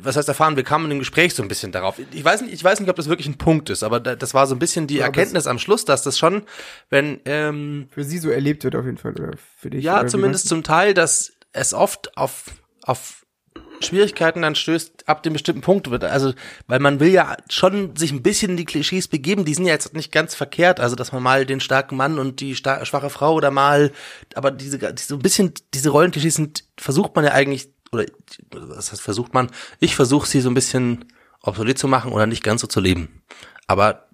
was heißt erfahren? Wir kamen im Gespräch so ein bisschen darauf. Ich weiß nicht, ich weiß nicht, ob das wirklich ein Punkt ist, aber da, das war so ein bisschen die Ja, Erkenntnis am Schluss, dass das schon, wenn ähm, Für sie so erlebt wird auf jeden Fall. Oder für dich. Ja, zumindest zum Teil, dass es oft auf, auf Schwierigkeiten dann stößt, ab dem bestimmten Punkt wird. Also, weil man will ja schon sich ein bisschen in die Klischees begeben, die sind ja jetzt nicht ganz verkehrt, also dass man mal den starken Mann und die schwache Frau oder mal, aber diese, die so ein bisschen, diese Rollenklischees sind, versucht man ja eigentlich, oder was heißt versucht man, ich versuche sie so ein bisschen obsolet zu machen oder nicht ganz so zu leben. Aber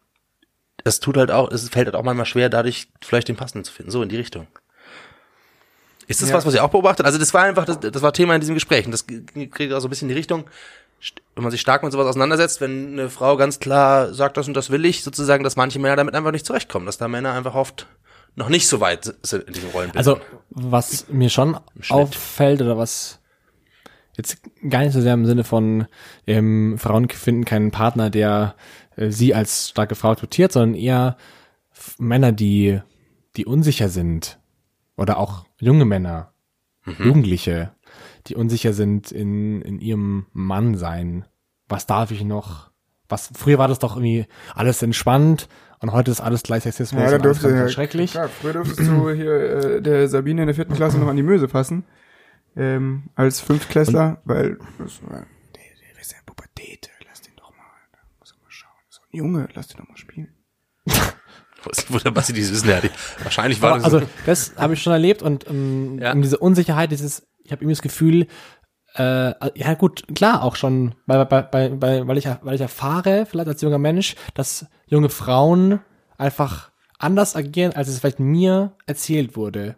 es tut halt auch, es fällt halt auch manchmal schwer, dadurch vielleicht den passenden zu finden, so in die Richtung. Ist das Ja. was, was ihr auch beobachtet? Also das war einfach, das, das war Thema in diesem Gespräch. Und das kriegt auch so ein bisschen die Richtung, wenn man sich stark mit sowas auseinandersetzt, wenn eine Frau ganz klar sagt, das und das will ich, sozusagen, dass manche Männer damit einfach nicht zurechtkommen, dass da Männer einfach oft noch nicht so weit sind in diesem Rollenbild. Also, was mir schon auffällt oder was jetzt gar nicht so sehr im Sinne von ähm, Frauen finden keinen Partner, der äh, sie als starke Frau akzeptiert, sondern eher Männer, die die unsicher sind oder auch junge Männer, Jugendliche, die unsicher sind in in ihrem Mannsein. Was darf ich noch? Was früher war das doch irgendwie alles entspannt und heute ist alles gleich Sexismus Ja, da und alles durfte ganz, ja, schrecklich. Klar, früher durftest du hier äh, der Sabine in der vierten Klasse noch an die Möse fassen. Ähm, als Fünftklässler, weil das war, der, der ist ja in Pubertät, lass den doch mal, da muss er mal schauen. So ein Junge, lass den doch mal spielen. Wo- was sie dieses wissen, die, wahrscheinlich war Aber, das also das habe ich schon erlebt und ähm, Ja. um diese Unsicherheit, dieses, ich habe irgendwie das Gefühl, äh, ja gut, klar auch schon, weil, bei, bei, weil, ich, weil ich erfahre, vielleicht als junger Mensch, dass junge Frauen einfach anders agieren, als es vielleicht mir erzählt wurde.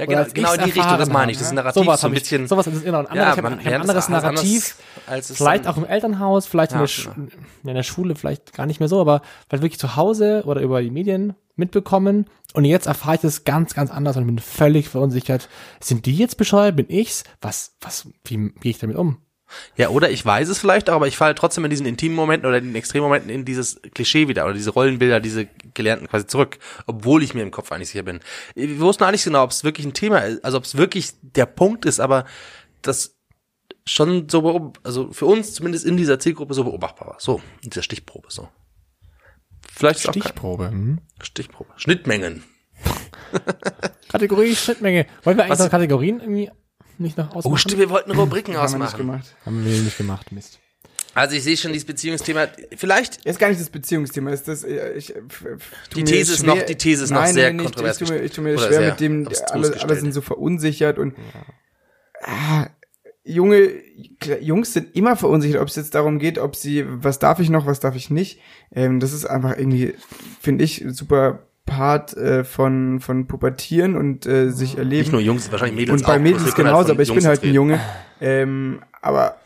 Ja, genau, genau in die Richtung, das meine ich. habe. Das ist ein Narrativ sowas so ein hab ich- bisschen. Sowas ist genau ein anderes, Ja, habe man ich hab ein anderes Narrativ. Vielleicht auch im Elternhaus, vielleicht in, Ja, der Sch in der Schule, vielleicht gar nicht mehr so, aber vielleicht wirklich zu Hause oder über die Medien mitbekommen. Und jetzt erfahre ich das ganz, ganz anders und bin völlig verunsichert. Sind die jetzt bescheuert? Bin ich's? Was, was, wie gehe ich damit um? Ja, oder ich weiß es vielleicht auch, aber ich falle trotzdem in diesen intimen Momenten oder in den extremen Momenten in dieses Klischee wieder oder diese Rollenbilder, diese gelernten quasi zurück, obwohl ich mir im Kopf eigentlich sicher bin. Wir wussten auch nicht genau, ob es wirklich ein Thema ist, also ob es wirklich der Punkt ist, aber das schon so, also für uns zumindest in dieser Zielgruppe so beobachtbar war. So, in dieser Stichprobe so. Vielleicht Stichprobe. Hm? Stichprobe. Schnittmengen. Kategorie Schnittmenge. Wollen wir eigentlich Was- noch Kategorien irgendwie nicht noch ausmachen? Oh, stimmt, wir wollten Rubriken Haben wir nicht ausmachen. gemacht. Haben wir nicht gemacht, Mist. Also ich sehe schon dieses Beziehungsthema. Vielleicht Ist gar nicht das Beziehungsthema, ist das, äh, ich, äh, tu Die These ist noch- die These ist noch Nein, sehr nein, nicht. kontrovers Ich tue mir, ich tu mir schwer sehr mit dem, alle, alle sind so verunsichert und, ah, junge, Jungs sind immer verunsichert, ob es jetzt darum geht, ob sie, was darf ich noch, was darf ich nicht. Ähm, das ist einfach irgendwie, finde ich, super Part äh, von, von Pubertieren und äh, sich erleben. nicht nur Jungs, wahrscheinlich Mädels Und bei auch. Mädels halt genauso, aber ich Jungs bin halt ein. Junge. Ähm, aber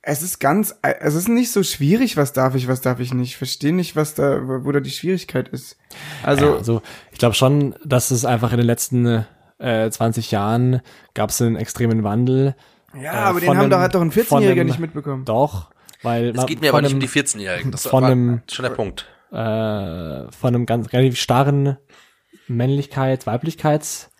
es ist ganz, es ist nicht so schwierig, was darf ich, was darf ich nicht. Ich verstehe nicht, was da, wo da die Schwierigkeit ist. Also, Ja, also ich glaube schon, dass es einfach in den letzten äh, 20 Jahren gab es einen extremen Wandel. ja, äh, aber den haben doch, hat doch ein von 14-Jähriger einem- nicht mitbekommen. Doch, weil Es geht mir aber nicht um die 14-Jährigen. Das von war einem- schon der Punkt. Äh, von einem ganz relativ starren Männlichkeits-, Weiblichkeits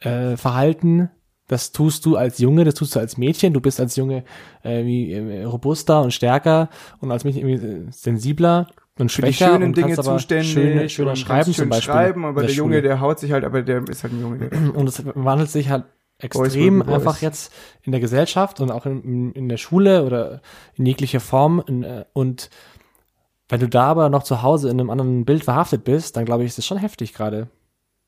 äh, Verhalten. Das tust du als Junge, das tust du als Mädchen. Du bist als Junge äh, wie, äh, robuster und stärker und als Mädchen irgendwie sensibler und Für die schwächer schönen und Dinge zuständig. schöne, schöner und schreiben kannst zum schön Beispiel. schreiben, aber in der Junge, Schule. der haut sich halt, aber der ist halt ein Junge. Der Und es wandelt sich halt Boys extrem boys. einfach jetzt in der Gesellschaft und auch in, in der Schule oder in jeglicher Form. In, äh, und wenn du da aber noch zu Hause in einem anderen Bild verhaftet bist, dann glaube ich, ist das schon heftig gerade.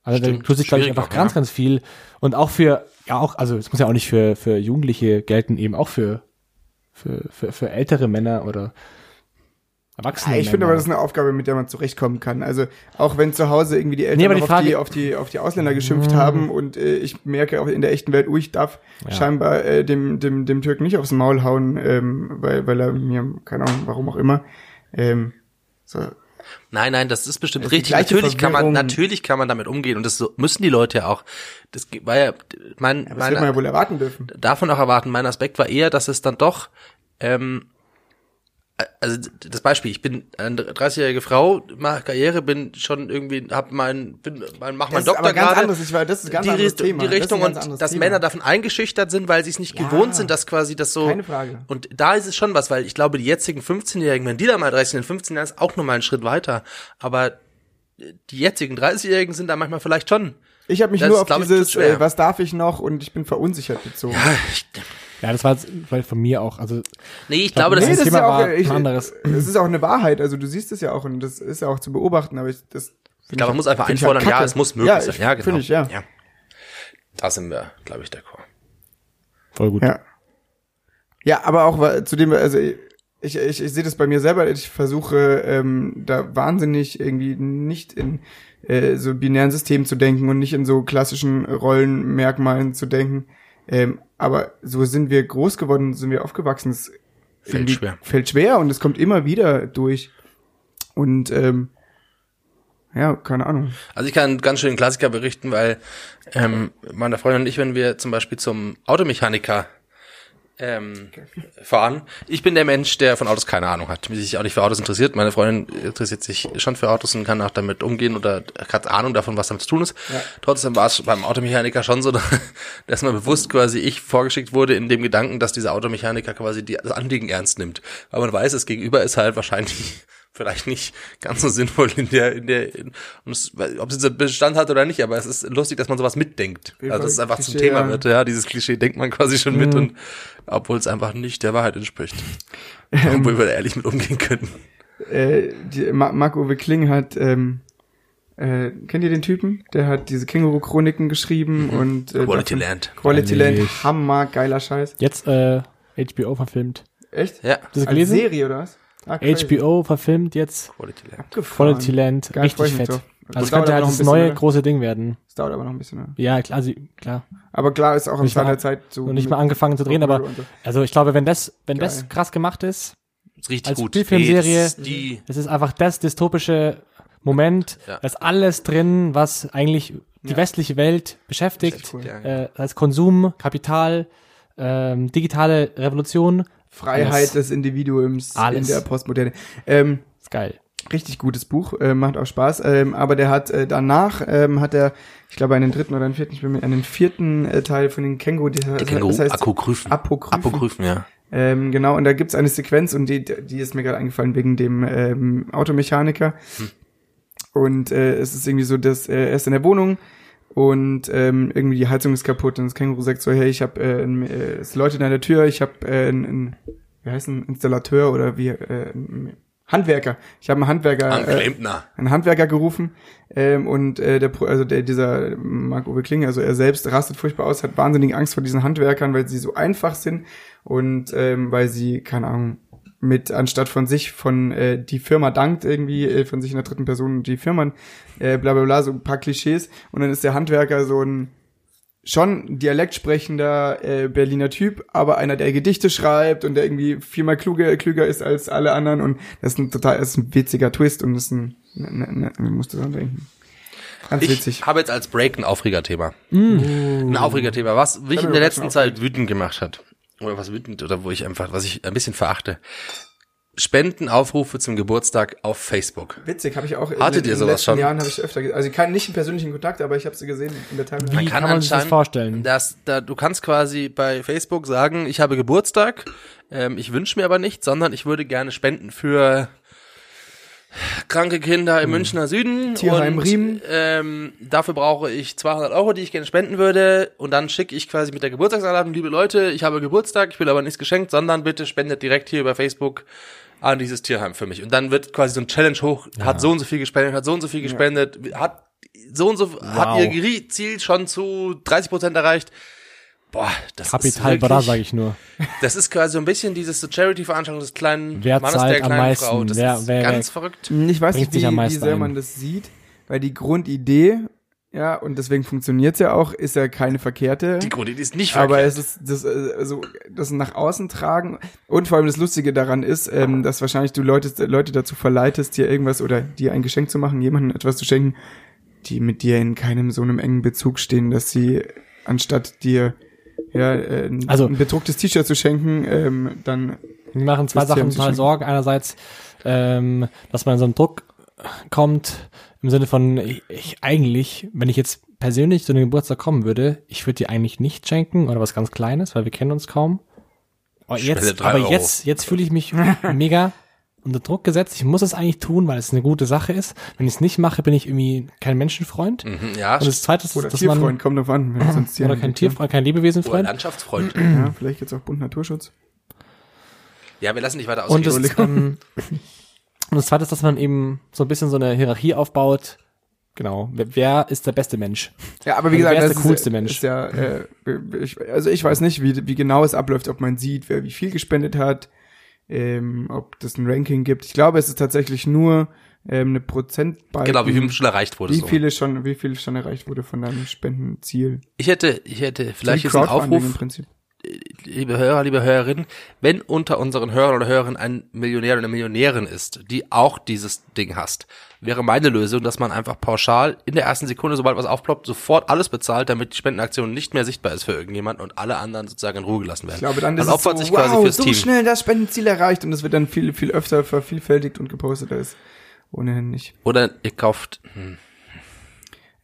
Also da Stimmt, tut sich, glaube ich, einfach auch, ganz, ja. ganz viel. Und auch für, ja auch, also es muss ja auch nicht für, für Jugendliche gelten, eben auch für, für, für, für ältere Männer oder Erwachsene Ja, ich finde aber, das ist eine Aufgabe, mit der man zurechtkommen kann. Also auch wenn zu Hause irgendwie die Eltern Nee, die auf, die, auf, die, auf die Ausländer geschimpft haben und äh, ich merke auch in der echten Welt, oh, ich darf Ja. scheinbar äh, dem, dem, dem Türken nicht aufs Maul hauen, ähm, weil, weil er mir, keine Ahnung, warum auch immer. Ähm, so. Nein, nein, das ist bestimmt Das ist die richtig. Natürlich kann man, natürlich kann man damit umgehen und das so, müssen die Leute ja auch. Das war ja, mein, Das wird man ja wohl erwarten dürfen. davon auch erwarten. Mein Aspekt war eher, dass es dann doch, ähm, also das Beispiel, ich bin eine 30-jährige Frau, mache Karriere, bin schon irgendwie, hab mein, bin, mein, mach meinen Das Doktor ganz gerade. anderes. Ich war, das ist ganz die, anderes Richtung, Thema. die Das Richtung ganz und dass Thema. Männer davon eingeschüchtert sind, weil sie es nicht Ja. gewohnt sind, dass quasi das so. Keine Frage. Und da ist es schon was, weil ich glaube, die jetzigen 15-Jährigen, wenn die da mal 30 sind, in 15 Jahren ist auch nochmal einen Schritt weiter. Aber die jetzigen 30-Jährigen sind da manchmal vielleicht schon. Ich habe mich Das nur auf dieses, äh, was darf ich noch und ich bin verunsichert bezogen. Ja, ich, ja, das war jetzt vielleicht von mir auch. Also nee, ich glaube, das nee, ist das Thema war äh, ich, ein anderes. Es ist auch eine Wahrheit, also du siehst es ja auch und das ist ja auch zu beobachten, aber ich, das Ich glaube, man muss einfach einfordern, ja, es muss möglich Ja, sein. Ja, genau. find ich, ja. Da sind wir, glaube ich, d'accord. voll gut. Ja. Ja, aber auch zu dem, also ich, ich, ich sehe das bei mir selber, ich versuche ähm, da wahnsinnig irgendwie nicht in äh, so binären Systemen zu denken und nicht in so klassischen Rollenmerkmalen zu denken. Ähm, aber so sind wir groß geworden, sind wir aufgewachsen. Es Fällt schwer. Fällt schwer und es kommt immer wieder durch. Und ähm, ja, keine Ahnung. Also ich kann einen ganz schönen Klassiker berichten, weil ähm, meine Freundin und ich, wenn wir zum Beispiel zum Automechaniker ähm, fahren, ich bin der Mensch, der von Autos keine Ahnung hat, sich auch nicht für Autos interessiert. Meine Freundin interessiert sich schon für Autos und kann auch damit umgehen oder hat Ahnung davon, was damit zu tun ist. Trotzdem war es beim Automechaniker schon so, dass man bewusst quasi ich vorgeschickt wurde in dem Gedanken, dass dieser Automechaniker quasi die, das Anliegen ernst nimmt. Weil man weiß, das Gegenüber ist halt wahrscheinlich vielleicht nicht ganz so sinnvoll in der, in der, in, ob es jetzt Bestand hat oder nicht, aber es ist lustig, dass man sowas mitdenkt. Also dass es einfach zum Klischee, Thema ja. wird, ja, dieses Klischee denkt man quasi schon mit und, obwohl es einfach nicht der Wahrheit entspricht. Obwohl wir da ehrlich mit umgehen können. äh, die, Ma- Marc-Uwe Kling hat, ähm, äh, kennt ihr den Typen? Der hat diese Känguru-Chroniken geschrieben und äh, Quality davon- Land. Quality Land. Hammer, geiler Scheiß. Jetzt äh, HBO verfilmt. Echt? Ja, das Als gelesen? Serie oder was? Ah. HBO verfilmt jetzt Quality Land. Abgefahren. Quality Land. Geil, richtig fett. Das Also es dauert könnte aber halt noch ein das bisschen, neue oder? große Ding werden. Das dauert aber noch ein bisschen. Ja. Ja, klar, sie, klar. Aber klar ist auch in Nicht mal- seiner Zeit so. Und nicht mal angefangen zu drehen, aber so. also ich glaube, wenn das, wenn Geil. das krass gemacht ist, Ist richtig Als gut. Spielfilmserie- das die, das ist einfach das dystopische Moment, Ja. da ist alles drin, was eigentlich die Ja. westliche Welt beschäftigt. Cool. Äh, als Konsum, Kapital, ähm, digitale Revolution. Freiheit Alles. des Individuums Alles. in der Postmoderne. Ähm, Ist geil. richtig gutes Buch, äh, macht auch Spaß. Ähm, aber der hat äh, danach ähm, hat er, ich glaube, einen dritten oder einen vierten, ich bin mir einen vierten äh, Teil von den Känguru, die, Die Känguru, Apokryphen. Apokryphen. Apokryphen, ja. Ähm, genau, und da gibt's eine Sequenz und die, die ist mir gerade eingefallen wegen dem ähm, Automechaniker. Und äh, es ist irgendwie so, dass äh, er ist in der Wohnung und ähm, irgendwie die Heizung ist kaputt und das Känguru sagt so, hey, ich habe äh, ein- äh, es läutet an der Tür, ich habe äh, einen, einen, wie heißt ein Installateur oder wie äh, ein Handwerker. Ich habe einen Handwerker An äh, einen Handwerker gerufen ähm, und äh, der also der dieser Marc-Uwe Kling, also er selbst rastet furchtbar aus, hat wahnsinnig Angst vor diesen Handwerkern, weil sie so einfach sind und ähm, weil sie keine Ahnung mit anstatt von sich von äh, die Firma dankt irgendwie äh, von sich in der dritten Person die Firma äh, bla bla bla so ein paar Klischees und dann ist der Handwerker so ein schon Dialekt sprechender äh, Berliner Typ, aber einer, der Gedichte schreibt und der irgendwie viermal kluger, klüger ist als alle anderen und das ist ein total, das ist ein witziger Twist und das ist ein, ne, ne, ne, man musste dran denken. Ganz Ich witzig. habe jetzt als Break ein Aufregerthema. Mm. Ein Aufregerthema, was mich in der letzten Zeit wütend gemacht hat. Oder was wütend, oder wo ich einfach, was ich ein bisschen verachte. Spendenaufrufe zum Geburtstag auf Facebook. Witzig, habe ich auch in, Hattet in ihr den sowas letzten schon? Jahren habe ich öfter, ge- also keinen nicht im persönlichen Kontakt, aber ich habe sie gesehen in der Timeline. Wie kann man sich das vorstellen? Dass, da, du kannst quasi bei Facebook sagen, ich habe Geburtstag, ähm, ich wünsche mir aber nicht, sondern ich würde gerne spenden für kranke Kinder im Münchner Süden. Hm. Tierheim und, Riemen. Ähm, dafür brauche ich 200 Euro, die ich gerne spenden würde. Und dann schicke ich quasi mit der Geburtstagsanladung, liebe Leute, ich habe Geburtstag, ich will aber nichts geschenkt, sondern bitte spendet direkt hier über Facebook an dieses Tierheim für mich. Und dann wird quasi so ein Challenge hoch, hat so und so viel gespendet, hat so und so viel gespendet, hat so und so, hat ihr Ziel schon zu 30 Prozent erreicht. Boah, das ist Kapital wirklich, Bra, sage ich nur. das ist quasi so ein bisschen dieses so Charity-Veranstaltung des kleinen Wer Mannes zahlt der am kleinen meisten? Frau. Das Wer- ist wer- ganz wer- verrückt. Ich weiß nicht, wie, am wie sehr ein. man das sieht, weil die Grundidee, ja, und deswegen funktioniert's ja auch, ist ja keine verkehrte. Die Grundidee ist nicht aber verkehrt. es ist das äh, also das nach außen tragen und vor allem das Lustige daran ist, ähm, dass wahrscheinlich du Leute Leute dazu verleitest, dir irgendwas oder dir ein Geschenk zu machen, jemandem etwas zu schenken, die mit dir in keinem so einem engen Bezug stehen, dass sie anstatt dir ja äh, ein, Also- ein bedrucktes T-Shirt zu schenken, ähm, dann Wir machen zwei Sachen total Sorgen. Einerseits, ähm, dass man in so einen Druck kommt, im Sinne von, ich, ich eigentlich, wenn ich jetzt persönlich zu einem Geburtstag kommen würde, ich würde dir eigentlich nicht schenken oder was ganz Kleines, weil wir kennen uns kaum. Aber Spende jetzt, aber Euro. jetzt, jetzt fühle ich mich mega unter Druck gesetzt. Ich muss es eigentlich tun, weil es eine gute Sache ist. Wenn ich es nicht mache, bin ich irgendwie kein Menschenfreund. Mhm, ja, Und das Zweite ist, oder dass Tierfreund man kommt drauf an, wenn sonst oder kein Tierfreund, kein Lebewesenfreund. oder Landschaftsfreund. Ja, vielleicht jetzt auch Bund Naturschutz. ja, wir lassen dich weiter Und das, ähm, und das zweite ist, dass man eben so ein bisschen so eine Hierarchie aufbaut. Genau. Wer, wer ist der beste Mensch? Ja, aber wie Also gesagt, wer ist das der coolste ist, Mensch? Ist ja, äh, ich, also ich weiß nicht, wie, wie genau es abläuft, ob man sieht, wer wie viel gespendet hat, ähm, ob das ein Ranking gibt. Ich glaube, es ist tatsächlich nur ähm, eine Prozentbalken, Genau, wie viel schon erreicht wurde. wie so. viele schon, wie viel schon erreicht wurde von deinem Spendenziel. Ich hätte, ich hätte vielleicht jetzt einen Aufruf, Prinzip. Liebe Hörer, liebe Hörerinnen, wenn unter unseren Hörern oder Hörern ein Millionär oder eine Millionärin ist, die auch dieses Ding hasst, wäre meine Lösung, dass man einfach pauschal in der ersten Sekunde, sobald was aufploppt, sofort alles bezahlt, damit die Spendenaktion nicht mehr sichtbar ist für irgendjemand und alle anderen sozusagen in Ruhe gelassen werden. Ich glaube, dann man ist es opfert so, sich quasi wow, fürs so Team. schnell das Spendenziel erreicht und es wird dann viel, viel öfter vervielfältigt und gepostet als ohnehin nicht. Oder ihr kauft hm,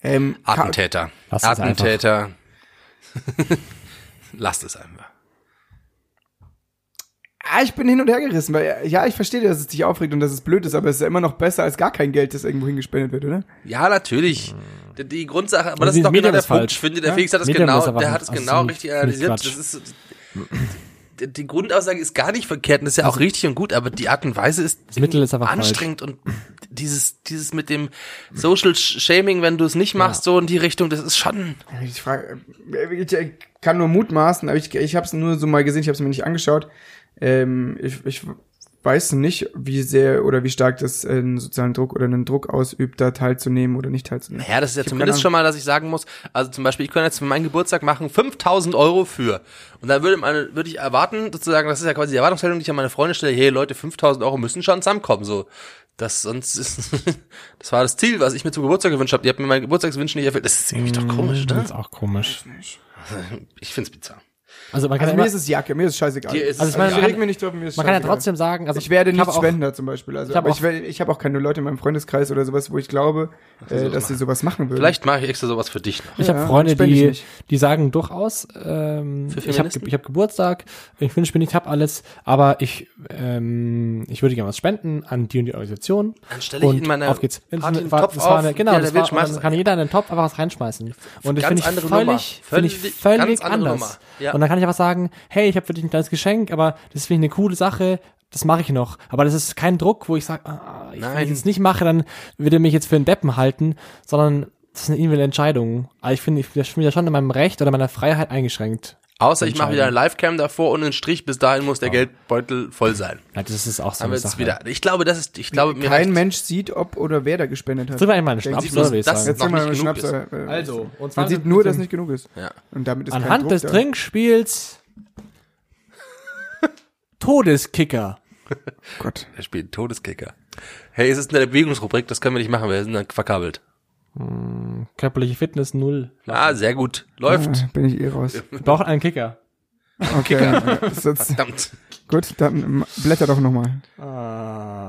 Ähm, Attentäter. Attentäter. Lasst es einfach. Ah, ich bin hin und her gerissen, weil ja, ich verstehe, dass es dich aufregt und dass es blöd ist, aber es ist ja immer noch besser als gar kein Geld, das irgendwo hingespendet wird, oder? Ja, natürlich. Die, die Grundsache, aber Also das ist doch genau Medium der ist Punkt. falsch. Ich finde, der Ja? Felix hat das Medium genau, der hat es also genau richtig analysiert. Das ist, die, die Grundaussage ist gar nicht verkehrt und ist ja Also auch richtig und gut, aber die Art und Weise ist, Das Mittel ist anstrengend und dieses, dieses mit dem Social Shaming, wenn du es nicht machst, so in die Richtung, das ist schon, Ich frage, ich kann nur mutmaßen, aber ich, ich habe es nur so mal gesehen, ich habe es mir nicht angeschaut. Ähm, ich, ich weiß nicht, wie sehr oder wie stark das äh, einen sozialen Druck oder einen Druck ausübt, da teilzunehmen oder nicht teilzunehmen. naja, das ist ja Ich zumindest schon mal, dass ich sagen muss, also zum Beispiel, ich könnte jetzt für meinen Geburtstag machen 5000 Euro für. Und dann würde meine, würde ich erwarten, sozusagen, das ist ja quasi die Erwartungshaltung, die ich an meine Freunde stelle, hey Leute, 5000 Euro müssen schon zusammenkommen, so. Das sonst ist, das war das Ziel, was ich mir zum Geburtstag gewünscht habe. Ihr habt mir meinen Geburtstagswunsch nicht erfüllt. Das ist irgendwie doch komisch, Das ne? ist auch komisch. Ich find's bizarr. Also man kann Also ja mir ist es Jacke, mir ist es scheißegal. Ist Also ich meine, ich man reg kann- mich nicht drauf, mir ist man kann ja scheißegal. trotzdem sagen, also Ich werde nicht Spender zum Beispiel. Also, Ich hab aber auch- ich, ich habe auch keine Leute in meinem Freundeskreis oder sowas, wo ich glaube, äh, dass sie sowas machen würden. Vielleicht mache ich extra sowas für dich noch. Ich habe Ja, Freunde, spend ich die, die sagen durchaus, ähm, Für ich habe ich hab Geburtstag, ich wünsche mir nicht, ich habe alles, aber ich, ähm, ich würde gerne was spenden an die und die Organisation. Dann stelle ich und in meiner auf geht's. Party einen war, Topf das war eine, genau, jeder, das war, dann kann jeder in den Topf einfach was reinschmeißen. Und das finde ich völlig, Nummer. finde ich Völlig- völlig anders. Ja. Und dann kann ich einfach sagen, hey, ich habe für dich ein kleines Geschenk, aber das finde ich eine coole Sache, das mache ich noch. Aber das ist kein Druck, wo ich sage, ah, ich, wenn ich es nicht mache, dann würde er mich jetzt für einen Deppen halten, sondern das ist eine individuelle Entscheidung. Aber ich finde, ich bin ja schon in meinem Recht oder meiner Freiheit eingeschränkt. Außer ich mache wieder eine. Livecam davor und einen Strich, bis dahin muss der Geldbeutel voll sein. Ja, das ist auch so eine Sache. wieder. Ich glaube, das ist, ich glaube, mir Kein reicht- Mensch sieht, ob oder wer da gespendet hat. Sind wir einmal eine Denkt Schnaps, sich oder bloß, wie ich das-? Jetzt noch nicht genug Schnaps. Äh, Also, und zwar man sieht nur, dass nicht genug ist. Ja. Und damit ist kein anhand Druck des da. Trinkspiels Todeskicker. Gott. Er spielt Todeskicker. Hey, es ist eine Bewegungsrubrik, das können wir nicht machen, wir sind dann verkabelt. Körperliche Fitness null. Ah, sehr gut. Läuft. Ah, bin ich eh raus. Wir brauchen einen Kicker. Okay. jetzt, Verdammt. gut, dann ähm, blätter doch nochmal.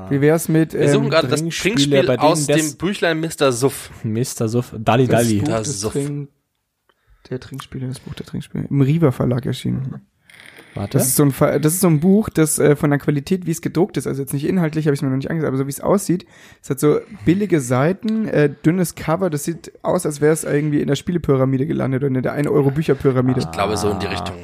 Wie wär's mit Wir suchen ähm, gerade das Trinkspiel aus das- dem Büchlein Mr. Suff. Mr. Suff. Dalli das Dalli. Buch Das Suff. Trink der Trinkspiele, das Buch der Trinkspiele. Im Riva Verlag erschienen. Warte. Das ist so ein, das ist so ein Buch, das äh, von der Qualität, wie es gedruckt ist, also jetzt nicht inhaltlich, habe ich mir noch nicht angesehen, aber so wie es aussieht, es hat so billige Seiten, äh, dünnes Cover, das sieht aus, als wäre es irgendwie in der Spielepyramide gelandet oder in der 1-Euro-Bücherpyramide. Ich glaube, so in die Richtung.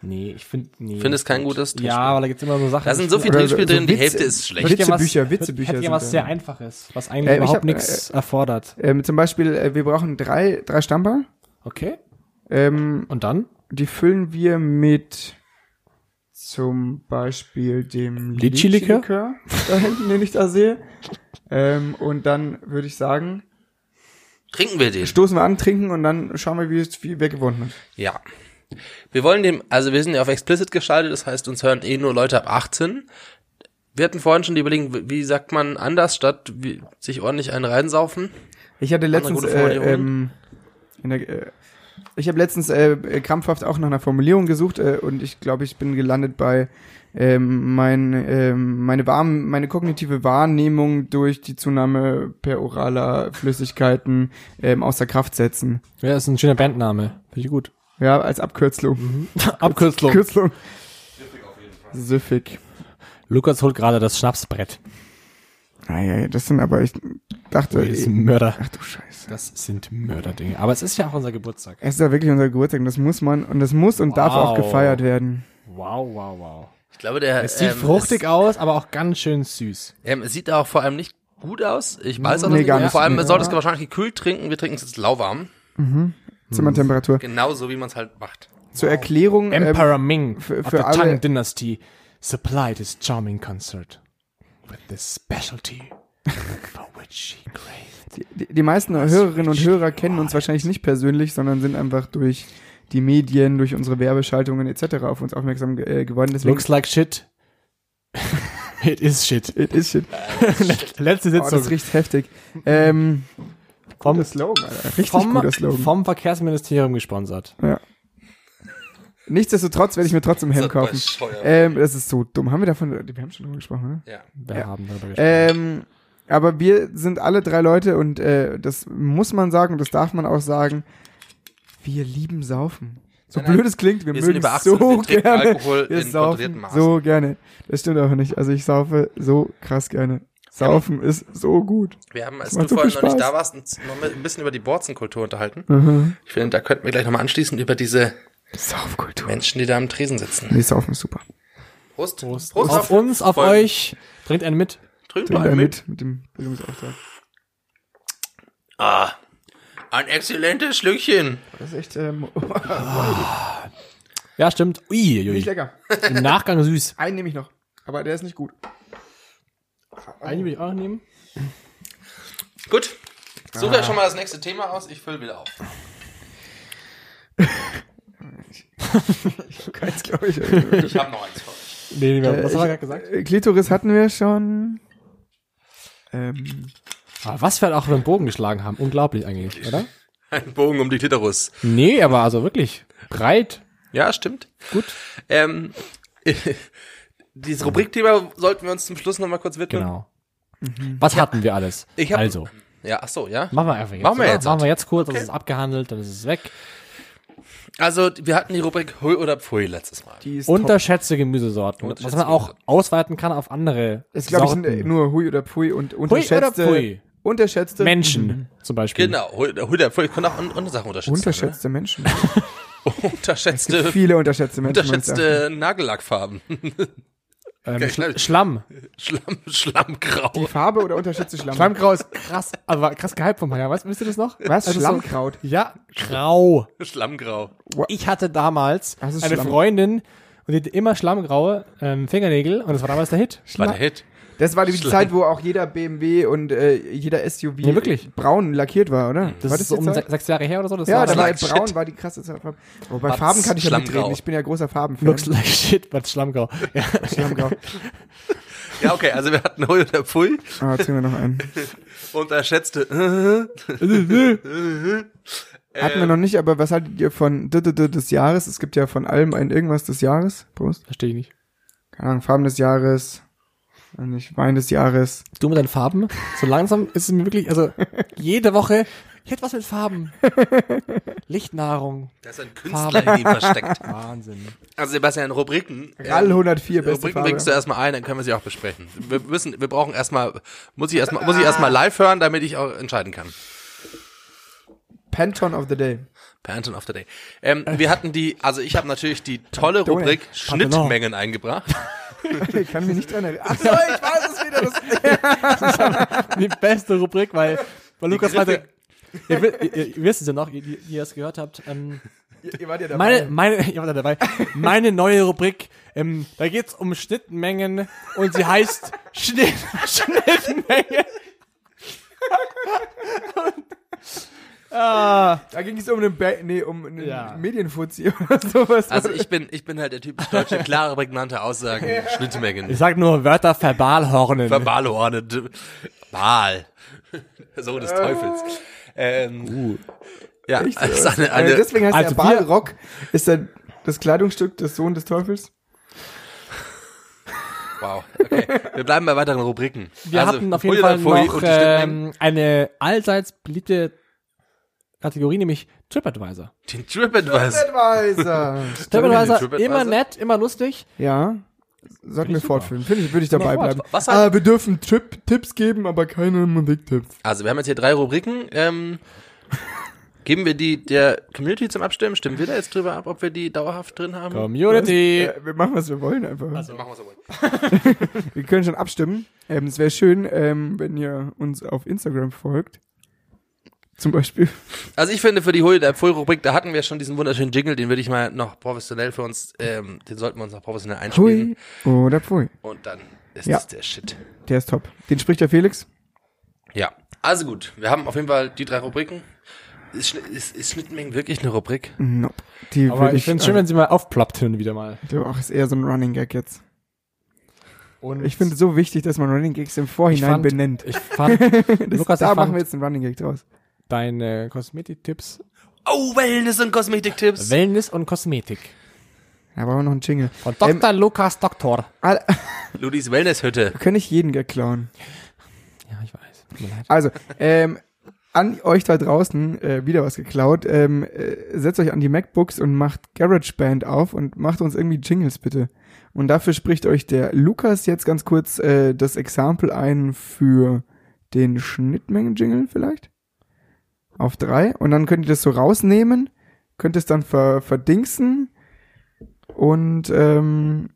Nee, ich finde, nee. Findest kein gutes Ja, Trinkspiel? aber da gibt's immer so Sachen. Da sind so viele Trinkspiele so drin, die Hälfte ist schlecht. Witzebücher, Witzebücher sind was sehr Einfaches, was eigentlich Äh, ich überhaupt hab, nichts erfordert. Ähm, zum Beispiel, äh, wir brauchen drei, drei Stammball. Okay. Ähm, Und dann? die füllen wir mit zum Beispiel dem? Litschi-Likör, da hinten, den ich da sehe. Ähm, und dann würde ich sagen, Trinken wir den. stoßen wir an, trinken und dann schauen wir, wie, es, wie wer gewonnen hat. Ja. Wir wollen dem, also wir sind ja auf explicit geschaltet, das heißt, uns hören eh nur Leute ab 18. Wir hatten vorhin schon die Überlegung, wie- sagt man anders, statt wie, sich ordentlich einen reinsaufen? Ich hatte letztens, äh, ähm, in der, äh, ich habe letztens äh, äh, krampfhaft auch nach einer Formulierung gesucht äh, und ich glaube, ich bin gelandet bei ähm, mein, ähm, meine, Wahr meine kognitive Wahrnehmung durch die Zunahme per oraler Flüssigkeiten ähm, außer Kraft setzen. Ja, ist ein schöner Bandname. Finde ich gut. Ja, als Abkürzung. Abkürzung. Kürzung. Süffig. Lukas holt gerade das Schnapsbrett. Naja, das sind aber, ich dachte, Das ist eh, ein Mörder. ach du Scheiße. Das sind Mörderdinge. Aber es ist ja auch unser Geburtstag. Es ist ja wirklich unser Geburtstag und das muss man, und das muss und darf auch Wow. gefeiert werden. Wow, wow, wow. Ich glaube, der Es sieht ähm, fruchtig aus, aber auch ganz schön süß. Es, ähm, es sieht auch vor allem nicht gut aus. Ich weiß auch Nee, nicht. nicht. Vor allem Nee. solltest du wahrscheinlich gekühlt trinken. Wir trinken es jetzt lauwarm. Zimmertemperatur. Genauso wie man es halt macht. Zur Erklärung, ähm, Emperor Ming für- of für the alle- Tang Dynasty supplied his charming concert with this specialty for which she craved. die, die meisten Hörerinnen und Hörer kennen uns wahrscheinlich nicht persönlich, sondern sind einfach durch die Medien, durch unsere Werbeschaltungen etc. auf uns aufmerksam ge äh, geworden. Deswegen, Looks like shit. It is shit. it is shit. Letzte Oh, das Sitzung riecht heftig. Ähm, vom, Slogan, Alter. Richtig vom, guter Slogan. vom Verkehrsministerium gesponsert. ja. Nichtsdestotrotz werde ich mir trotzdem Hemd kaufen. Ähm, das ist so dumm. Haben wir davon, wir haben schon drüber gesprochen, ne? Ja. Wir Ja. haben darüber gesprochen. Ähm, aber wir sind alle drei Leute und äh, das muss man sagen und das darf man auch sagen. Wir lieben Saufen. So Nein, nein. blöd es klingt, wir, Wir sind mögen über 18 so und wir trinken gerne. Alkohol wir in saufen Maße. so gerne. Das stimmt aber nicht. Also ich saufe so krass gerne. Saufen ist so gut. Wir haben, als macht du so vorhin noch nicht da warst, uns noch ein bisschen über die Borzenkultur unterhalten. Mhm. Ich finde, da könnten wir gleich nochmal anschließen über diese Saufkultur. Menschen, die da am Tresen sitzen. Nee, Saufen ist super. Prost. Prost. Prost auf uns, auf Folgen. euch. Trinkt einen mit. Trink Trink mal da mit. mit, mit dem Bildungsauftrag. Ah, ein exzellentes Schlückchen. Das ist echt ähm, Ja, stimmt. Ui, ui, nicht lecker. Im Nachgang süß. Einen nehme ich noch. Aber der ist nicht gut. Einen will ich auch nehmen. Gut. Such ja schon mal das nächste Thema aus. Ich fülle wieder auf. Keins, glaube ich. Ich habe noch eins für euch. Nee, nee, was Äh, haben wir ich- gerade gesagt? Äh, Klitoris hatten wir schon. Ähm, Aber was wir halt auch über den Bogen geschlagen haben. Unglaublich eigentlich, oder? Ein Bogen um die Klitoris. Nee, aber also wirklich breit. Ja, stimmt. Gut. Ähm, dieses Rubrikthema sollten wir uns zum Schluss noch mal kurz widmen. Genau. Was hatten wir alles? Ich hab- also, Ja, ach so, ja. machen wir einfach jetzt. Machen wir jetzt. Machen wir jetzt kurz, dann ist es abgehandelt, dann ist es weg. Also, wir hatten die Rubrik Hui oder Pfui letztes Mal. Die ist top. Unterschätze Gemüsesorten. Was man auch ausweiten kann auf andere ist, glaube ich, nur Hui oder Pui und oder unterschätzte, Pfui? unterschätzte Menschen zum Beispiel. Genau, Hui Hui oder Pfui. Ich kann auch andere Sachen unterschätzen. Unterschätzte Menschen. Oder? Unterschätzte, Viele unterschätzte Menschen. unterschätzte Nagellackfarben. Ähm, Okay, Schl Schlamm. Schlamm, Schlammgrau. Die Farbe oder unterschätzte Schlamm? Schlammgrau ist krass, aber war krass gehypt vom Jahr. Weißt wisst ihr das noch? Was? Also so- Schlammkraut? Ja, grau. Schlammgrau. Ich hatte damals Das eine Schlamm. Freundin und die hatte immer schlammgraue ähm, Fingernägel und das war damals der Hit. War der Hit. Das war die Schlamm. Zeit, wo auch jeder BMW und äh, jeder SUV Ja, wirklich. braun lackiert war, oder? Das war ist so um Zeit? se sechs Jahre her oder so. Das Ja, war da war like braun shit. war die krasse Farbe. Oh, bei Was? Farben kann ich ja mitreden. Ich bin ja großer Farbenfan. Looks like shit, but Schlammgrau. Ja. Schlammgrau. Ja, okay, also wir hatten Hui oder Pfui. Ah, ziehen wir noch einen. Unterschätzte. Hatten wir noch nicht, aber was haltet ihr von D -D -D des Jahres? Es gibt ja von allem ein irgendwas des Jahres. Prost. Verstehe ich nicht. Keine Ahnung, Farben des Jahres. Nicht Wein des Jahres. Du mit deinen Farben. So langsam ist es mir wirklich, also jede Woche, ich hätte was mit Farben. Lichtnahrung. Da ist ein Künstler in ihm versteckt. Wahnsinn. Also Sebastian, Rubriken. Rall 104, beste Rubriken Farbe. bringst du erstmal ein, dann können wir sie auch besprechen. Wir müssen, wir brauchen erstmal, muss ich erstmal, muss ich erstmal live hören, damit ich auch entscheiden kann. Pantone of the Day. Panton of the Day. Ähm, wir hatten die, also ich habe natürlich die tolle. Rubrik. Schnittmengen eingebracht. Ich kann mich nicht dran erinnern. Ach so, ich weiß es wieder. Das Die beste Rubrik, weil, weil Lukas meinte, ihr, ihr, ihr wisst es ja noch, ihr, die ihr es gehört habt, ähm, ihr wart ja dabei. meine, meine, ihr wart ja dabei, meine neue Rubrik, ähm, da geht's um Schnittmengen und sie heißt Schnitt, Schnittmenge. Ah, da ging es um einen, ba nee, um einen Ja. Medienfuzzi oder sowas. Also ich bin, ich bin halt der typisch deutsche, klare, prägnante Aussagen, Schnittmengen. ich sag nur Wörter Verbalhornen. Verbalordnet. Baal. Sohn des Teufels. Ähm, ja, Echt, das ist oder? eine, eine, äh, deswegen heißt also der Balrock, ist er das Kleidungsstück des Sohn des Teufels? wow, okay. Wir bleiben bei weiteren Rubriken. Wir Also, hatten auf jeden Fall noch ähm, eine allseits beliebte Kategorie, nämlich TripAdvisor. Den TripAdvisor. Advisor. TripAdvisor, TripAdvisor. immer nett, immer lustig. ja. Sollten wir fortführen. Finde ich, würde ich dabei bleiben. Was ah, halt- wir dürfen Trip Tipps geben, aber keine Musiktipps. Also wir haben jetzt hier drei Rubriken. Ähm, geben wir die der Community zum Abstimmen? Stimmen wir da jetzt drüber ab, ob wir die dauerhaft drin haben? Community. Äh, wir machen, was wir wollen einfach. Machen wir so wohl. Wir können schon abstimmen. Ähm, es wäre schön, ähm, wenn ihr uns auf Instagram folgt. Zum Beispiel. Also ich finde für die Hui der Pfui-Rubrik, da hatten wir schon diesen wunderschönen Jingle, den würde ich mal noch professionell für uns, ähm, den sollten wir uns noch professionell einspielen. Hui oder Pfui. Und dann ist Ja. das der Shit. Der ist top. Den spricht der Felix. Ja, also gut. Wir haben auf jeden Fall die drei Rubriken. Ist, ist, ist Schnittmengen wirklich eine Rubrik? Nope. Die Aber würde ich finde es schön, wenn sie mal aufploppt hin wieder mal. äh, Ach, ist eher so ein Running Gag jetzt. Und Ich finde es so wichtig, dass man Running Gags im Vorhinein fand- benennt. ich fand, Das, Lukas, da ich machen fand wir jetzt einen Running Gag draus. Deine Kosmetiktipps, Oh, Wellness und Kosmetiktipps. Wellness und Kosmetik. Da brauchen wir noch einen Jingle. Von Dr. Lukas Doktor. Ludis Wellnesshütte. können nicht jeden Gag klauen. Ja, ich weiß. Tut mir leid. Also, ähm, an euch da draußen, äh, wieder was geklaut, ähm, äh, setzt euch an die MacBooks und macht GarageBand auf und macht uns irgendwie Jingles bitte. Und dafür spricht euch der Lukas jetzt ganz kurz äh, das Exempel ein für den Schnittmengen-Jingle vielleicht. Auf drei. Und dann könnt ihr das so rausnehmen, könnt es dann ver verdingsen und ähm,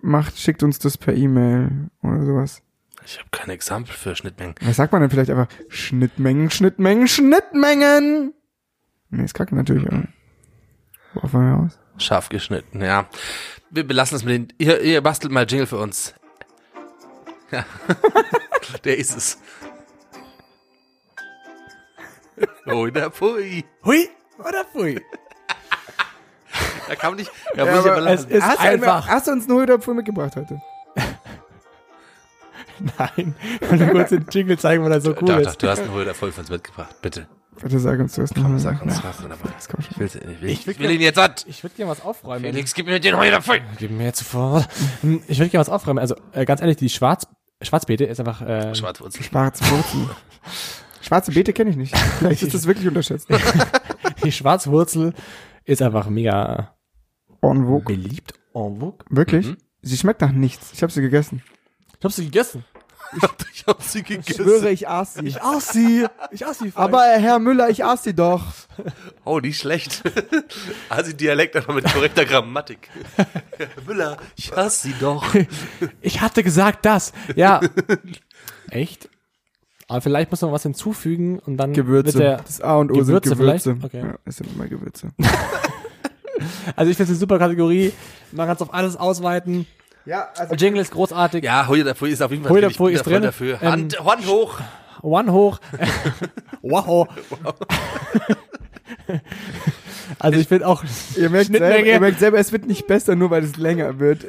macht, schickt uns das per E-Mail oder sowas. Ich habe kein Exempel für Schnittmengen. Was sagt man denn vielleicht einfach? Schnittmengen, Schnittmengen, Schnittmengen! Nee, ist kacke natürlich, aber. Worauf wir aus? Scharf geschnitten, ja. Wir belassen es mit den. Ihr, ihr bastelt mal Jingle für uns. Ja. Der ist es. Oh, der Pui. Hui oder Pfui? Da kann man nicht. Da muss ich aber es lachen. ist hast, einfach. Du, hast du uns nur wieder Pfuhl mitgebracht heute? Nein. Ich wollte kurz den Jingle zeigen, weil er so cool Doch, ist. doch, du hast einen Holder voll für uns mitgebracht. Bitte. Warte, sag uns was noch. Sag uns was dabei. Das kommt schon. Ich, will's- ich, will, ich, würd will ihn jetzt satt. Ich würde gerne was aufräumen. Felix, gib mir den heute davon. Gib mir jetzt sofort. Hm, Ich würde gerne was aufräumen. Also äh, ganz ehrlich, die Schwarz Schwarzbeete ist einfach äh, Schwarzwurzel. Schwarze Wurzel. Schwarze Beete kenne ich nicht. Vielleicht ist das wirklich unterschätzt. die Schwarzwurzel ist einfach mega En vogue. beliebt. En vogue. Wirklich? Sie schmeckt nach nichts. Ich habe sie gegessen. Ich hab sie gegessen. Ich hab sie Ich gegessen. schwöre, ich aß sie. Ich aß sie. Ich aß sie. Aber Herr Müller, ich aß sie doch. Oh, nicht schlecht. Also Dialekt einfach mit korrekter Grammatik. Herr Müller, ich hasse sie doch. ich hatte gesagt das. Ja. Echt? Aber vielleicht muss man was hinzufügen und dann Gewürze. wird der. das A und O Gewürze sind Gewürze. vielleicht? Okay. Ja, es sind immer Gewürze. Also ich finde es eine super Kategorie. Man kann es auf alles ausweiten. Ja, also Jingle ist großartig. Ja, Hoi dafür ist auf jeden Fall Hoi ich dafür ist drin. dafür. Ähm, Hand, Hand hoch. One hoch. wow. also ich finde auch. ihr merkt, selber, ihr merkt selber, es wird nicht besser, nur weil es länger wird.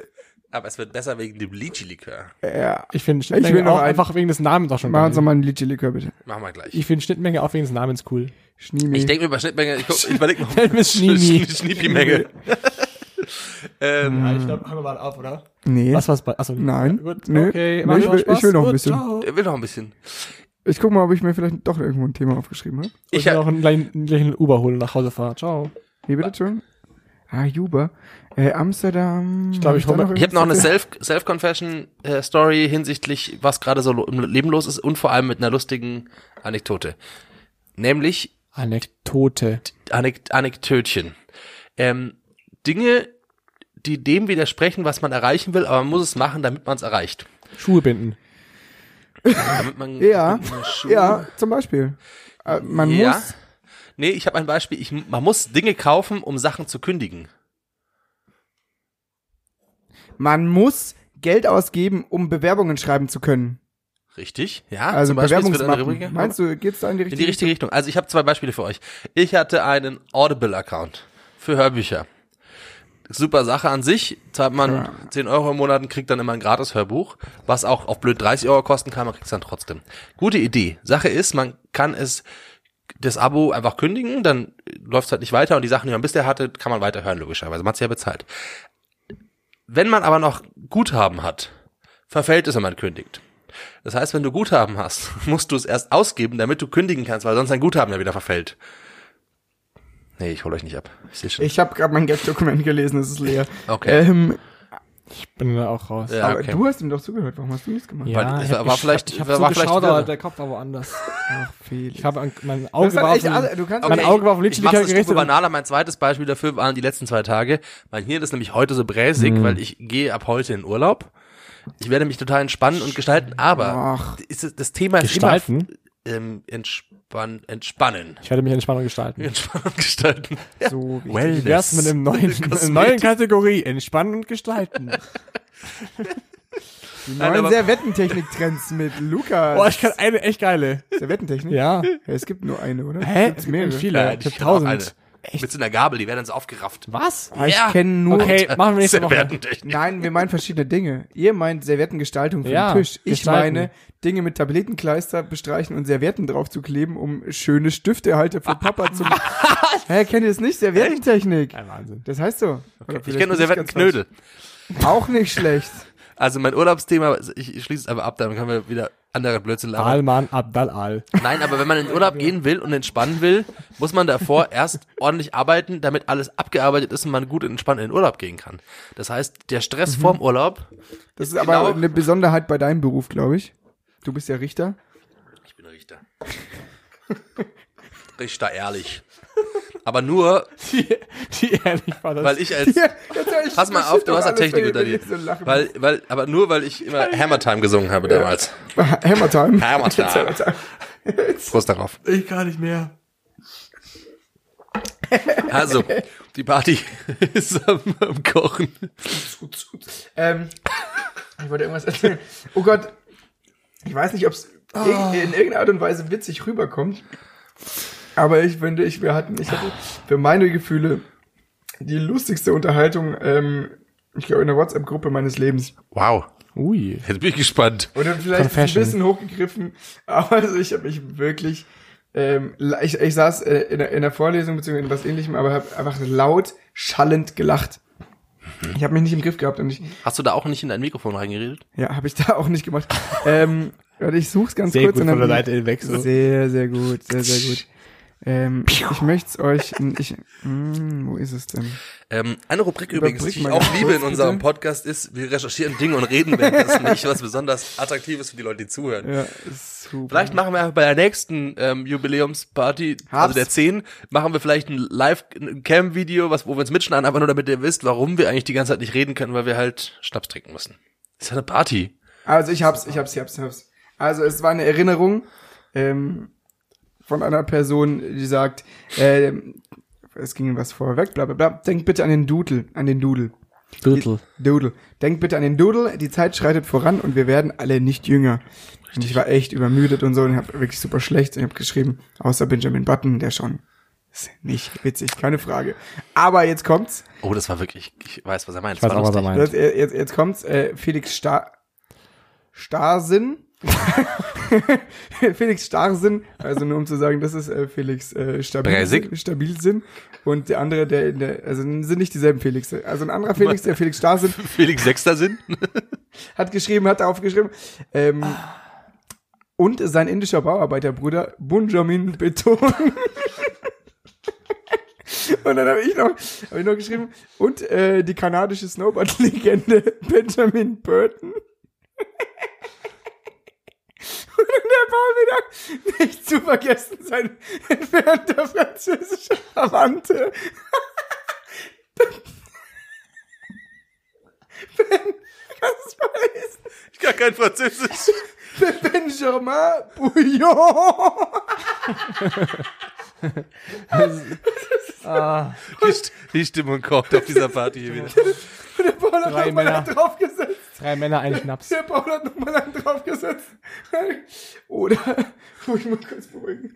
Aber es wird besser wegen dem Litchi-Likör. Ja. Ich finde Ich will Schnittmenge noch auch einen. einfach wegen des Namens auch schon Machen. Sie mal einen Litchi-Likör, bitte. Machen wir gleich. Ich finde Schnittmenge auch wegen des Namens cool. Schniemi. Ich denke mir bei Schnittmenge, ich, guck, ich überlege noch. Schnimi. Schniepi-Menge. ähm, Ja, ich glaube, hören wir mal auf, oder? nee. Was war's bei? Achso, Nein. Gut, Nö. okay. Nee, ich will- Spaß. ich will noch ein bisschen. er will noch ein bisschen. Ich guck mal, ob ich mir vielleicht doch irgendwo ein Thema aufgeschrieben habe. Ich Ich will hab- noch einen gleich einen Uber holen und nach Hause fahren. Ciao. Wie bitte schon? Ah, Juba. Äh, Amsterdam. Ich glaub, ich Hab Ich habe noch eine irgendwas? Self- Self-Confession-Story hinsichtlich, was gerade so lo- im Leben los ist und vor allem mit einer lustigen Anekdote. Nämlich Anekdote. Anek Anekdötchen. Ähm, Dinge, die dem widersprechen, was man erreichen will, aber man muss es machen, damit man es erreicht. Schuhe binden. Damit man Ja, Schuh- ja, zum Beispiel. Äh, man ja. muss. Nee, ich habe ein Beispiel. Ich, man muss Dinge kaufen, um Sachen zu kündigen. Man muss Geld ausgeben, um Bewerbungen schreiben zu können. Richtig? Ja. Also Bewerbungsmappen. Meinst du, geht's da in die In richtige die richtige Richtung. Also ich habe zwei Beispiele für euch. Ich hatte einen Audible-Account für Hörbücher. Super Sache an sich. Zahlt man 10 Euro im Monat und kriegt dann immer ein gratis Hörbuch, was auch auf blöd 30 Euro kosten kann, man kriegt es dann trotzdem. Gute Idee. Sache ist, man kann es das Abo einfach kündigen, dann läuft es halt nicht weiter und die Sachen, die man bisher hatte, kann man weiter hören, logischerweise. Man hat ja bezahlt. Wenn man aber noch Guthaben hat, verfällt es, wenn man kündigt. Das heißt, wenn du Guthaben hast, musst du es erst ausgeben, damit du kündigen kannst, weil sonst dein Guthaben ja wieder verfällt. Nee, ich hole euch nicht ab. Ich sehe schon. Ich habe gerade mein Gag-Dokument gelesen, es ist leer. Okay. Ähm, Bin da auch raus. ja, aber okay. du hast ihm doch zugehört, warum hast du nichts gemacht? Weil es ich hab war gesch- vielleicht- ich hab war zugeschaut, vielleicht aber der Kopf war woanders. Ach, Felix. Ich habe mein Das Auge war auf alle- du kannst mein auch- Auge war auf Ich das gerichtet. Stufe banaler. Mein zweites Beispiel dafür waren die letzten zwei Tage. Mein Hirn ist nämlich heute so bräsig, Mhm. weil ich gehe ab heute in Urlaub. Ich werde mich total entspannen und gestalten, aber Ach. ist es- das Thema ist Gestalten? immer ähm, entspann, entspannen. Ich werde mich Entspannung gestalten. Entspannen und gestalten. Ja. So. Wellness. Wär's mit einem neuen, neuen Kategorie? Entspannen und gestalten. Die Nein, neuen Servettentechnik-Trends mit Lukas. Boah, ich kann eine echt geile. Servettentechnik? Ja. Ja, es gibt nur eine, oder? Hä? Gibt's mehrere? Viele. Ja, ich hab ich tausend. Mit so einer Gabel, die werden dann so aufgerafft. Was? Ah, ich Ja. kenne nur. Okay, machen wir nächste Woche. Servettentechnik. Nein, wir meinen verschiedene Dinge. Ihr meint Serviettengestaltung für Ja, den Tisch. Ich gestalten. meine Dinge mit Tablettenkleister bestreichen und Servietten drauf zu kleben, um schöne Stiftehalter für Papa zu machen. Hä, kennt ihr das nicht? Serviettentechnik. Ein Wahnsinn. Das heißt so. Oder Ich kenne nur Servettenknödel. Auch nicht schlecht. Also mein Urlaubsthema, ich, ich schließe es aber ab, dann können wir wieder andere Blödsinn labern. Alman Abdal Al. Nein, aber wenn man in den Urlaub gehen will und entspannen will, muss man davor erst ordentlich arbeiten, damit alles abgearbeitet ist und man gut entspannt in den Urlaub gehen kann. Das heißt, der Stress Mhm. vorm Urlaub, Das ist Genau. aber eine Besonderheit bei deinem Beruf, glaube ich. Du bist ja Richter. ich bin Richter. Richter ehrlich. Aber nur, Die, die ehrlich war das. weil ich als, pass mal auf, du hast ja Technik unter dir. Weil, weil, aber nur, weil ich immer Hammer Time gesungen habe damals. Hammer Time. Hammer Time. Prost darauf. ich kann nicht mehr. Also, die Party ist am, am Kochen. Ähm, ich wollte irgendwas erzählen. Oh Gott. Ich weiß nicht, ob es in irgendeiner Art und Weise witzig rüberkommt. Aber ich finde, ich, wir hatten, ich hatte für meine Gefühle die lustigste Unterhaltung, ähm, ich glaube, in der WhatsApp-Gruppe meines Lebens. Wow. Ui. Jetzt bin ich gespannt. Oder vielleicht ein bisschen hochgegriffen, aber also ich habe mich wirklich ähm, ich, ich saß äh, in, der, in der Vorlesung beziehungsweise in was ähnlichem, aber habe einfach laut, schallend gelacht. Ich habe mich nicht im Griff gehabt und ich, Hast du da auch nicht in dein Mikrofon reingeredet? ja, habe ich da auch nicht gemacht. ähm, warte, ich such's ganz Sehr kurz. gut und von der Seite hinweg. So. Sehr, sehr gut, sehr, sehr gut. Ähm, ich möchte es euch, ich, hm, wo ist es denn? Ähm, eine Rubrik übrigens, Überbrück die ich auch liebe in unserem bitte. Podcast ist, wir recherchieren Dinge und reden währenddessen nicht, was besonders attraktiv ist für die Leute, die zuhören. Ja, super. Vielleicht machen wir bei der nächsten ähm, Jubiläumsparty, also Hab's. der 10, machen wir vielleicht ein Live-Cam-Video, was wo wir uns mitschneiden, einfach nur damit ihr wisst, warum wir eigentlich die ganze Zeit nicht reden können, weil wir halt Schnaps trinken müssen. Das ist ja eine Party. Also ich hab's, ich hab's, ich hab's, ich hab's. Also es war eine Erinnerung ähm, von einer Person, die sagt, ähm, es ging was vorweg, bla bla bla. Denkt bitte an den Doodle, an den Doodle. Doodle. Doodle. Denkt bitte an den Doodle, die Zeit schreitet voran und wir werden alle nicht jünger. Und ich war echt übermüdet und so und hab wirklich super schlecht. Und ich habe geschrieben, außer Benjamin Button, der schon ist nicht witzig, keine Frage. Aber jetzt kommt's. Oh, das war wirklich, ich weiß, was er meint. Ich weiß Das war auch, was er meint. Das, äh, jetzt, jetzt kommt's. Äh, Felix Star Starsinn. Felix Starsinn, also nur um zu sagen, das ist äh, Felix äh, Stabil, Bräsig. Stabilsinn und der andere, der in der, also sind nicht dieselben Felix. Also ein anderer Felix, der Felix Starsinn, Felix Sechster Sinn? hat geschrieben, hat darauf geschrieben, ähm, und sein indischer Bauarbeiterbruder Benjamin Beton. Und dann habe ich noch, ich noch geschrieben, und äh, die kanadische Snowboard-Legende Benjamin Burton. Und der Paul wieder nicht zu vergessen sein entfernter französischer Verwandte. Ben, kannst du es mal lesen? Ich kann kein Französisch. Benjamin Bouillon. Die, St- die Stimmung kocht auf dieser Party hier wieder. Der Paul hat Drei nochmal Männer. einen draufgesetzt. Drei Männer, ein Schnaps. Der Paul hat nochmal einen draufgesetzt. Oder, muss ich mal kurz beruhigen.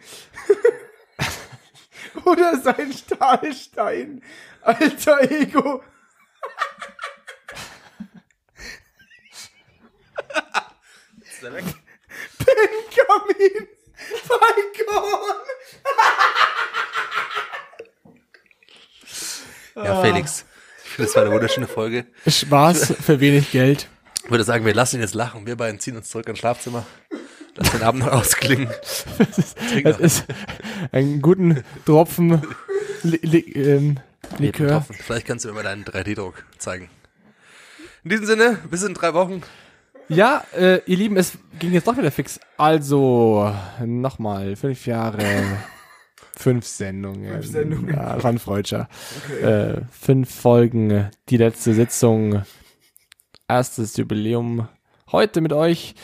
Oder sein Stahlstein. Alter Ego. Ist der weg? Benjamin Falcon. Ja, Felix. Das war eine wunderschöne Folge. Spaß für wenig Geld. Ich würde sagen, wir lassen ihn jetzt lachen. Wir beiden ziehen uns zurück ins Schlafzimmer. Lass den Abend noch ausklingen. Es ist einen guten Tropfen Li Li ähm, Likör. Vielleicht kannst du mir mal deinen 3D-Druck zeigen. In diesem Sinne, bis in drei Wochen. Ja, äh, ihr Lieben, es ging jetzt doch wieder fix. Also, nochmal, fünf Jahre, fünf Sendungen. Fünf Sendungen. Ja, ein Freudscher. Äh, fünf Folgen, die letzte Sitzung, erstes Jubiläum. Heute mit euch.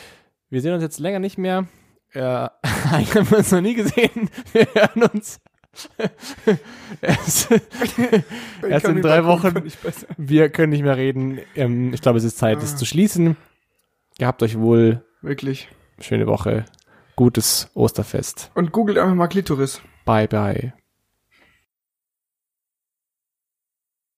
Wir sehen uns jetzt länger nicht mehr. Äh, eigentlich haben wir uns noch nie gesehen. Wir hören uns. erst, erst in drei Wochen. ich. Wir können nicht mehr reden. Ähm, ich glaube, es ist Zeit, es zu schließen. Gehabt euch wohl. Wirklich. Schöne Woche. Gutes Osterfest. Und googelt einfach mal Klitoris. Bye, bye.